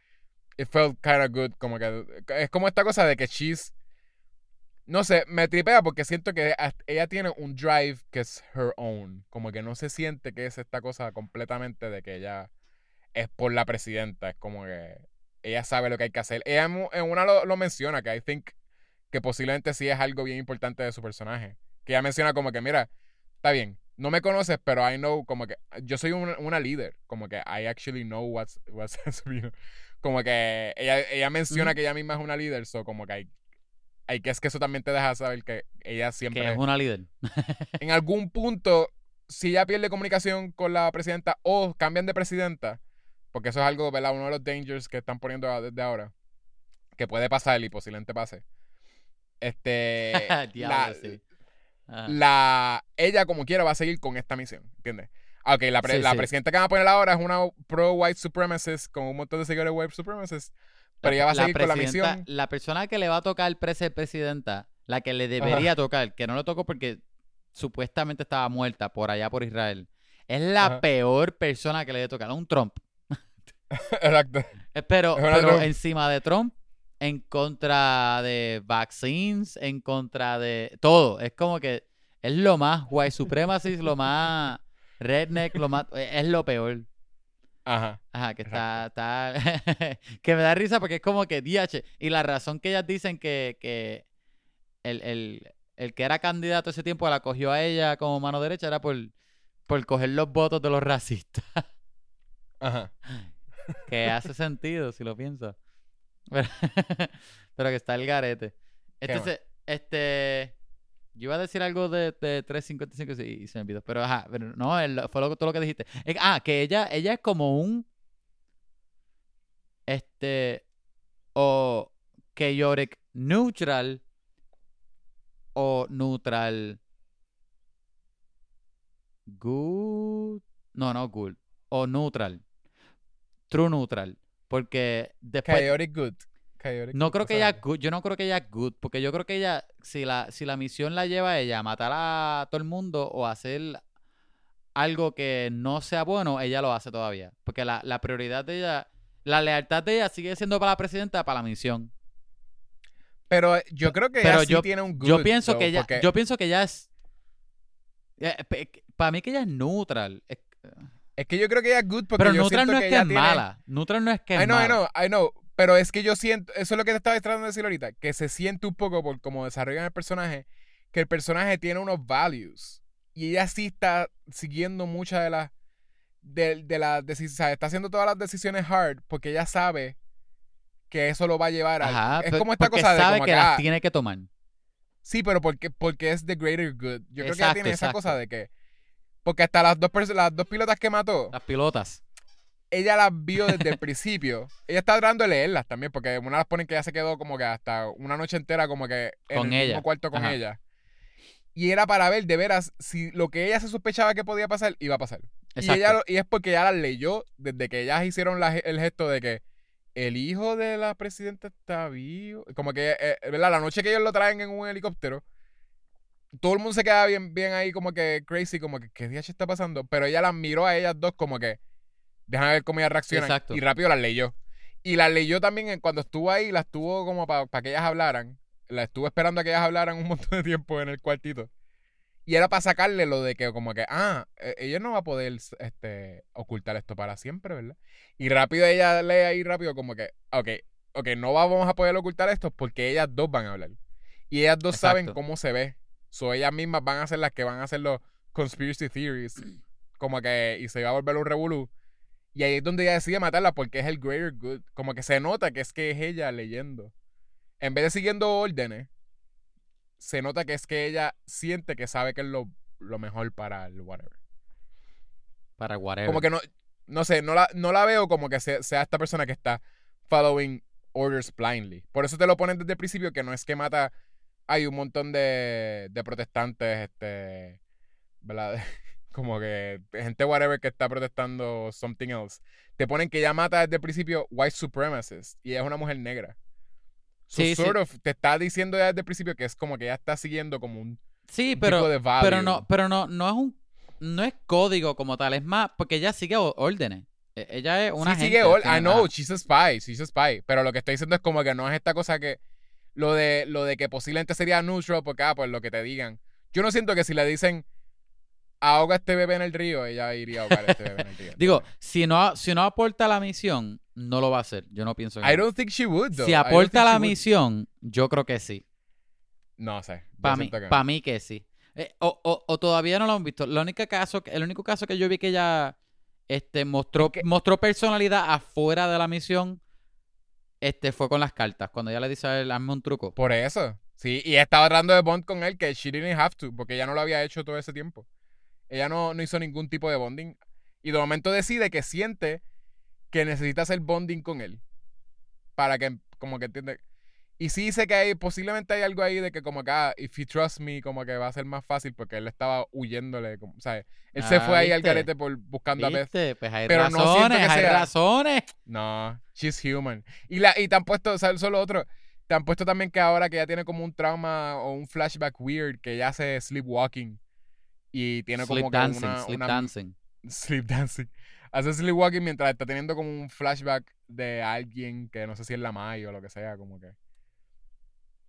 S1: it felt kind of good, como que es como esta cosa de que she's no sé, me tripea porque siento que ella tiene un drive que es her own, como que no se siente que es esta cosa completamente de que ella es por la presidenta, es como que ella sabe lo que hay que hacer. Ella en una lo, lo menciona, que I think que posiblemente sí es algo bien importante de su personaje. Que ella menciona como que, mira, está bien, no me conoces, pero I know como que yo soy una, una líder, como que I actually know what's, what's you know, como que ella, ella menciona que ella misma es una líder, so como que hay, hay que es que eso también te deja saber que ella siempre
S2: Que es una líder.
S1: en algún punto, si ella pierde comunicación con la presidenta o cambian de presidenta, porque eso es algo, ¿verdad? Uno de los dangers que están poniendo desde ahora, que puede pasar y posiblemente pase. Este.
S2: Diablo,
S1: la,
S2: sí.
S1: La- ella, como quiera, va a seguir con esta misión, ¿entiendes? Ah, Ok, la, pre-
S2: Sí,
S1: la
S2: sí.
S1: presidenta que van a poner ahora es una pro-white supremacist con un montón de seguidores white supremacists, pero ella va a seguir con la misión.
S2: La persona que le va a tocar el ser presidenta, la que le debería tocar, que no le tocó porque supuestamente estaba muerta por allá por Israel, es la
S1: Ajá.
S2: peor persona que le debe tocar. Un Trump.
S1: Exacto.
S2: Eh, Pero, pero encima de Trump, en contra de vaccines, en contra de todo. Es como que es lo más white supremacist, lo más redneck, lo más... Es lo peor.
S1: Ajá.
S2: Ajá, que está, está que me da risa porque es como que DH. Y la razón que ellas dicen que, que el, el, el que era candidato ese tiempo la cogió a ella como mano derecha era por, por coger los votos de los racistas.
S1: Ajá.
S2: que hace sentido si lo piensas. Pero, pero que está el garete.
S1: ¿Qué
S2: Entonces, este. Yo iba a decir algo de, de 355 y, y se me olvidó. Pero ajá, pero no, el- fue lo, todo lo que dijiste. Es- ah, que ella, ella es como un. Este. O chaotic neutral. O neutral. Good. No, no, good. O neutral. True neutral. Porque después.
S1: Chaotic good. Chaotic
S2: No creo que ella good, yo no creo que ella es good, porque yo creo que ella, si la, si la misión la lleva a ella a matar a todo el mundo o a hacer algo que no sea bueno, ella lo hace todavía. Porque la, la prioridad de ella, la lealtad de ella sigue siendo para la presidenta, para la misión.
S1: Pero yo creo que
S2: Pero
S1: ella sí
S2: yo-
S1: tiene un good.
S2: yo pienso
S1: though,
S2: que ella,
S1: porque-
S2: yo pienso que ella es, para mí que ella es neutral. Es-
S1: Es que yo creo que ella es good porque
S2: pero
S1: yo
S2: neutral
S1: siento
S2: no es que
S1: ella
S2: es
S1: tiene...
S2: mala. Neutral no es que es
S1: I know, I
S2: mala.
S1: know, I know. Pero es que yo siento, eso es lo que te estaba tratando de decir ahorita, que se siente un poco por cómo desarrollan el personaje, que el personaje tiene unos values. Y ella sí está siguiendo muchas de las de, de las decisiones, está haciendo todas las decisiones hard porque ella sabe que eso lo va a llevar a...
S2: Ajá,
S1: es como esta cosa de
S2: sabe
S1: como
S2: que
S1: que,
S2: las
S1: ah,
S2: tiene que tomar.
S1: Sí, pero porque, porque es the greater good. Yo creo que ella
S2: Exacto,
S1: tiene esa cosa de que... Porque hasta las dos, las dos pilotas que mató,
S2: Las pilotas.
S1: ella las vio desde el principio. Ella está tratando de leerlas también, porque una las ponen que ella se quedó como que hasta una noche entera como que en
S2: Con
S1: el
S2: ella.
S1: mismo cuarto con
S2: Ajá.
S1: ella. Y era para ver de veras si lo que ella se sospechaba que podía pasar, iba a pasar. Y, ella lo- y es porque ella las leyó desde que ellas hicieron la- el gesto de que el hijo de la presidenta está vivo. Como que, eh, ¿verdad? La noche que ellos lo traen en un helicóptero, todo el mundo se queda bien, bien ahí como que crazy, como que ¿qué día está pasando? Pero ella las miró a ellas dos como que déjame ver cómo ellas reaccionan.
S2: Exacto.
S1: Y rápido las leyó. Y las leyó también en- cuando estuvo ahí, las tuvo como para que ellas hablaran. La estuvo esperando a que ellas hablaran un montón de tiempo en el cuartito. Y era para sacarle lo de que como que, ah, e- ella no va a poder este, ocultar esto para siempre, ¿verdad? Y rápido ella lee ahí rápido como que, ok, ok, no vamos a poder ocultar esto porque ellas dos van a hablar. Y ellas dos saben cómo se ve. So ellas mismas van a ser las que van a hacer los conspiracy theories. Como que, y se va a volver un revolú. Y ahí es donde ella decide matarla porque es el greater good. Como que se nota que es que es ella leyendo. En vez de siguiendo órdenes, se nota que es que ella siente que sabe que es lo, lo mejor para el whatever.
S2: Para whatever.
S1: Como que no, no sé, no la, no la veo como que sea, sea esta persona que está following orders blindly. Por eso te lo ponen desde el principio que no es que mata. Hay un montón de, de protestantes, este, ¿verdad? Como que gente whatever que está protestando something else. Te ponen que ella mata desde el principio white supremacists y ella es una mujer negra. So,
S2: Sí, sí.
S1: sort of, te está diciendo ya desde el principio que es como que ella está siguiendo como un
S2: Sí,
S1: un
S2: pero,
S1: tipo de value.
S2: pero no, pero no, no es un, no es código como tal, es más, porque ella sigue órdenes. E- Ella es una
S1: sí,
S2: gente
S1: sigue
S2: final,
S1: I know, she's a spy, she's a spy. Pero lo que estoy diciendo es como que no es esta cosa que. Lo de, lo de que posiblemente sería neutral, porque, ah, pues lo que te digan. Yo no siento que si le dicen ahoga este bebé en el río, ella iría a ahogar este bebé en el río.
S2: Digo, si no, si no aporta la misión, no lo va a hacer. Yo no pienso que
S1: I don't think she would, though.
S2: Si aporta la misión, yo creo que sí.
S1: No sé.
S2: Para mí,
S1: que
S2: pa' mí que sí. Eh, o, o- o todavía no lo han visto. El único caso, que- el único caso que yo vi que ella este, mostró,
S1: Es que-
S2: mostró personalidad afuera de la misión este, fue con las cartas. Cuando ella le dice a él, hazme un truco.
S1: Por eso. Sí, y estaba tratando de bond con él que she didn't have to, porque ella no lo había hecho todo ese tiempo. Ella no, no hizo ningún tipo de bonding. Y de momento decide que siente que necesita hacer bonding con él. Para que, como que entiende. Y sí dice que hay, posiblemente hay algo ahí de que como que, ah, if you trust me, como que va a ser más fácil porque él estaba huyéndole, como, ¿sabes? Él se
S2: Ah,
S1: fue ahí al garete por buscando a Beth.
S2: Pues hay
S1: Pero no
S2: razones,
S1: que
S2: hay
S1: sea-
S2: razones.
S1: No, she's human. Y, la, y te han puesto, ¿sabes? Solo otro. Te han puesto también que ahora que ella tiene como un trauma o un flashback weird, que ella hace sleepwalking. Y tiene
S2: Sleep
S1: como que
S2: dancing,
S1: una,
S2: sleep
S1: una-
S2: dancing.
S1: sleep dancing. Hace sleepwalking mientras está teniendo como un flashback de alguien que no sé si es la May o lo que sea, como que.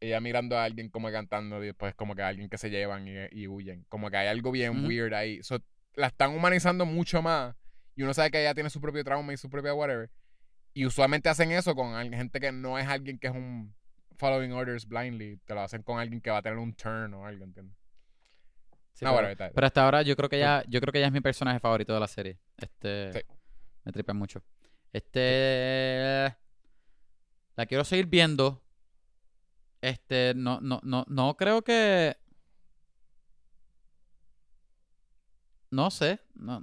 S1: Ella mirando a alguien como cantando y después como que a alguien que se llevan y, y huyen. Como que hay algo bien weird ahí. So, la están humanizando mucho más. Y uno sabe que ella tiene su propio trauma y su propia whatever. Y usualmente hacen eso con gente que no es alguien que es un following orders blindly, te lo hacen con alguien que va a tener un turn o algo, ¿entiendes?
S2: Sí,
S1: no,
S2: pero,
S1: bueno,
S2: pero hasta ahora yo creo que ya, yo creo que ya es mi personaje favorito de la serie. Este
S1: Sí.
S2: me tripa mucho. Este la quiero seguir viendo. Este, no, no, no, no creo que. No sé. No,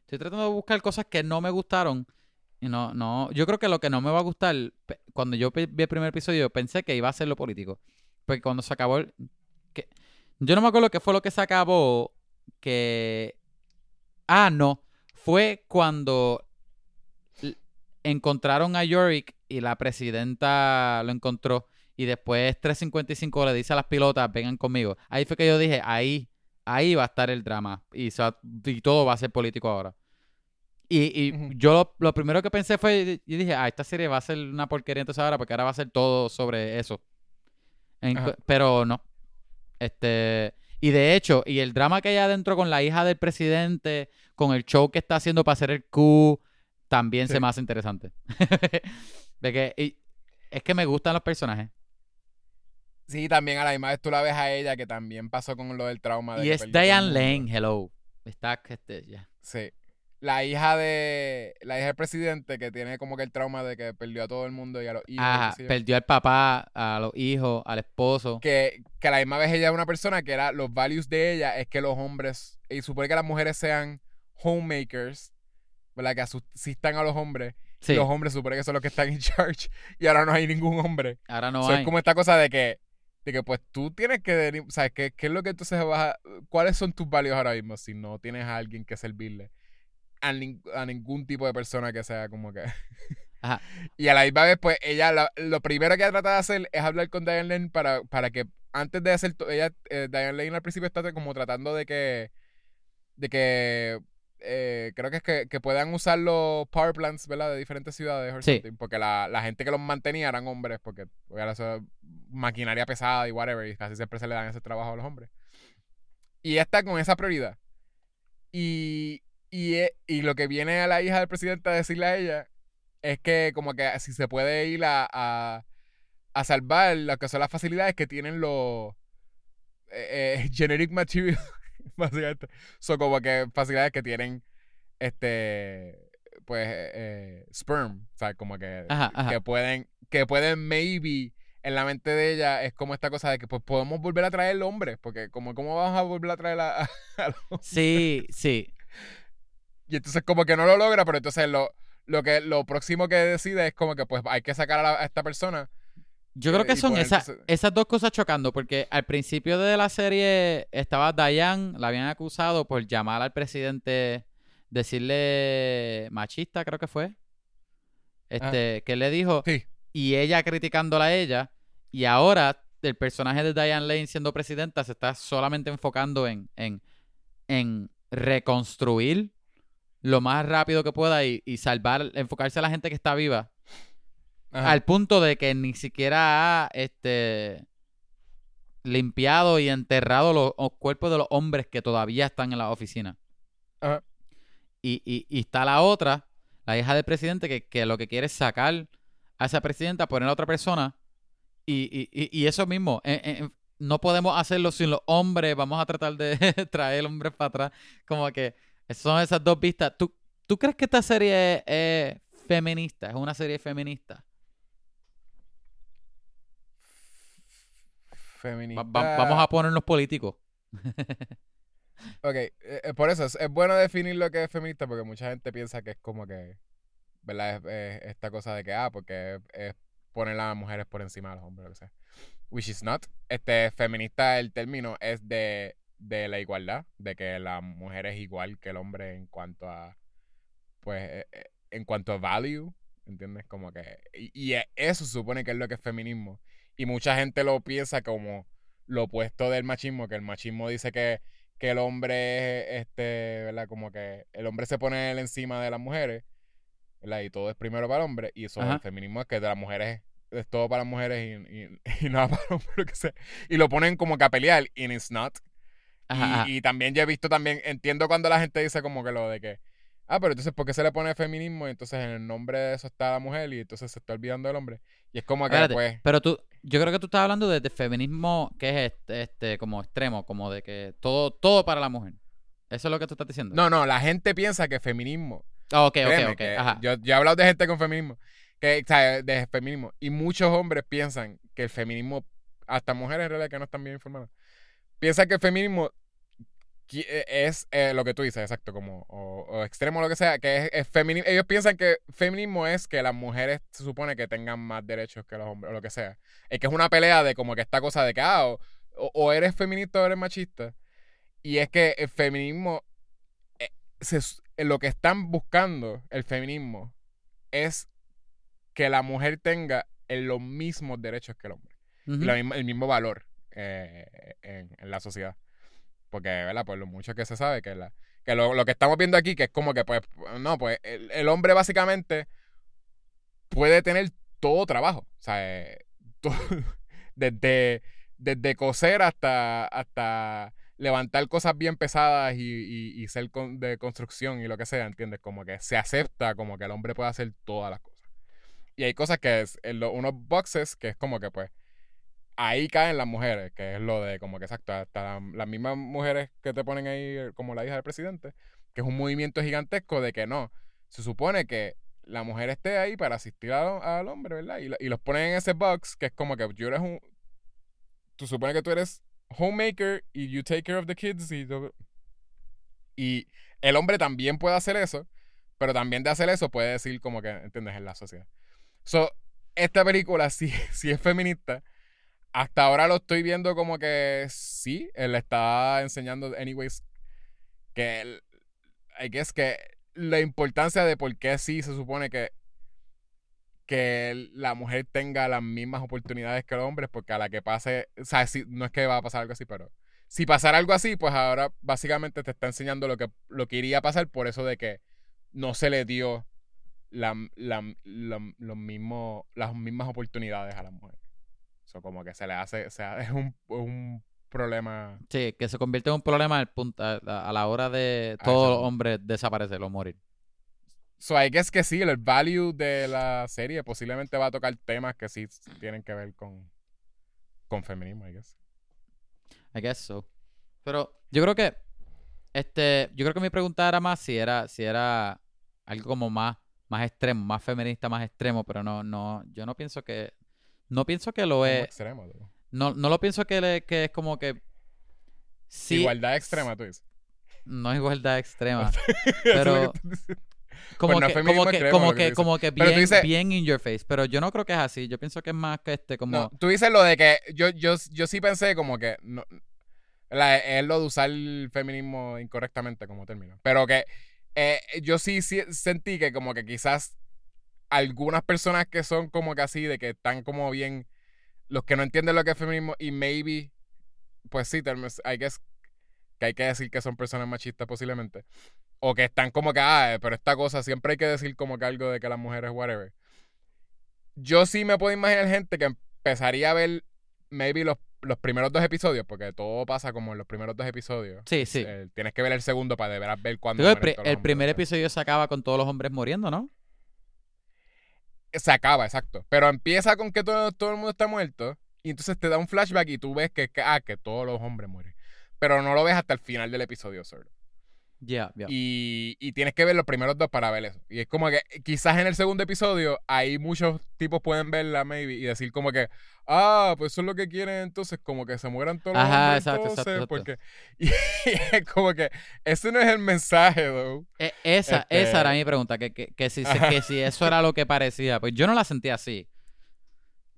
S2: estoy tratando de buscar cosas que no me gustaron. Y no, no. Yo creo que lo que no me va a gustar. Cuando yo vi el primer episodio, pensé que iba a ser lo político. Porque cuando se acabó el. que- yo no me acuerdo qué fue lo que se acabó. Que. Ah, no. Fue cuando encontraron a Yorick y la presidenta lo encontró. Y después 355 le dice a las pilotas, vengan conmigo. Ahí fue que yo dije, ahí, ahí va a estar el drama. Y, todo va a ser político ahora. Y, yo lo, lo primero que pensé fue, yo dije, ah, esta serie va a ser una porquería entonces ahora, porque ahora va a ser todo sobre eso. En- pero no. Este. Y de hecho, y el drama que hay adentro con la hija del presidente, con el show que está haciendo para hacer el Q, también se me hace interesante. de que, y- es que me gustan los personajes.
S1: Sí, también a la misma vez tú la ves a ella que también pasó con lo del trauma de
S2: Y es Diane. Lane, hello. Está, este, ya.
S1: Sí. La hija de la hija del presidente que tiene como que el trauma de que perdió a todo el mundo y a los hijos.
S2: Ajá, perdió al papá, a los hijos, al esposo.
S1: que, que a la misma vez ella es una persona que era los values de ella es que los hombres y supone que las mujeres sean homemakers, ¿verdad? Que asistan a los hombres.
S2: Sí,
S1: los hombres supone que son los que están en charge y ahora no hay ningún hombre.
S2: ahora no
S1: So,
S2: hay.
S1: es como esta cosa de que de que pues tú tienes que ¿sabes qué, qué es lo que entonces vas a cuáles son tus values ahora mismo si no tienes a alguien que servirle a, nin- a ningún tipo de persona que sea como que
S2: Ajá.
S1: y a la misma vez pues ella la- lo primero que ella trata de hacer es hablar con Diane Lane para, para que antes de hacer ella eh, Diane Lane al principio está como tratando de que de que eh, creo que es que, que puedan usar los power plants, ¿verdad? De diferentes ciudades or
S2: Sí.
S1: porque la, la gente que los mantenía eran hombres, porque era eso, maquinaria pesada y whatever, y casi siempre se le dan ese trabajo a los hombres. Y ella está con esa prioridad. Y, y, e- y lo que viene a la hija del presidente a decirle a ella es que como que si se puede ir a, a, a salvar lo que son las facilidades que tienen los eh, eh, generic material, básicamente. Son como que facilidades que tienen este pues eh, eh, sperm, o sea, como que,
S2: Ajá, ajá.
S1: que pueden que pueden maybe en la mente de ella es como esta cosa de que pues podemos volver a traer hombres, porque como cómo vamos a volver a traer a, a- a los
S2: Sí, sí.
S1: y entonces como que no lo logra, pero entonces lo, lo que lo próximo que decide es como que pues hay que sacar a, la- a esta persona.
S2: Yo creo
S1: Eh,
S2: que son esas, esas dos cosas chocando, porque al principio de la serie estaba Diane, la habían acusado por llamar al presidente, decirle machista, creo que fue. Este, que le dijo,
S1: Sí.
S2: y ella criticándola a ella, y ahora el personaje de Diane Lane siendo presidenta se está solamente enfocando en, en, en reconstruir lo más rápido que pueda y, y salvar, enfocarse a la gente que está viva
S1: Ajá.
S2: al punto de que ni siquiera ha este limpiado y enterrado los, los cuerpos de los hombres que todavía están en la oficina.
S1: Ajá.
S2: Y, y- y está la otra, la hija del presidente, que, que lo que quiere es sacar a esa presidenta, poner a otra persona. Y, y- y- y eso mismo, eh, eh, no podemos hacerlo sin los hombres, vamos a tratar de traer hombres para atrás. Como que son esas dos vistas. ¿Tú, ¿tú crees que esta serie es, es feminista? ¿Es una serie feminista?
S1: Feminista.
S2: Va- va- vamos a ponernos políticos.
S1: Ok, eh, eh, por eso es, es bueno definir lo que es feminista porque mucha gente piensa que es como que, ¿verdad? Es, es esta cosa de que, ah, porque es, poner a las mujeres por encima de los hombres, lo que sea. Which is not. Este, feminista, el término es de, de la igualdad, de que la mujer es igual que el hombre en cuanto a, pues, eh, en cuanto a value, ¿entiendes? Como que, y, y e- eso supone que es lo que es feminismo. Y mucha gente lo piensa como lo opuesto del machismo, que el machismo dice que que el hombre es, este, ¿verdad? Como que el hombre se pone él encima de las mujeres, ¿verdad? Y todo es primero para el hombre, y eso,
S2: Ajá.
S1: el feminismo es que de las mujeres es todo para las mujeres y, y- y nada para el hombre, lo que. Y lo ponen como que a pelear, y it's not.
S2: Ajá,
S1: y, también yo he visto también, entiendo cuando la gente dice como que lo de que, ah, pero entonces, ¿por qué se le pone feminismo? Y entonces en el nombre de eso está la mujer, y entonces se está olvidando del hombre. Y es como que,
S2: Espérate,
S1: pues,
S2: pero tú, Yo creo que tú estás hablando de, de feminismo que es este, este, como extremo, como de que todo, todo para la mujer. Eso es lo que tú estás diciendo.
S1: No, no, la gente piensa que feminismo.
S2: Ah, ok,
S1: créeme
S2: ok, ok. Ajá.
S1: Yo, yo he hablado de gente con feminismo. Que, o sea, de feminismo. Y muchos hombres piensan que el feminismo, hasta mujeres en realidad que no están bien informadas, piensan que el feminismo es eh, lo que tú dices, exacto, como o, o extremo lo que sea, que es, es femini- Ellos piensan que feminismo es que las mujeres se supone que tengan más derechos que los hombres, o lo que sea. Es que es una pelea de como que esta cosa de que, ah, o, o- eres feminista o eres machista. Y es que el feminismo, eh, se eh, lo que están buscando el feminismo es que la mujer tenga eh, los mismos derechos que el hombre y la el mismo valor eh, en, en la sociedad. Porque, ¿verdad? Pues lo mucho que se sabe que, la, que lo, lo que estamos viendo aquí, que es como que, pues, no, pues el, el hombre básicamente puede tener todo trabajo. O sea, desde, desde coser hasta, hasta levantar cosas bien pesadas y, y- y ser con- de construcción y lo que sea, ¿entiendes? Como que se acepta como que el hombre puede hacer todas las cosas. Y hay cosas que es, en lo- unos boxes que es como que pues ahí caen las mujeres, que es lo de como que exacto, hasta la- las mismas mujeres que te ponen ahí eh, como la hija del presidente, que es un movimiento gigantesco de que no, se supone que la mujer esté ahí para asistir a- al hombre, ¿verdad? Y, y los ponen en ese box que es como que tú eres un, tú supones que tú eres homemaker y you take care of the kids y, y el hombre también puede hacer eso, pero también de hacer eso puede decir como que, ¿entiendes? En la sociedad. So, esta película sí, sí es feminista. Hasta ahora lo estoy viendo como que sí, él le está enseñando, anyways, que él, I guess que la importancia de por qué sí se supone que, que la mujer tenga las mismas oportunidades que los hombres, porque a la que pase, o sea, sí, no es que va a pasar algo así, pero si pasara algo así, pues ahora básicamente te está enseñando lo que, lo que iría a pasar por eso de que no se le dio la, la- la- los mismos, las mismas oportunidades a las mujeres. Eso como que se le hace, o sea, es un, un problema.
S2: Sí, que se convierte en un problema al punto, a, a la hora de
S1: Ah,
S2: todo hombre desaparecer o morir.
S1: So, I guess que sí, el value de la serie posiblemente va a tocar temas que sí tienen que ver con, con feminismo, I guess.
S2: I guess so. Pero yo creo que este, yo creo que mi pregunta era más si era si era algo como más más extremo, más feminista, más extremo, pero no no yo no pienso que no pienso que lo es
S1: extremo, tú.
S2: no no lo pienso que le- que es como que sí
S1: Igualdad extrema, tú dices.
S2: no es igualdad extrema, pero como
S1: Pues
S2: que como que
S1: extremo
S2: como
S1: que
S2: como bien
S1: dices-
S2: bien in your face, pero yo no creo que es así. Yo pienso que es más que este como
S1: No, tú dices lo de que yo, yo, yo sí pensé como que no, la- es lo de usar el feminismo incorrectamente como término. Pero que eh, yo sí, sí sentí que como que quizás algunas personas que son como que así, de que están como bien, los que no entienden lo que es feminismo y maybe, pues sí, guess que hay que decir que son personas machistas posiblemente. O que están como que, ah, pero esta cosa siempre hay que decir como que algo de que las mujeres, whatever. Yo sí me puedo imaginar gente que empezaría a ver maybe los, los primeros dos episodios, porque todo pasa como en los primeros dos episodios.
S2: Sí, sí.
S1: Eh, tienes que ver el segundo para de veras ver cuándo
S2: el, el primer episodio se acaba con todos los hombres muriendo, ¿no?
S1: Se acaba, exacto. Pero empieza con que todo, todo el mundo está muerto. Y entonces te da un flashback y tú ves que, que, ah, que todos los hombres mueren. Pero no lo ves hasta el final del episodio solo.
S2: Ya, ya.
S1: Y, y tienes que ver los primeros dos para ver eso. Y es como que quizás en el segundo episodio ahí muchos tipos pueden verla, maybe, y decir como que, ah, pues eso es lo que quieren entonces, como que se mueran todos los
S2: Ajá,
S1: hombres
S2: exacto,
S1: entonces,
S2: exacto,
S1: porque... Y, es como que ese no es el mensaje, though.
S2: E- esa,
S1: Este-
S2: esa era mi pregunta, que, que, que si,
S1: Ajá.
S2: que si eso era lo que parecía. Pues yo no la sentí así.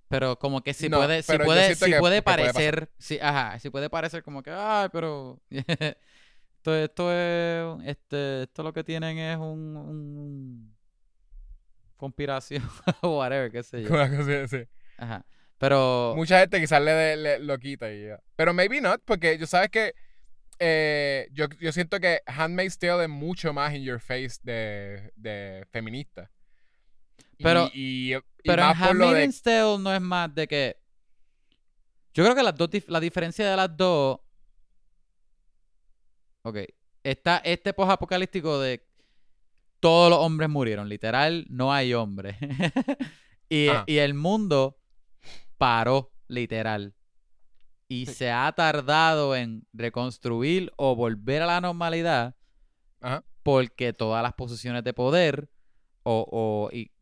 S2: Pero como que si
S1: No,
S2: puede, si puede, si puede
S1: que puede
S2: parecer, sí, ajá, si puede parecer como que, ay, pero esto, esto es, este, esto lo que tienen es un, un conspiración o whatever, qué sé yo.
S1: Una cosa así.
S2: Ajá. Pero
S1: Mucha gente quizás le, le- lo quita y ya. Pero maybe not, porque yo sabes que eh, yo, yo siento que Handmaid's Tale es mucho más in your face de, de feminista.
S2: Pero-
S1: y, y
S2: Pero en
S1: más lo de
S2: Handmaid's Tale no es más de que. Yo creo que las dos la diferencia de las dos. Ok. Está este post-apocalíptico de todos los hombres murieron. Literal, no hay hombres. y,
S1: Ajá.
S2: y el mundo paró, literal. Y
S1: Sí.
S2: se ha tardado en reconstruir o volver a la normalidad
S1: Ajá.
S2: porque todas las posiciones de poder o, o- y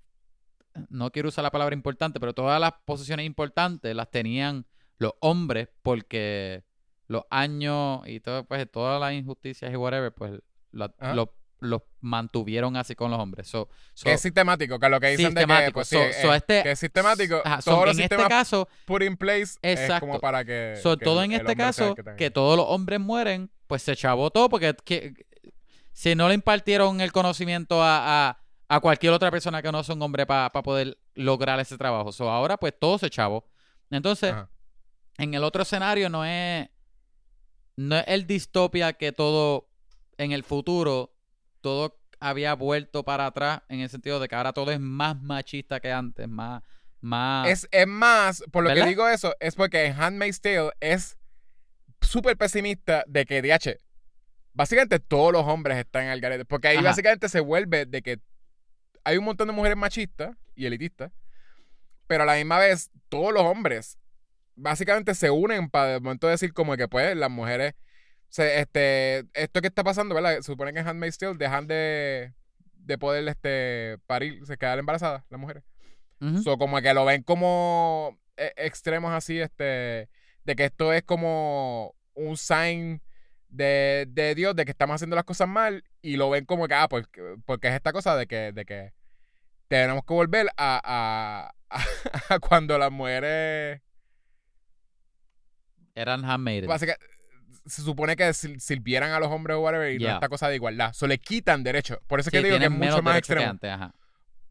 S2: no quiero usar la palabra importante, pero todas las posiciones importantes las tenían los hombres porque los años y todo, pues todas las injusticias y whatever, pues la-
S1: Ajá.
S2: lo- los mantuvieron así con los hombres. So, so-
S1: que es sistemático, que lo que dicen de que, pues, sí,
S2: So- so este-
S1: que es sistemático,
S2: ajá, so,
S1: todos los
S2: en este caso,
S1: put in place es
S2: Exacto.
S1: como para que...
S2: So,
S1: que
S2: todo en este caso,
S1: que
S2: todos los hombres mueren, pues se chavó todo porque que- si no le impartieron el conocimiento a, a- a cualquier otra persona que no sea un hombre para poder lograr ese trabajo. So, ahora pues todo se chavó. Entonces,
S1: Ajá.
S2: en el otro escenario no es, no es el distopia que todo en el futuro, todo había vuelto para atrás en el sentido de que ahora todo es más machista que antes, más... más
S1: Es, es más, por lo
S2: ¿Verdad?
S1: que digo eso, es porque en Handmaid's Tale es súper pesimista de que, DH, básicamente todos los hombres están al garete. Porque ahí
S2: Ajá.
S1: básicamente se vuelve de que hay un montón de mujeres machistas y elitistas, pero a la misma vez todos los hombres básicamente se unen para de momento decir como que pues las mujeres, se, este, esto que está pasando, ¿verdad? Se supone que en Handmaid's Tale dejan de, de poder este, parir, se quedan embarazadas las mujeres.
S2: Ujú.
S1: So, como que lo ven como eh, extremos así, este, de que esto es como un sign de, de Dios, de que estamos haciendo las cosas mal, y lo ven como que, ah, porque, porque es esta cosa de que, de que tenemos que volver a, a, a cuando las mujeres,
S2: Eran handmaiden.
S1: básicamente, se supone que sirvieran a los hombres o whatever, y no
S2: Yeah.
S1: esta cosa de igualdad. So, le quitan derechos. Por eso es
S2: Sí,
S1: que digo que es mucho más
S2: que
S1: extremo.
S2: antes, ajá.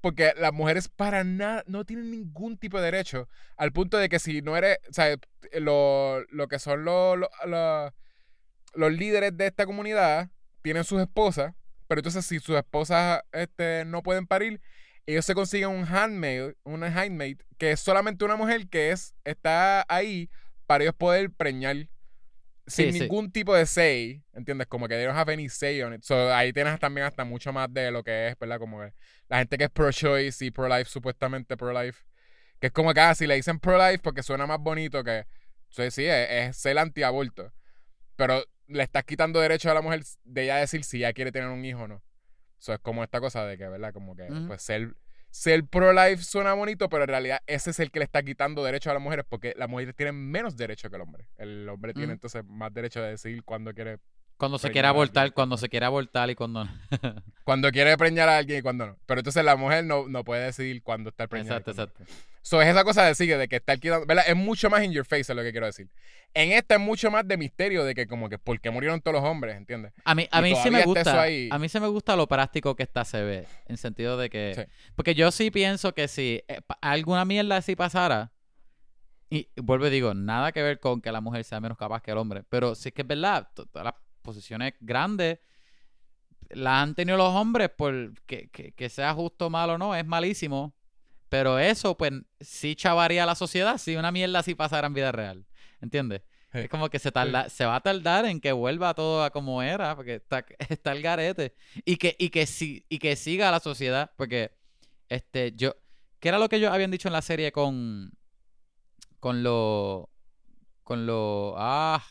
S1: Porque las mujeres para nada no tienen ningún tipo de derecho. Al punto de que si no eres. O sea, lo, lo que son los, los, los- los líderes de esta comunidad tienen sus esposas. Pero entonces, si sus esposas este, no pueden parir, ellos se consiguen un handmaid, una handmaid, que es solamente una mujer que es, está ahí para ellos poder preñar sin
S2: Sí, sí.
S1: ningún tipo de say, ¿entiendes? Como que they don't have any say on it. So, ahí tienes también hasta mucho más de lo que es, ¿verdad? Como que la gente que es pro-choice y pro-life, supuestamente pro-life. Que es como que, ah, si le dicen pro-life porque suena más bonito que... Sí, sí, es, es ser anti-aborto. Pero le estás quitando derecho a la mujer de ella decir si ella quiere tener un hijo o no. Eso es como esta cosa de que, ¿verdad? Como que, pues, ser, ser pro-life suena bonito, pero en realidad ese es el que le está quitando derechos a las mujeres porque las mujeres tienen menos derecho que el hombre. El hombre tiene entonces más derecho de decir cuándo quiere
S2: Cuando se quiere abortar, cuando se quiere abortar y cuando no.
S1: cuando quiere preñar a alguien y cuando no. Pero entonces la mujer no, no puede decidir cuándo está preñada.
S2: exacto, exacto.
S1: So, es esa cosa de sigue, de que está quitando, ¿verdad? Es mucho más in your face, es lo que quiero decir. En esta es mucho más de misterio de que como que por qué murieron todos los hombres, ¿entiendes?
S2: A mí, a mí sí me
S1: está
S2: gusta.
S1: ahí.
S2: A mí sí me gusta lo práctico que esta se ve. En sentido de que.
S1: Sí.
S2: Porque yo sí pienso que si eh, alguna mierda así pasara. Y vuelvo y digo, nada que ver con que la mujer sea menos capaz que el hombre. Pero sí que es verdad, to- todas las posiciones grandes las han tenido los hombres por que, que, que sea justo o malo o no, es malísimo. Pero eso, pues, sí chavaría a la sociedad si una mierda así pasara en vida real. ¿Entiendes?
S1: Sí.
S2: Es como que se tarda, se va a tardar en que vuelva todo a como era, porque está, está el garete. Y que, y que si, y que siga la sociedad, porque este, yo, ¿qué era lo que ellos habían dicho en la serie con con lo con lo ah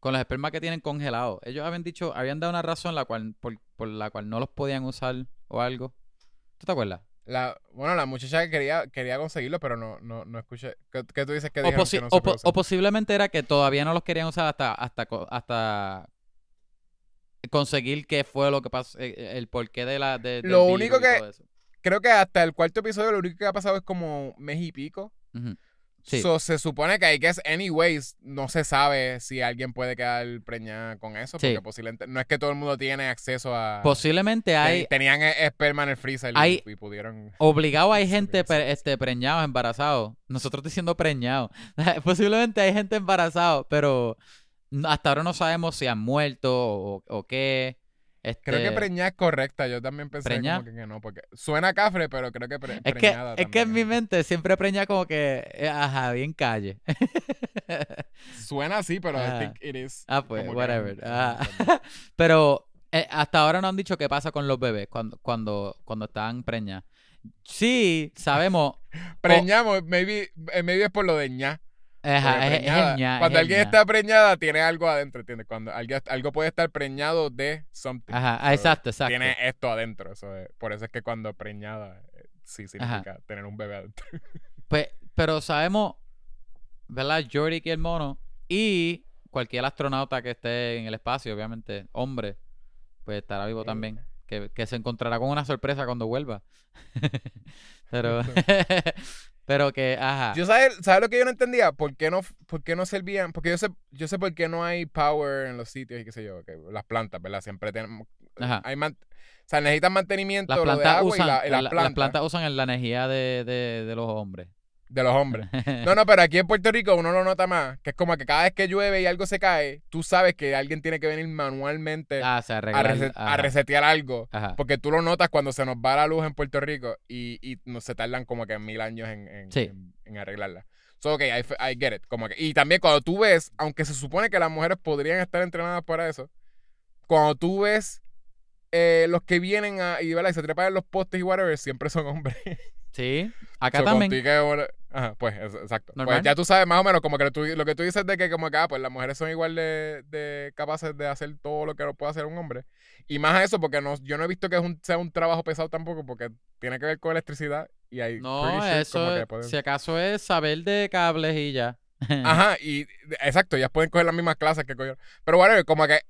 S2: con los espermas que tienen congelados? Ellos habían dicho, habían dado una razón la cual, por, por la cual no los podían usar o algo. ¿Tú te acuerdas?
S1: La, bueno, la muchacha que quería, quería conseguirlo, pero no, no, no escuché. ¿Qué, qué tú dices que
S2: O, posi-
S1: que no se
S2: o
S1: puede
S2: po-
S1: usar?
S2: o posiblemente era que todavía no los querían usar hasta hasta hasta conseguir qué fue lo que pasó, eh, el porqué de la de,
S1: Lo único que-. Creo que hasta el cuarto episodio lo único que ha pasado es como mes y pico.
S2: Ujú. Sí.
S1: So, se supone que hay que, anyways, no se sabe si alguien puede quedar preñada con eso,
S2: Sí.
S1: porque posiblemente no es que todo el mundo tiene acceso a.
S2: Posiblemente hay
S1: tenían e- esperma en el freezer y-
S2: hay-
S1: y, pudieron.
S2: obligado hay gente pre- este preñados, embarazados. Nosotros diciendo preñados. Posiblemente hay gente embarazada, pero hasta ahora no sabemos si han muerto o, o qué.
S1: Creo que
S2: Este,
S1: preñada es correcta. Yo también pensé como que, que no, porque suena cafre, pero creo que pre-
S2: Es que,
S1: preñada
S2: es que en mi mente siempre preña como que, eh, ajá, bien calle.
S1: Suena así, pero
S2: Ah.
S1: I think it is.
S2: Ah, pues,
S1: que
S2: whatever. Ah. Pero eh, hasta ahora no han dicho qué pasa con los bebés cuando, cuando, cuando están preñas. Sí, sabemos.
S1: Preñamos, maybe, eh, maybe es por lo de ña.
S2: Ajá, es, es es
S1: Cuando alguien está preñada, tiene algo adentro, ¿entiendes? Cuando alguien- algo puede estar preñado de something.
S2: Ajá,
S1: So,
S2: exacto, exacto.
S1: Tiene esto adentro. eso es- por eso es que cuando preñada, eh, sí significa tener un bebé adentro.
S2: Pues, pero sabemos, ¿verdad? Jordi y el mono y cualquier astronauta que esté en el espacio, obviamente, hombre, pues estará vivo
S1: Sí.
S2: también. Que, que se encontrará con una sorpresa cuando vuelva. pero, pero que, ajá.
S1: Yo sabes, ¿sabes lo que yo no entendía? ¿Por qué no, por qué no servían? Porque yo sé, yo sé por qué no hay power en los sitios y qué sé yo, que las plantas, ¿verdad? Siempre tenemos
S2: Ajá.
S1: hay man- o sea, necesitan mantenimiento
S2: las
S1: lo de
S2: plantas
S1: agua
S2: usan,
S1: y, la- y
S2: la-
S1: las
S2: la-
S1: plantas,
S2: las plantas usan la energía de, de, de los hombres.
S1: De los hombres. No, no, pero aquí en Puerto Rico uno lo nota más, que es como que cada vez que llueve y algo se cae, tú sabes que alguien tiene que venir manualmente
S2: ah, se
S1: a,
S2: arregla.
S1: reset- a
S2: ajá,
S1: resetear algo.
S2: ajá.
S1: Porque tú lo notas cuando se nos va la luz en Puerto Rico y, y no se tardan como que mil años en, en,
S2: Sí.
S1: en- en arreglarla. So, ok, I, I get it. Como que, y también cuando tú ves, aunque se supone que las mujeres podrían estar entrenadas para eso, cuando tú ves eh, los que vienen a, y, ¿verdad? y se trepan en los postes y whatever, siempre son hombres.
S2: Sí, acá
S1: So,
S2: también.
S1: contigo bueno, Ajá, pues, es- exacto.
S2: Normal.
S1: Pues ya tú sabes más o menos como que tú- lo que tú dices de que como que, ah, pues las mujeres son igual de, de capaces de hacer todo lo que puede hacer un hombre. Y más a eso porque no, yo no he visto que es un- sea un trabajo pesado tampoco porque tiene que ver con electricidad y hay
S2: No,
S1: sure
S2: eso,
S1: como que pueden-
S2: si acaso es saber de cables y ya.
S1: Ajá, y exacto, ya pueden coger las mismas clases que cogieron. Pero whatever, como que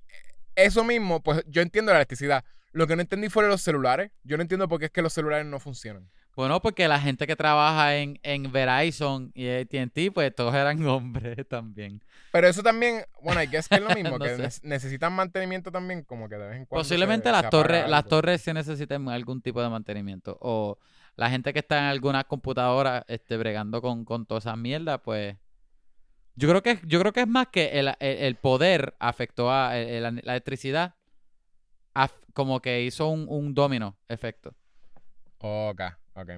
S1: eso mismo, pues yo entiendo la electricidad. Lo que no entendí fue los celulares. Yo no entiendo por qué es que los celulares no funcionan.
S2: Bueno, porque la gente que trabaja en, en Verizon y AT&T, pues todos eran hombres también.
S1: Pero eso también, bueno, hay que es que es lo mismo,
S2: No
S1: que ne- necesitan mantenimiento también, como que de vez en cuando.
S2: Posiblemente
S1: se-
S2: las
S1: se
S2: torres, las torres sí necesiten algún tipo de mantenimiento. O la gente que está en algunas computadoras este, bregando con, con todas esas mierdas, pues. Yo creo que, yo creo que es más que el, el- el poder afectó a el- la electricidad. como que hizo un, un domino efecto.
S1: Ok,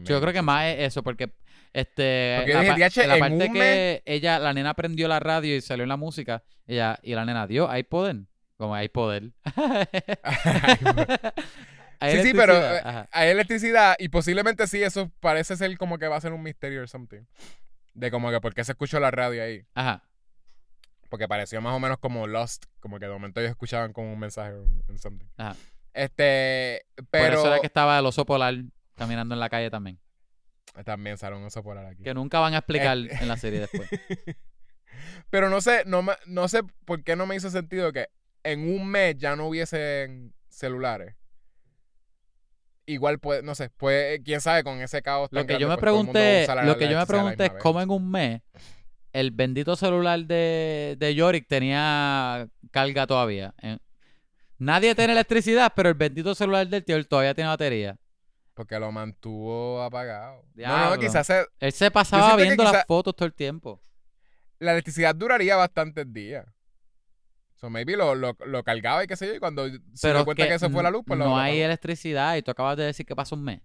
S2: Yo creo que más es eso, porque este
S1: Porque
S2: la,
S1: dije,
S2: pa-
S1: "Diache,
S2: la parte
S1: un
S2: que ella, la nena prendió la radio y salió en la música, ella, y la nena dio, hay poder. Como hay poder. Hay
S1: Sí, sí, pero eh,
S2: ajá.
S1: hay electricidad y posiblemente sí, eso parece ser como que va a ser un misterio o something. De como que por qué se escuchó la radio ahí.
S2: Ajá.
S1: Porque pareció más o menos como Lost, como que de momento ellos escuchaban como un mensaje en something.
S2: Ajá.
S1: Este,
S2: Por
S1: pero
S2: eso era que estaba el oso polar caminando en la calle también.
S1: también sale un oso polar aquí.
S2: Que nunca van a explicar
S1: Eh.
S2: en la serie después.
S1: Pero no sé, no, me- no sé por qué no me hizo sentido que en un mes ya no hubiesen celulares. Igual puede, no sé, pues quién sabe con ese caos tan
S2: Lo que yo me
S1: pues,
S2: pregunté, lo que yo me pregunté es cómo en un mes el bendito celular de, de Yorick tenía carga todavía. Nadie tiene electricidad, pero el bendito celular del tío él todavía tiene batería.
S1: Porque lo mantuvo apagado. No,
S2: Diablo.
S1: no, quizás se-
S2: Él se pasaba viendo las fotos todo el tiempo.
S1: la electricidad duraría bastantes días. So maybe lo, lo, lo cargaba y qué sé yo, y cuando se dio cuenta que, se fue la luz, pues lo-
S2: no
S1: lo
S2: hay electricidad y tú acabas de decir que pasa un mes.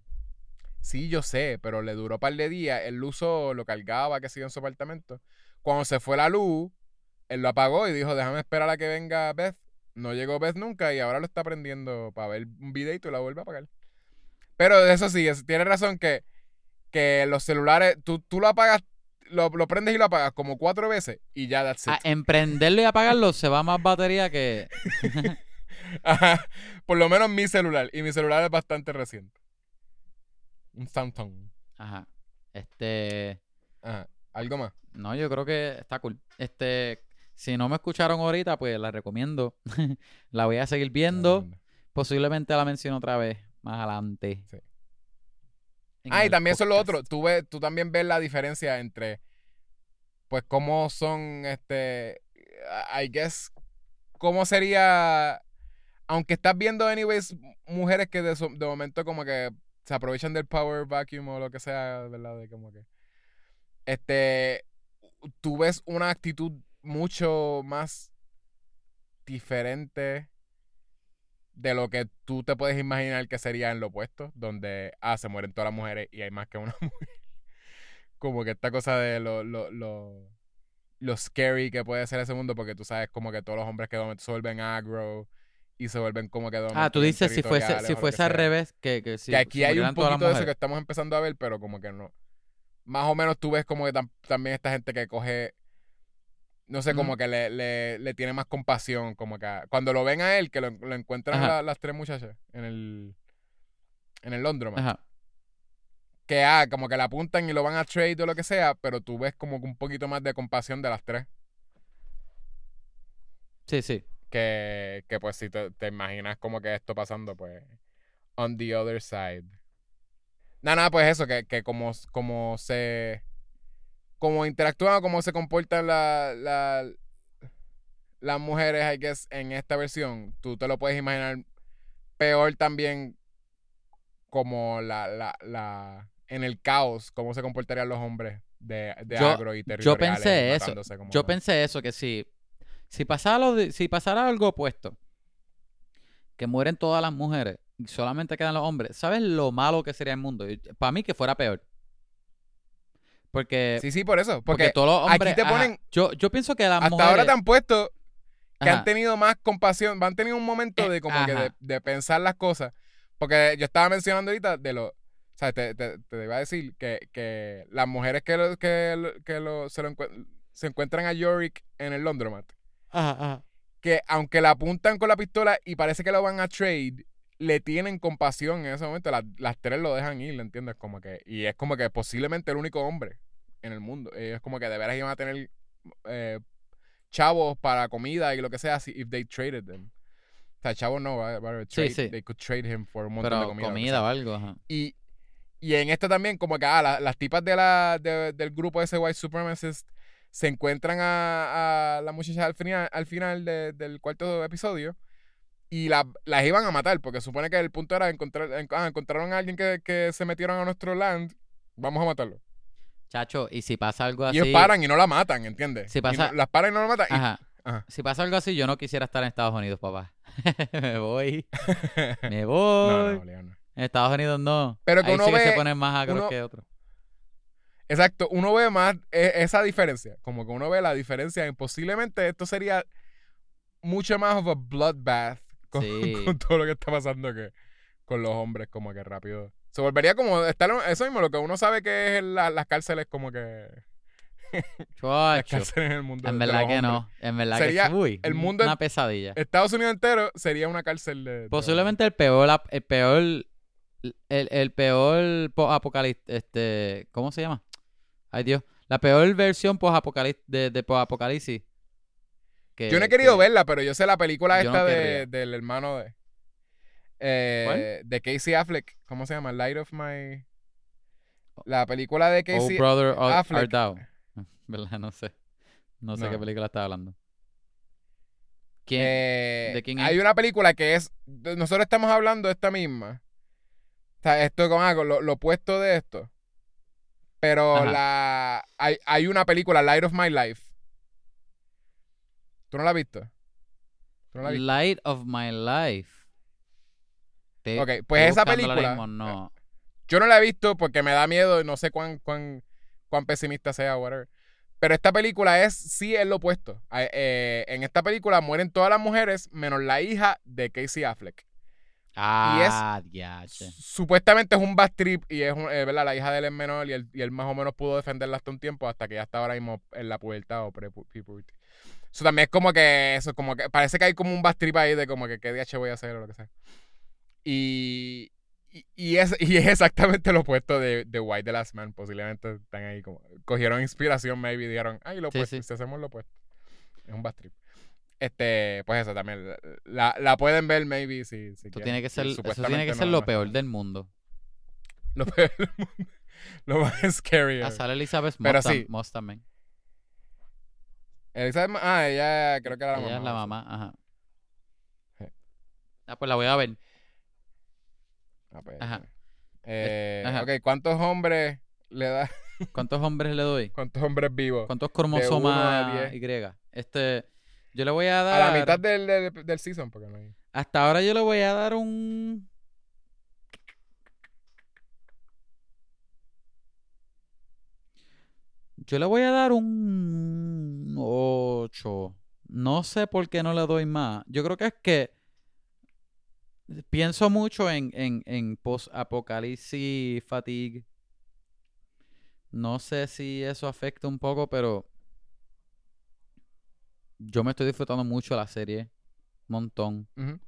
S1: Sí, yo sé, pero le duró un par de días. Él lo usó, lo cargaba, que sigue en su apartamento. Cuando se fue la luz, él lo apagó y dijo, déjame esperar a que venga Beth. No llegó Beth nunca y ahora lo está prendiendo para ver un videito y la vuelve a apagar. Pero eso sí, es- tiene razón que, que los celulares, tú, tú lo apagas, lo, lo prendes y lo apagas como cuatro veces y ya that's it.
S2: A emprenderlo y apagarlo se va más batería que...
S1: Ajá. Por lo menos mi celular. Y mi celular es bastante reciente. Un Samsung.
S2: Ajá. Este...
S1: Ajá. ¿Algo más?
S2: No, yo creo que está cool. Este, si no me escucharon ahorita, pues la recomiendo. la voy a seguir viendo. Posiblemente la menciono otra vez más adelante.
S1: Sí. Ah, y también eso es lo otro. Tú, ves, tú también ves la diferencia entre, pues, cómo son, este, I guess, cómo sería, aunque estás viendo, anyways, mujeres que de, de momento como que se aprovechan del power vacuum o lo que sea, ¿verdad? De como que, este, tú ves una actitud mucho más diferente de lo que tú te puedes imaginar que sería en lo opuesto, donde, ah, se mueren todas las mujeres y hay más que una mujer. Como que esta cosa de lo, lo, lo, lo scary que puede ser ese mundo, porque tú sabes como que todos los hombres que se vuelven agro y se vuelven como que
S2: Ah, tú dices si fuese, si fuese al revés, que, que si
S1: que aquí
S2: si
S1: hay un poquito de eso que estamos empezando a ver, pero como que no. Más o menos tú ves como que tam- también esta gente que coge, no sé, como que le, le, le tiene más compasión, como que a- cuando lo ven a él, que lo, lo encuentran la- las tres muchachas en el en el Londromat,
S2: Ajá.
S1: que ah, como que la apuntan y lo van a trade o lo que sea, pero tú ves como que un poquito más de compasión de las tres.
S2: Sí, sí.
S1: que, que pues si te, te imaginas como que esto pasando, pues, on the other side. Nada, nada, pues eso, que, que como, como se, como interactúan, cómo se comportan la, la- las mujeres, I guess, en esta versión, tú te lo puedes imaginar peor también como la, la, la, en el caos, cómo se comportarían los hombres de, de
S2: Yo-
S1: agro y
S2: yo
S1: territoriales.
S2: pensé eso.
S1: como-
S2: Yo pensé eso, que si, si, pasara lo de- si pasara algo opuesto, que mueren todas las mujeres y solamente quedan los hombres, ¿sabes lo malo que sería el mundo? Para mí que fuera peor. Porque,
S1: Sí, sí, por eso.
S2: porque,
S1: Porque,
S2: todos los
S1: aquí
S2: hombres... ajá, yo, yo pienso que las
S1: hasta
S2: mujeres...
S1: ahora te han puesto que
S2: ajá,
S1: han tenido más compasión, han tenido un momento
S2: Eh,
S1: de como que de, pensar las cosas. Porque yo estaba mencionando ahorita de lo, o sea, te, te, te iba a decir que, que las mujeres que, lo- que, lo- que lo- se, lo encuent- se encuentran a Yorick en el Laundromat,
S2: ajá, ajá.
S1: que aunque la apuntan con la pistola y parece que lo van a trade, le tienen compasión en ese momento. Las, las tres lo dejan ir, ¿le entiendes? Como que, y es como que posiblemente el único hombre en el mundo. Es como que de veras iban a tener eh, chavos para comida y lo que sea si if they traded them. O sea, chavos no, va-
S2: Sí,
S1: trade-
S2: sí.
S1: they could trade him for un montón de comida.
S2: o algo, ajá.
S1: Y, y en esta también, como que ah, la- las tipas de la, de- del grupo ese White Supremacist se encuentran a, a la muchacha al final, al final de- del cuarto episodio y la- las iban a matar, porque supone que el punto era encontrar, en- ah, encontraron a alguien que, que se metieron a nuestro land, vamos a matarlo.
S2: Chacho, y si pasa algo
S1: Y
S2: así...
S1: ellos paran y no la matan, ¿entiendes?
S2: Si
S1: Y
S2: pasa-
S1: no- las paran y no la matan. y-
S2: Ajá.
S1: Ajá.
S2: Si pasa algo así, yo no quisiera estar en Estados Unidos, papá. me voy. Me voy.
S1: no, no.
S2: En Estados Unidos no.
S1: Pero que
S2: Ahí
S1: uno
S2: sí que se
S1: ve-
S2: ponen más agros
S1: uno-
S2: que otros.
S1: Exacto, uno ve más e- esa diferencia. Como que uno ve la diferencia en posiblemente esto sería mucho más of a bloodbath con,
S2: Sí.
S1: con todo lo que está pasando que con los hombres, como que rápido. Se volvería como estar eso mismo, lo que uno sabe que es la- las cárceles, como que las cárceles en el mundo.
S2: En verdad que
S1: hombres.
S2: no. En verdad
S1: Sería
S2: que uy,
S1: el mundo
S2: una pesadilla.
S1: Estados Unidos entero sería una cárcel de. de
S2: Posiblemente el peor, el peor, el, el peor apocalipsis, este, ¿cómo se llama? Ay Dios, la peor versión post-apocalipsis de, de post-apocalipsis. Que-
S1: Yo no he querido
S2: que-
S1: verla, pero yo sé la película
S2: no
S1: esta de- del hermano de. eh, de Casey Affleck. ¿Cómo se llama? Light of My. La película de
S2: Oh
S1: Casey
S2: Brother Art
S1: Affleck.
S2: Thou. ¿Verdad? No sé. No sé
S1: No.
S2: qué película está hablando. ¿Quién?
S1: Eh,
S2: ¿De quién
S1: Hay
S2: es?
S1: una película que es. Nosotros estamos hablando de esta misma. O sea, esto con algo, lo, lo opuesto de esto. Pero
S2: Ajá.
S1: la. Hay, hay una película, Light of My Life. ¿Tú no la has visto? ¿Tú no la has visto?
S2: Light of My Life. Te-
S1: Ok, pues esa película-
S2: mismo, no.
S1: Yo no la he visto porque me da miedo y no sé cuán, cuán, cuán pesimista sea, whatever. Pero esta película es, sí, es lo opuesto. Eh, en esta película mueren todas las mujeres menos la hija de Casey Affleck.
S2: Ah, diache.
S1: Supuestamente es un bad trip y es, un- eh, ¿verdad? La hija de él es menor y él, y él más o menos pudo defenderla hasta un tiempo hasta que ya está ahora mismo en la pubertad o pre-puberty. Eso también es como que, eso como que, parece que hay como un bad trip ahí de como que qué DH voy a hacer o lo que sea. Y, y, y es, y es exactamente lo opuesto de, de White The Last Man. Posiblemente están ahí como, cogieron inspiración maybe y dijeron, ay, lo
S2: Sí,
S1: opuesto,
S2: sí.
S1: si hacemos lo opuesto. Es un bad trip. Este, pues eso también, la, la pueden ver maybe si, si
S2: Eso
S1: quieren.
S2: tiene que ser, eso tiene que
S1: no-
S2: ser
S1: no
S2: lo
S1: está
S2: peor del mundo.
S1: Lo peor del mundo. Lo más scary.
S2: A
S1: ever.
S2: sale Elizabeth Moss,
S1: sí.
S2: Moss también.
S1: Ma- ah, ella creo que era la
S2: Ella
S1: mamá.
S2: es la mamá, ajá.
S1: Sí.
S2: Ah, pues la voy a ver.
S1: Ah, pues,
S2: Ajá.
S1: eh,
S2: Ajá.
S1: Ok, ¿cuántos hombres le da?
S2: ¿Cuántos hombres le doy?
S1: ¿Cuántos hombres vivos?
S2: ¿Cuántos
S1: uno a
S2: cromosomas
S1: diez.
S2: Y? Este, yo le voy a
S1: A
S2: dar...
S1: la mitad del, del, del season, porque no hay.
S2: Hasta ahora yo le voy a dar un... Yo le voy a dar un 8. No sé por qué no le doy más. Yo creo que es que pienso mucho en, en, en post-apocalipsis fatigue. No sé si eso afecta un poco, pero yo me estoy disfrutando mucho la serie. Montón.
S1: Ujú.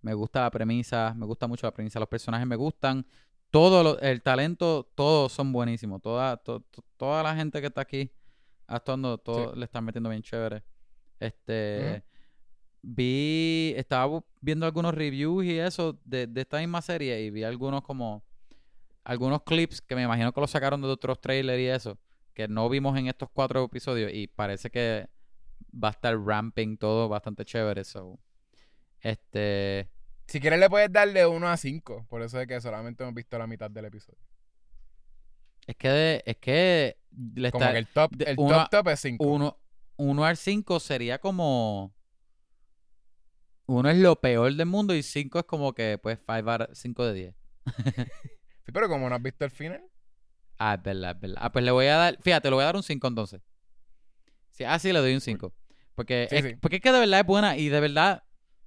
S2: Me gusta la premisa, me gusta mucho la premisa, los personajes me gustan, todo lo- el talento, todos son buenísimos. Toda, to- to- toda la gente que está aquí actuando, todos le están metiendo bien chévere. Este vi, estaba viendo algunos reviews y eso de, de esta misma serie y vi algunos como algunos clips que me imagino que los sacaron de otros trailers y eso, que no vimos en estos cuatro episodios y parece que va a estar ramping todo bastante chévere. So, este,
S1: Si quieres le puedes dar de 1 a 5. Por eso es que solamente hemos visto la mitad del episodio.
S2: es que es que le
S1: Como
S2: está
S1: que el top, el
S2: uno
S1: top top es 5.
S2: uno, uno al 5 sería como uno es lo peor del mundo y 5 es como que pues 5 de 10.
S1: Sí, pero como no has visto el final.
S2: Ah, es verdad, es verdad. Ah, pues le voy a dar, fíjate, le voy a dar un 5 entonces. Sí, ah, sí, le doy un 5. Porque,
S1: Sí,
S2: es,
S1: sí.
S2: porque es que de verdad es buena y de verdad,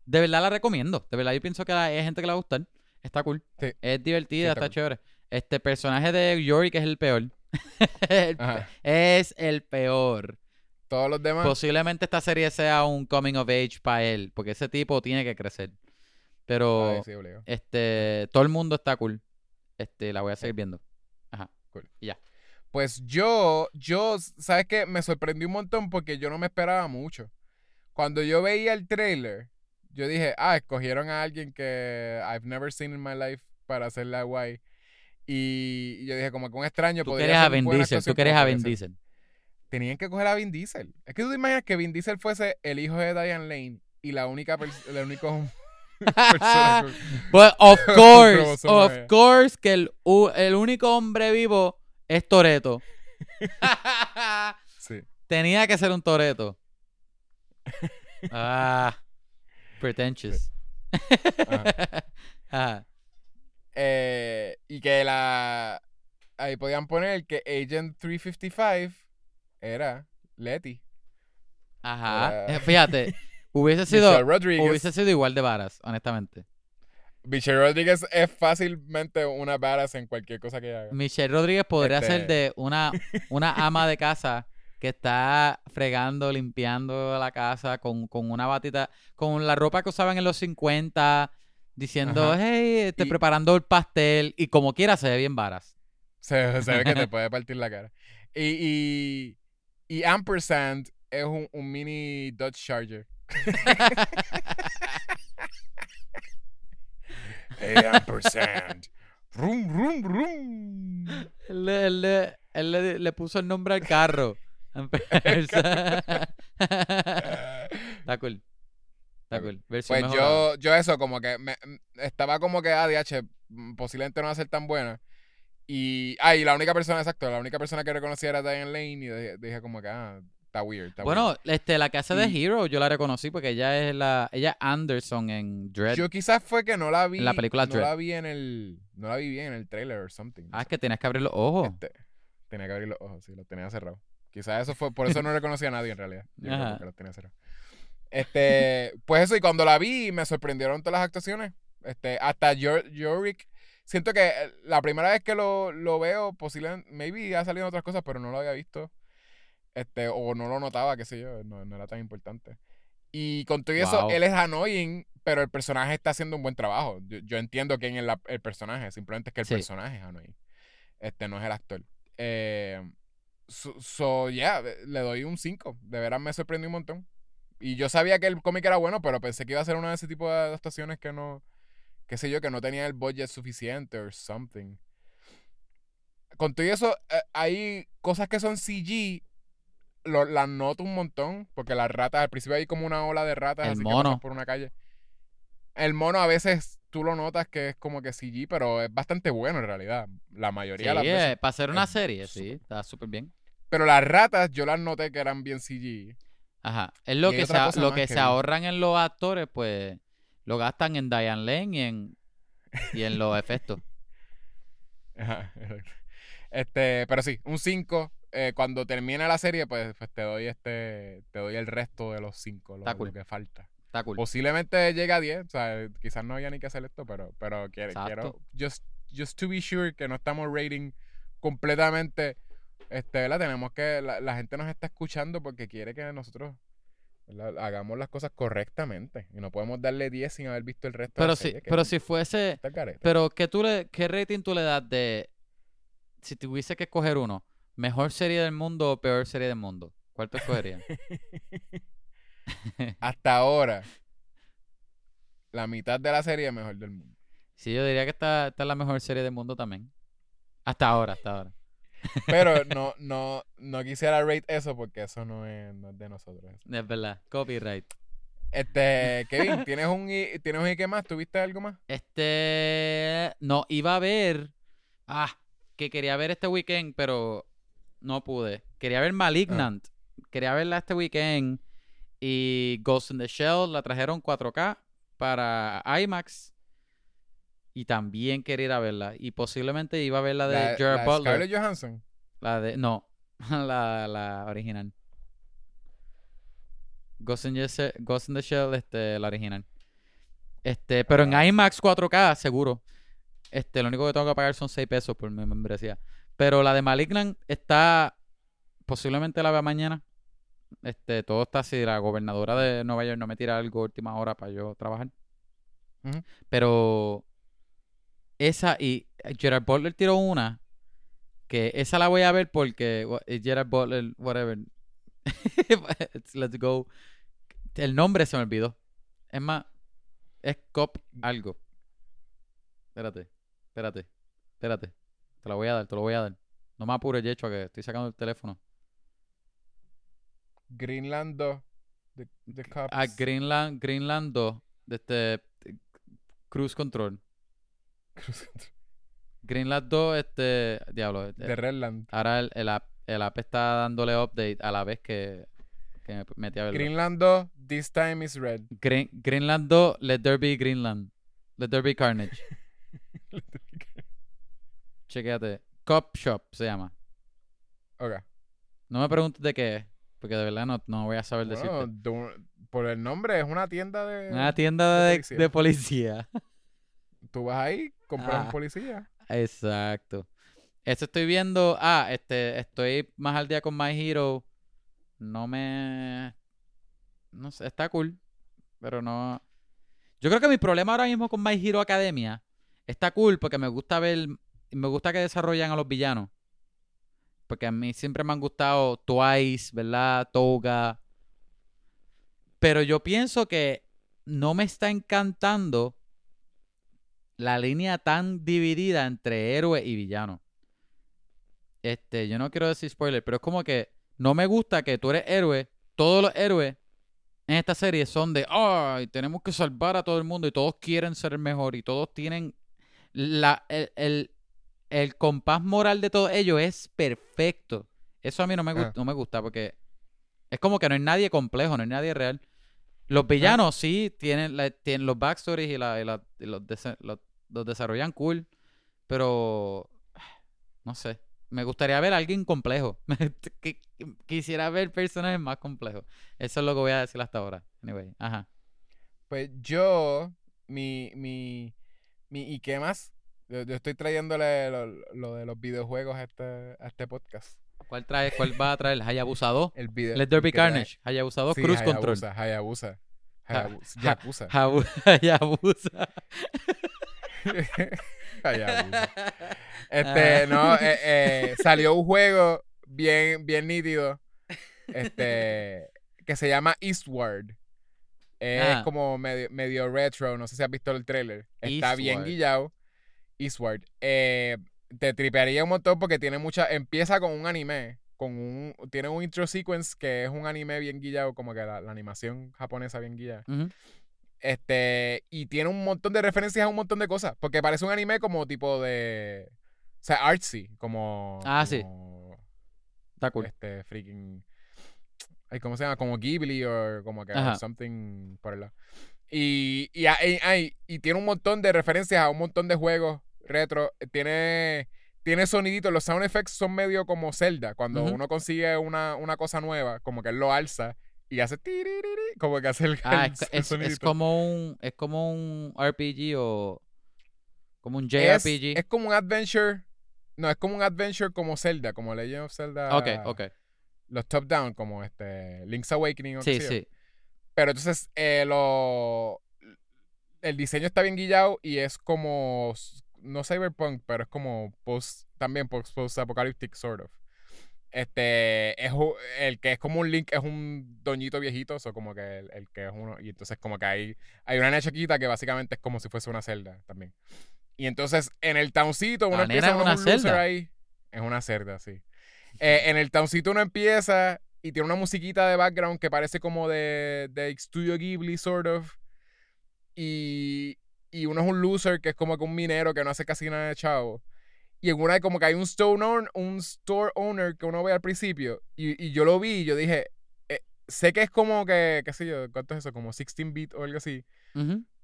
S2: de verdad la recomiendo. De verdad yo pienso que la- hay gente que le va a gustar. Está cool.
S1: Sí.
S2: Es divertida,
S1: Sí,
S2: está,
S1: está cool.
S2: chévere. Este personaje de Yorick es el peor. El es el peor.
S1: Todos los demás.
S2: Posiblemente esta serie sea un coming of age para él, porque ese tipo tiene que crecer. Pero
S1: Ay, sí,
S2: este todo el mundo está cool. Este, la voy a seguir viendo. Ajá.
S1: Cool.
S2: Y ya.
S1: Pues yo, yo, ¿sabes qué? Me sorprendió un montón porque yo no me esperaba mucho. Cuando yo veía el trailer, yo dije, ah, escogieron a alguien que I've never seen in my life para hacerla guay. Y yo dije, como que un extraño
S2: Tú
S1: podría
S2: quieres a
S1: hacer
S2: Vin Diesel, tú
S1: como
S2: a Vin. Diesel.
S1: Tenían que coger a Vin Diesel. Es que tú te imaginas que Vin Diesel fuese el hijo de Diane Lane y la única la única persona con-
S2: But of course, of
S1: E.
S2: course que el, el único hombre vivo es Toreto.
S1: Sí.
S2: Tenía que ser un Toreto. Ah, pretentious. Ajá.
S1: Eh, y que la. Ahí podían poner que Agent 355 era Letty.
S2: Ajá.
S1: Era-
S2: Eh, Fíjate, hubiese sido, hubiese sido igual de varas, honestamente.
S1: Michelle Rodríguez es fácilmente una badass en cualquier cosa que haga.
S2: Michelle Rodríguez podría
S1: Este-
S2: ser de una, una ama de casa que está fregando, limpiando la casa con, con una batita, con la ropa que usaban en los 50, diciendo,
S1: Ajá.
S2: hey, este,
S1: Y-
S2: preparando el pastel, y como quiera se ve bien varas.
S1: Se, se ve que te puede partir la cara. Y, y, y Ampersand es un, un mini Dodge Charger. Hey, Ampersand. rum, rum, rum.
S2: él él él le- le puso el nombre al carro. Está cool. Está cool. Versión
S1: Pues
S2: mejorada.
S1: yo, yo eso, como que me, estaba como que ADH, mm, posiblemente no va a ser tan buena. Y, ah, y la única persona, exacto, la única persona que reconocía era Diane Lane y dije, dije como que, ah, está weird, está
S2: Bueno,
S1: weird.
S2: este, la que hace de Hero yo la reconocí porque ella es la, ella Anderson en Dread.
S1: Yo quizás fue que no la vi,
S2: En la película
S1: no
S2: Dread.
S1: la vi en el, no la vi bien en el trailer or something.
S2: Ah, es que tienes que abrir los ojos.
S1: Este, tenía que abrir los ojos, sí, los tenía cerrados. Quizás eso fue, por eso no reconocía a nadie en realidad. Yo creo
S2: Ajá.
S1: porque los tenía cerrados. Este, pues eso, y cuando la vi, me sorprendieron todas las actuaciones. Este, hasta Yor- Yorick. Siento que eh, la primera vez que lo, lo veo, posiblemente, maybe ha salido en otras cosas, pero no lo había visto. Este, o no lo notaba, qué sé yo, no, no era tan importante. Y con todo eso,
S2: Wow.
S1: él es annoying, pero el personaje está haciendo un buen trabajo. Yo, yo entiendo quién es la- el personaje, simplemente es que el
S2: Sí.
S1: personaje es annoying. Este no es el actor. Eh, so, so, yeah, le doy un 5. De veras me sorprendió un montón. Y yo sabía que el cómic era bueno, pero pensé que iba a ser una de ese tipo de adaptaciones que no, qué sé yo, que no tenía el budget suficiente or something. Con todo eso, eh, hay cosas que son CG, lo- las noto un montón, porque las ratas, al principio hay como una ola de ratas
S2: El
S1: así que
S2: mono.
S1: pasan por una calle. El mono a veces tú lo notas que es como que CG, pero es bastante bueno en realidad. La
S2: Sí,
S1: mayoría de las veces.
S2: eh, para hacer una
S1: es
S2: serie, sí, está súper bien.
S1: Pero las ratas yo las noté que eran bien CG.
S2: Ajá. Es lo
S1: Y
S2: que, se, lo que
S1: que
S2: se ahorran en los actores, pues lo gastan en Diane Lane y en, y en los efectos.
S1: Ajá. Este, pero sí, un 5. cuando termine la serie, pues, pues te doy este. Te doy el resto de los 5, lo,
S2: Está cool.
S1: lo que falta.
S2: Está cool.
S1: Posiblemente llegue a 10. O sea, quizás no había ni que hacer esto, pero, pero quiero,
S2: Exacto.
S1: quiero just, just to be sure que no estamos rating completamente. Este, ¿verdad? Tenemos que. La, la gente nos está escuchando porque quiere que nosotros ¿verdad? hagamos las cosas correctamente. Y no podemos darle 10 sin haber visto el resto de
S2: Pero
S1: la
S2: si,
S1: serie,
S2: pero si fuese, pero ¿qué, tú le, ¿qué rating tú le das de, si tuviese que escoger uno, mejor serie del mundo o peor serie del mundo? ¿Cuál te escogerías?
S1: Hasta ahora, la mitad de la serie es mejor del mundo.
S2: sí, yo diría que esta, esta es la mejor serie del mundo también. Hasta ahora, hasta ahora.
S1: Pero no, no, no quisiera rate eso porque eso no es, no es de nosotros.
S2: Es verdad, copyright.
S1: Este, Kevin, ¿tienes un, i- ¿tienes un Ike más? ¿Tuviste algo más?
S2: Este, no, iba a ver, ah, que quería ver este weekend, pero no pude. Quería ver Malignant, quería verla este weekend y Ghost in the Shell la trajeron 4K para IMAX y también quería ir a verla y posiblemente iba a ver la de
S1: La,
S2: Gerard
S1: la
S2: Butler,
S1: Scarlett Johansson.
S2: la de no, la, la original. Ghost in, the Shell, Ghost in the Shell, este, la original. Este, pero en
S1: Ah.
S2: IMAX 4K, seguro. Este, lo único que tengo que pagar son 6 pesos por mi membresía. Pero la de Malignant está. Posiblemente la vea mañana. Este, todo está así. La gobernadora de Nueva York no me tira algo a última hora para yo trabajar. Pero. Esa y Gerard Butler tiró una. Que esa la voy a ver porque eh, Gerard Butler, whatever. Let's go. El nombre se me olvidó. Es más, es Cop algo. Espérate, espérate, espérate. Te lo voy a dar, te lo voy a dar. No me apures, Yecho, que estoy sacando el teléfono.
S1: Greenland 2. The, the Cops.
S2: A Greenland, Greenland 2, de este eh, Cruise Control. Greenland 2, este, diablo. eh,
S1: de Redland.
S2: Ahora el, el app, el app está dándole update a la vez que, que me metí a verlo.
S1: Greenland 2. This time is red.
S2: Green- Greenland 2, Let There Be Greenland. Let There Be Carnage. Chequéate. Cop Shop se llama.
S1: Ok.
S2: No me preguntes de qué es, porque de verdad no, no voy a saber
S1: Bueno,
S2: decirte.
S1: por el nombre, es una tienda de.
S2: Una tienda
S1: de
S2: de,
S1: policía.
S2: de policía.
S1: Tú vas ahí, compras
S2: Ah.
S1: un policía.
S2: Exacto. Esto estoy viendo. Ah, este, estoy más al día con My Hero. No me. No sé, está cool. Pero no. Yo creo que mi problema ahora mismo con My Hero Academia está cool porque me gusta ver. Me gusta que desarrollan a los villanos. Porque a mí siempre me han gustado Twice, ¿verdad? Toga. Pero yo pienso que no me está encantando la línea tan dividida entre héroe y villano. Este, yo no quiero decir spoiler, pero es como que no me gusta que tú eres héroe. Todos los héroes en esta serie son de, ay, tenemos que salvar a todo el mundo y todos quieren ser el mejor y todos tienen la, el, el, el compás moral de todos ellos es perfecto. Eso a mí no me,
S1: Ah.
S2: no me gusta porque es como que no hay nadie complejo, no hay nadie real. Los villanos sí tienen, la- tienen los backstories y, la, y la- y los, los- los desarrollan cool, pero no sé. Me gustaría ver a alguien complejo. Quisiera ver personajes más complejos. Eso es lo que voy a decir hasta ahora. Anyway, ajá.
S1: Pues yo, mi, mi, mi, ¿y qué más? Yo, yo estoy trayéndole lo, lo de los videojuegos a este, a este podcast.
S2: ¿Cuál trae? ¿Cuál va a traer? Hayabusa 2.
S1: El video.
S2: Let there be carnage. Hayabusa 2,
S1: Sí,
S2: Cruise Control.
S1: Hayabusa, Hayabusa.
S2: Ha-
S1: Hayabusa.
S2: ha-
S1: Yakuza.
S2: Habu- Hayabusa.
S1: Este, no, eh, eh, salió un juego bien, bien nítido. Este, que se llama Eastward. Es
S2: Ah.
S1: como medio, medio retro. No sé si has visto el trailer. Está bien guillado. Eastward. Eh, te tripearía un montón porque tiene mucha. Empieza con un anime. Con un. Tiene un intro sequence que es un anime bien guillado. Como que la, la animación japonesa bien guillada.
S2: Ujú.
S1: Este, y tiene un montón de referencias a un montón de cosas. Porque parece un anime como tipo de. O sea, artsy. Como.
S2: Ah, sí. Está cool.
S1: Este, freaking. Ay, ¿Cómo se llama? Como Ghibli o como que
S2: Ajá.
S1: something por el lado. Y, y, hay- hay- y tiene un montón de referencias a un montón de juegos retro. Tiene. Tiene soniditos, los sound effects son medio como Zelda. Cuando uno consigue una, una cosa nueva, como que él lo alza y hace tiririri, como que hace el,
S2: Ah,
S1: el-
S2: es,
S1: el
S2: es- es como un es como un RPG o como un
S1: Es,
S2: JRPG.
S1: es como un adventure. No, es como un adventure como Zelda, como Legend of Zelda.
S2: ok, ok.
S1: Los top down, como este Link's Awakening o
S2: Sí, sí.
S1: Pero entonces eh, lo, el diseño está bien guillado y es como, no cyberpunk, pero es como post, también post, apocalyptic sort of. Este, es el que es como un Link, es un doñito viejito, o como que el, el que es uno, y entonces como que hay, hay una nena chiquita que básicamente es como si fuese una celda también. Y entonces en el towncito uno empieza
S2: es
S1: uno
S2: una
S1: un loser
S2: celda.
S1: ahí. Es una celda, sí. Eh, en el towncito uno empieza y tiene una musiquita de background que parece como de, de Studio Ghibli, sort of. Y, y uno es un loser que es como que un minero que no hace casi nada de chavo. Y en una como que hay un store owner, un store owner que uno ve al principio. Y, y yo lo vi y yo dije, eh, sé que es como que, qué sé yo, ¿cuánto es eso? Como 16 bit o algo así.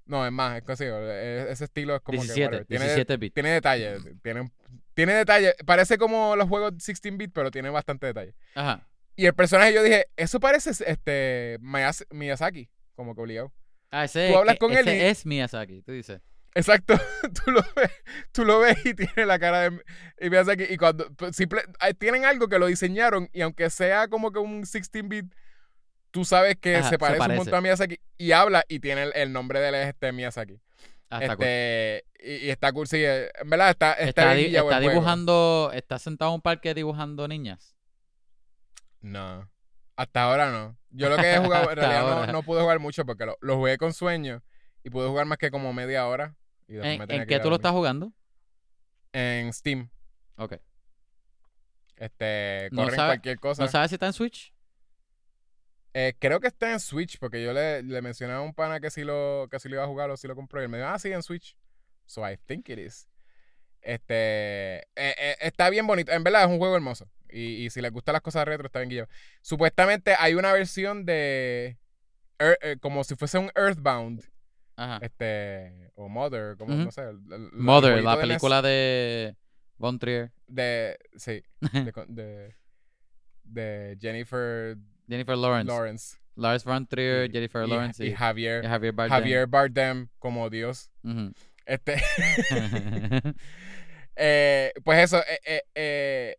S1: No, es más, es casi, eh, ese estilo es como que
S2: 17,
S1: whatever. Tiene,
S2: 17 bits.
S1: tiene detalles, tiene, tiene detalles. Parece como los juegos 16 bit, pero tiene bastante detalle.
S2: Ajá.
S1: Y el personaje yo dije, eso parece este Miyazaki, como que obligado.
S2: Ah, ese,
S1: Tú hablas
S2: e-
S1: con él y-
S2: es Miyazaki, tú dices.
S1: Exacto, tú lo ves, tú lo ves y tiene la cara de y Miyazaki y cuando pues, simple, tienen algo que lo diseñaron y aunque sea como que un 16 bit tú sabes que
S2: Ajá,
S1: se
S2: se
S1: parece, un montón a Miyazaki y habla y tiene el, el nombre del este Miyazaki.
S2: Ah, está cool.
S1: este y, y está cool, sí, eh, en verdad está está,
S2: Está, di- dibujando, está sentado en un parque dibujando niñas.
S1: No. Hasta ahora no. Yo lo que he jugado, en realidad no, no pude jugar mucho porque lo, lo jugué con sueño y pude jugar más que como media hora. Y
S2: ¿En,
S1: me
S2: qué tú lo estás jugando?
S1: En Steam.
S2: Ok.
S1: Este,
S2: No
S1: corren
S2: sabe-
S1: cualquier cosa.
S2: ¿No sabes si está en Switch?
S1: Eh, creo que está en Switch porque yo le, le mencioné a un pana que sí lo, que sí lo iba a jugar o sí lo compró y él me dijo, ah, sí, en Switch. So I think it is. Este, eh, eh, está bien bonito. En verdad es un juego hermoso. Y, y si les gustan las cosas retro, está bien guillado. Supuestamente hay una versión de, como si fuese un Earthbound.
S2: Ajá.
S1: Este, o Mother, como, no sé. el- el- el
S2: Mother, la película de Von Trier.
S1: De, sí, de, de, de Jennifer
S2: Jennifer Lawrence.
S1: Lawrence.
S2: Lars Von Trier,
S1: y-
S2: Jennifer Lawrence
S1: y,
S2: y,
S1: Javier.
S2: y Javier Bardem.
S1: Javier Bardem como Dios. Este, eh, pues eso, eh, eh, eh,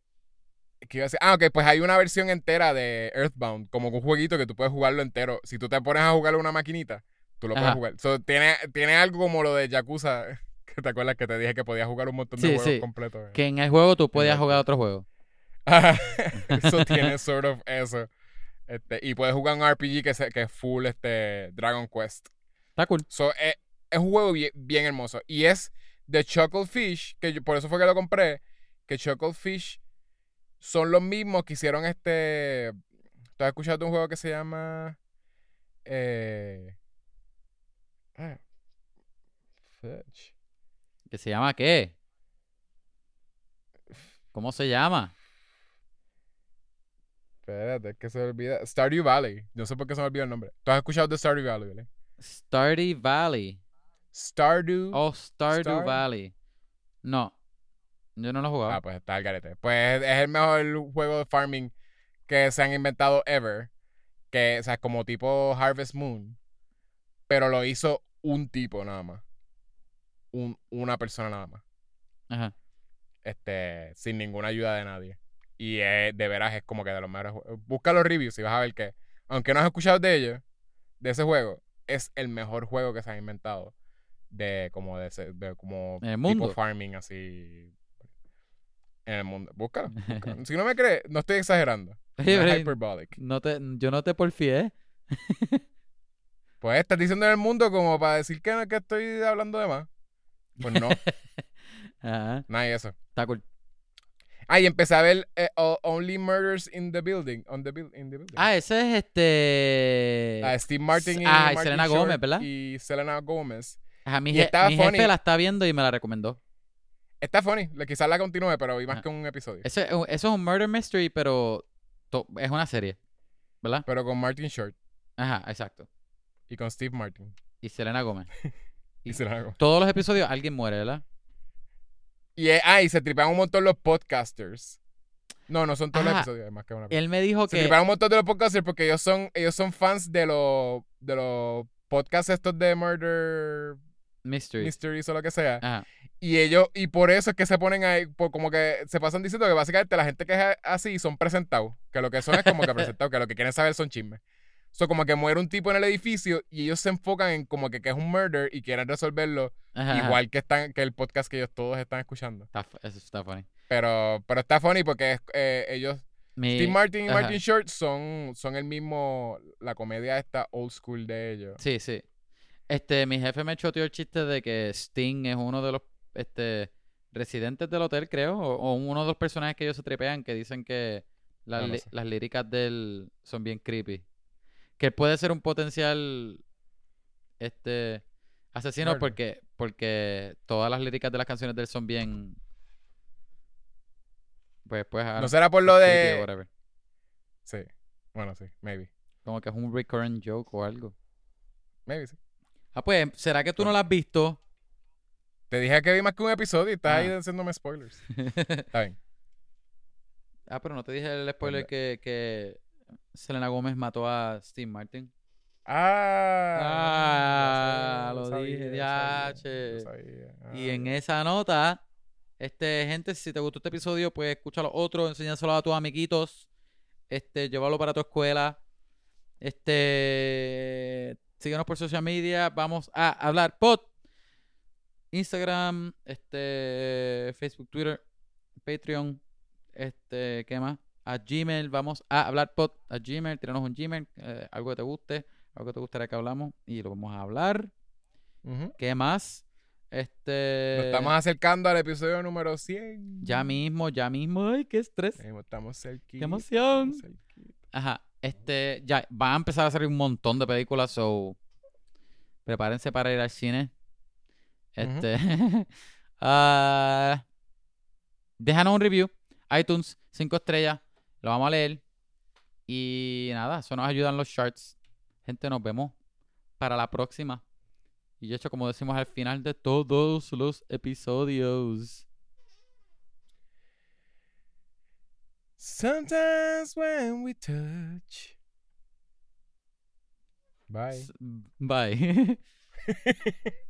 S1: ¿qué iba a decir? Ah, ok, pues hay una versión entera de Earthbound, como un jueguito que tú puedes jugarlo entero. Si tú te pones a jugarlo en una maquinita, tú lo puedes jugar. So, tiene, tiene algo como lo de Yakuza, que te acuerdas que te dije que podías jugar un montón de
S2: Sí,
S1: juegos
S2: sí.
S1: completos.
S2: que en el juego tú podías jugar otro juego.
S1: Eso tiene sort of eso. Este, y puedes jugar un RPG que, se- que es full este, Dragon Quest.
S2: Está cool.
S1: So, eh, es un juego bien, bien hermoso. Y es de Chucklefish, que yo- por eso fue que lo compré. Que Chucklefish son los mismos que hicieron este. ¿Tú has escuchado un juego que se llama. Eh. Ah, fetch.
S2: ¿Que se llama qué? ¿Cómo se llama?
S1: Espérate, es que se olvida. Stardew Valley. No sé por qué se me olvidó el nombre. ¿Tú has escuchado de Stardew Valley, ¿vale?
S2: Stardew Valley.
S1: Stardew.
S2: Oh, Stardew
S1: Star-
S2: Valley. No. Yo no lo he jugado.
S1: Ah, pues está el garete. Pues es el mejor juego de farming que se han inventado ever. Que, o sea, como tipo Harvest Moon. Pero lo hizo un tipo nada más. Un- una persona nada más.
S2: Ajá.
S1: Este, sin ninguna ayuda de nadie. Y es- de veras es como que de los mejores juegos. Busca los reviews y vas a ver que, aunque no has escuchado de ellos, de ese juego, es el mejor juego que se ha inventado. De como de, ese- de como
S2: En el
S1: tipo
S2: mundo.
S1: farming así en el mundo. Búscalo. búscalo. si no me crees, no estoy exagerando. No es hyperbolic.
S2: no te, yo no te porfié.
S1: Pues estás diciendo en el mundo como para decir que, que estoy hablando de más. Pues no,
S2: Ajá.
S1: nada de eso.
S2: Está cool.
S1: Ah, y empecé a ver eh, Only Murders in the Building. On the, buil- in the building.
S2: Ah, ese es este.
S1: Ah, Steve Martin y,
S2: Ah, y
S1: Martin
S2: Selena
S1: Short
S2: Gómez, ¿verdad?
S1: Y Selena Gómez.
S2: Ajá, mi,
S1: y
S2: je- mi jefe la está viendo y me la recomendó.
S1: Está funny. Quizás la continúe, pero vi más que un episodio.
S2: Ese- eso es un murder mystery, pero es una serie. ¿Verdad?
S1: Pero con Martin Short
S2: Ajá, exacto.
S1: Y con Steve Martin.
S2: Y Selena Gómez.
S1: Y, Selena Gómez.
S2: Todos los episodios alguien muere, ¿verdad?
S1: y, eh, ah, y se tripean un montón los podcasters. No, no son todos los episodios, hay más que una.
S2: Él me dijo
S1: Se
S2: que.
S1: triparon un montón de los podcasters porque ellos son, ellos son fans de los, de los podcasts estos de Murder
S2: Mystery.
S1: Mysteries o lo que sea.
S2: Ajá.
S1: Y ellos, y por eso es que se ponen ahí, por como que se pasan diciendo que básicamente la gente que es así son presentados. Que lo que son es como que presentados, que lo que quieren saber son chismes. So, como que muere un tipo en el edificio y ellos se enfocan en como que, que es un murder y quieren resolverlo
S2: Ajá, ajá.
S1: igual que están que el podcast que ellos todos están escuchando.
S2: Está eso está funny.
S1: Pero, pero está funny porque eh, ellos,
S2: Mi-
S1: Steve Martin y
S2: ajá.
S1: Martin Short son, son el mismo, la comedia esta old school de ellos.
S2: Sí, sí. Este, mi jefe me choteó el chiste de que Sting es uno de los este, residentes del hotel, creo, o, o uno de los personajes que ellos se tripean que dicen que
S1: no sé.
S2: las líricas de él son bien creepy. Que puede ser un potencial este asesino
S1: Murder.
S2: porque porque todas las líricas de las canciones de él son bien pues pues
S1: No será por lo de... Sí, bueno, sí, maybe.
S2: Como que es un recurrent joke o algo.
S1: Maybe sí.
S2: Ah, pues, ¿será que tú no lo has visto?
S1: Te dije que vi más que un episodio y estás ahí
S2: Ah.
S1: haciéndome spoilers. Está bien.
S2: Ah, pero no te dije el spoiler que, que Selena Gómez mató a Steve Martin.
S1: Ah,
S2: Ah, lo dije,
S1: sabía, sabía.
S2: Y en
S1: Ah,
S2: esa nota, este, gente, si te gustó este episodio, pues escucha los otros, enséñaselo a tus amiguitos, este, llévalo para tu escuela, este, síguenos por social media, vamos a hablar pod, Instagram, este, Facebook, Twitter, Patreon, este, ¿qué más? A Gmail, vamos a hablar pod, a Gmail, tiranos un Gmail, eh, algo que te guste, algo que te gustaría que hablamos y lo vamos a hablar. ¿Qué más? Este.
S1: Nos estamos acercando al episodio número 100.
S2: Ya mismo, ya mismo. ¡Ay, qué estrés!
S1: Estamos cerquita.
S2: ¡Qué emoción!
S1: estamos.
S2: Ajá. Este. Ya, va a empezar a salir un montón de películas, so. Prepárense para ir al cine. Este. ah, déjanos un review. iTunes, 5 estrellas. Lo vamos a leer. Y nada, eso nos ayudan los charts. Gente, nos vemos para la próxima. Y de hecho, como decimos al final de todos los episodios.
S1: Sometimes when we touch. Bye.
S2: S- Bye.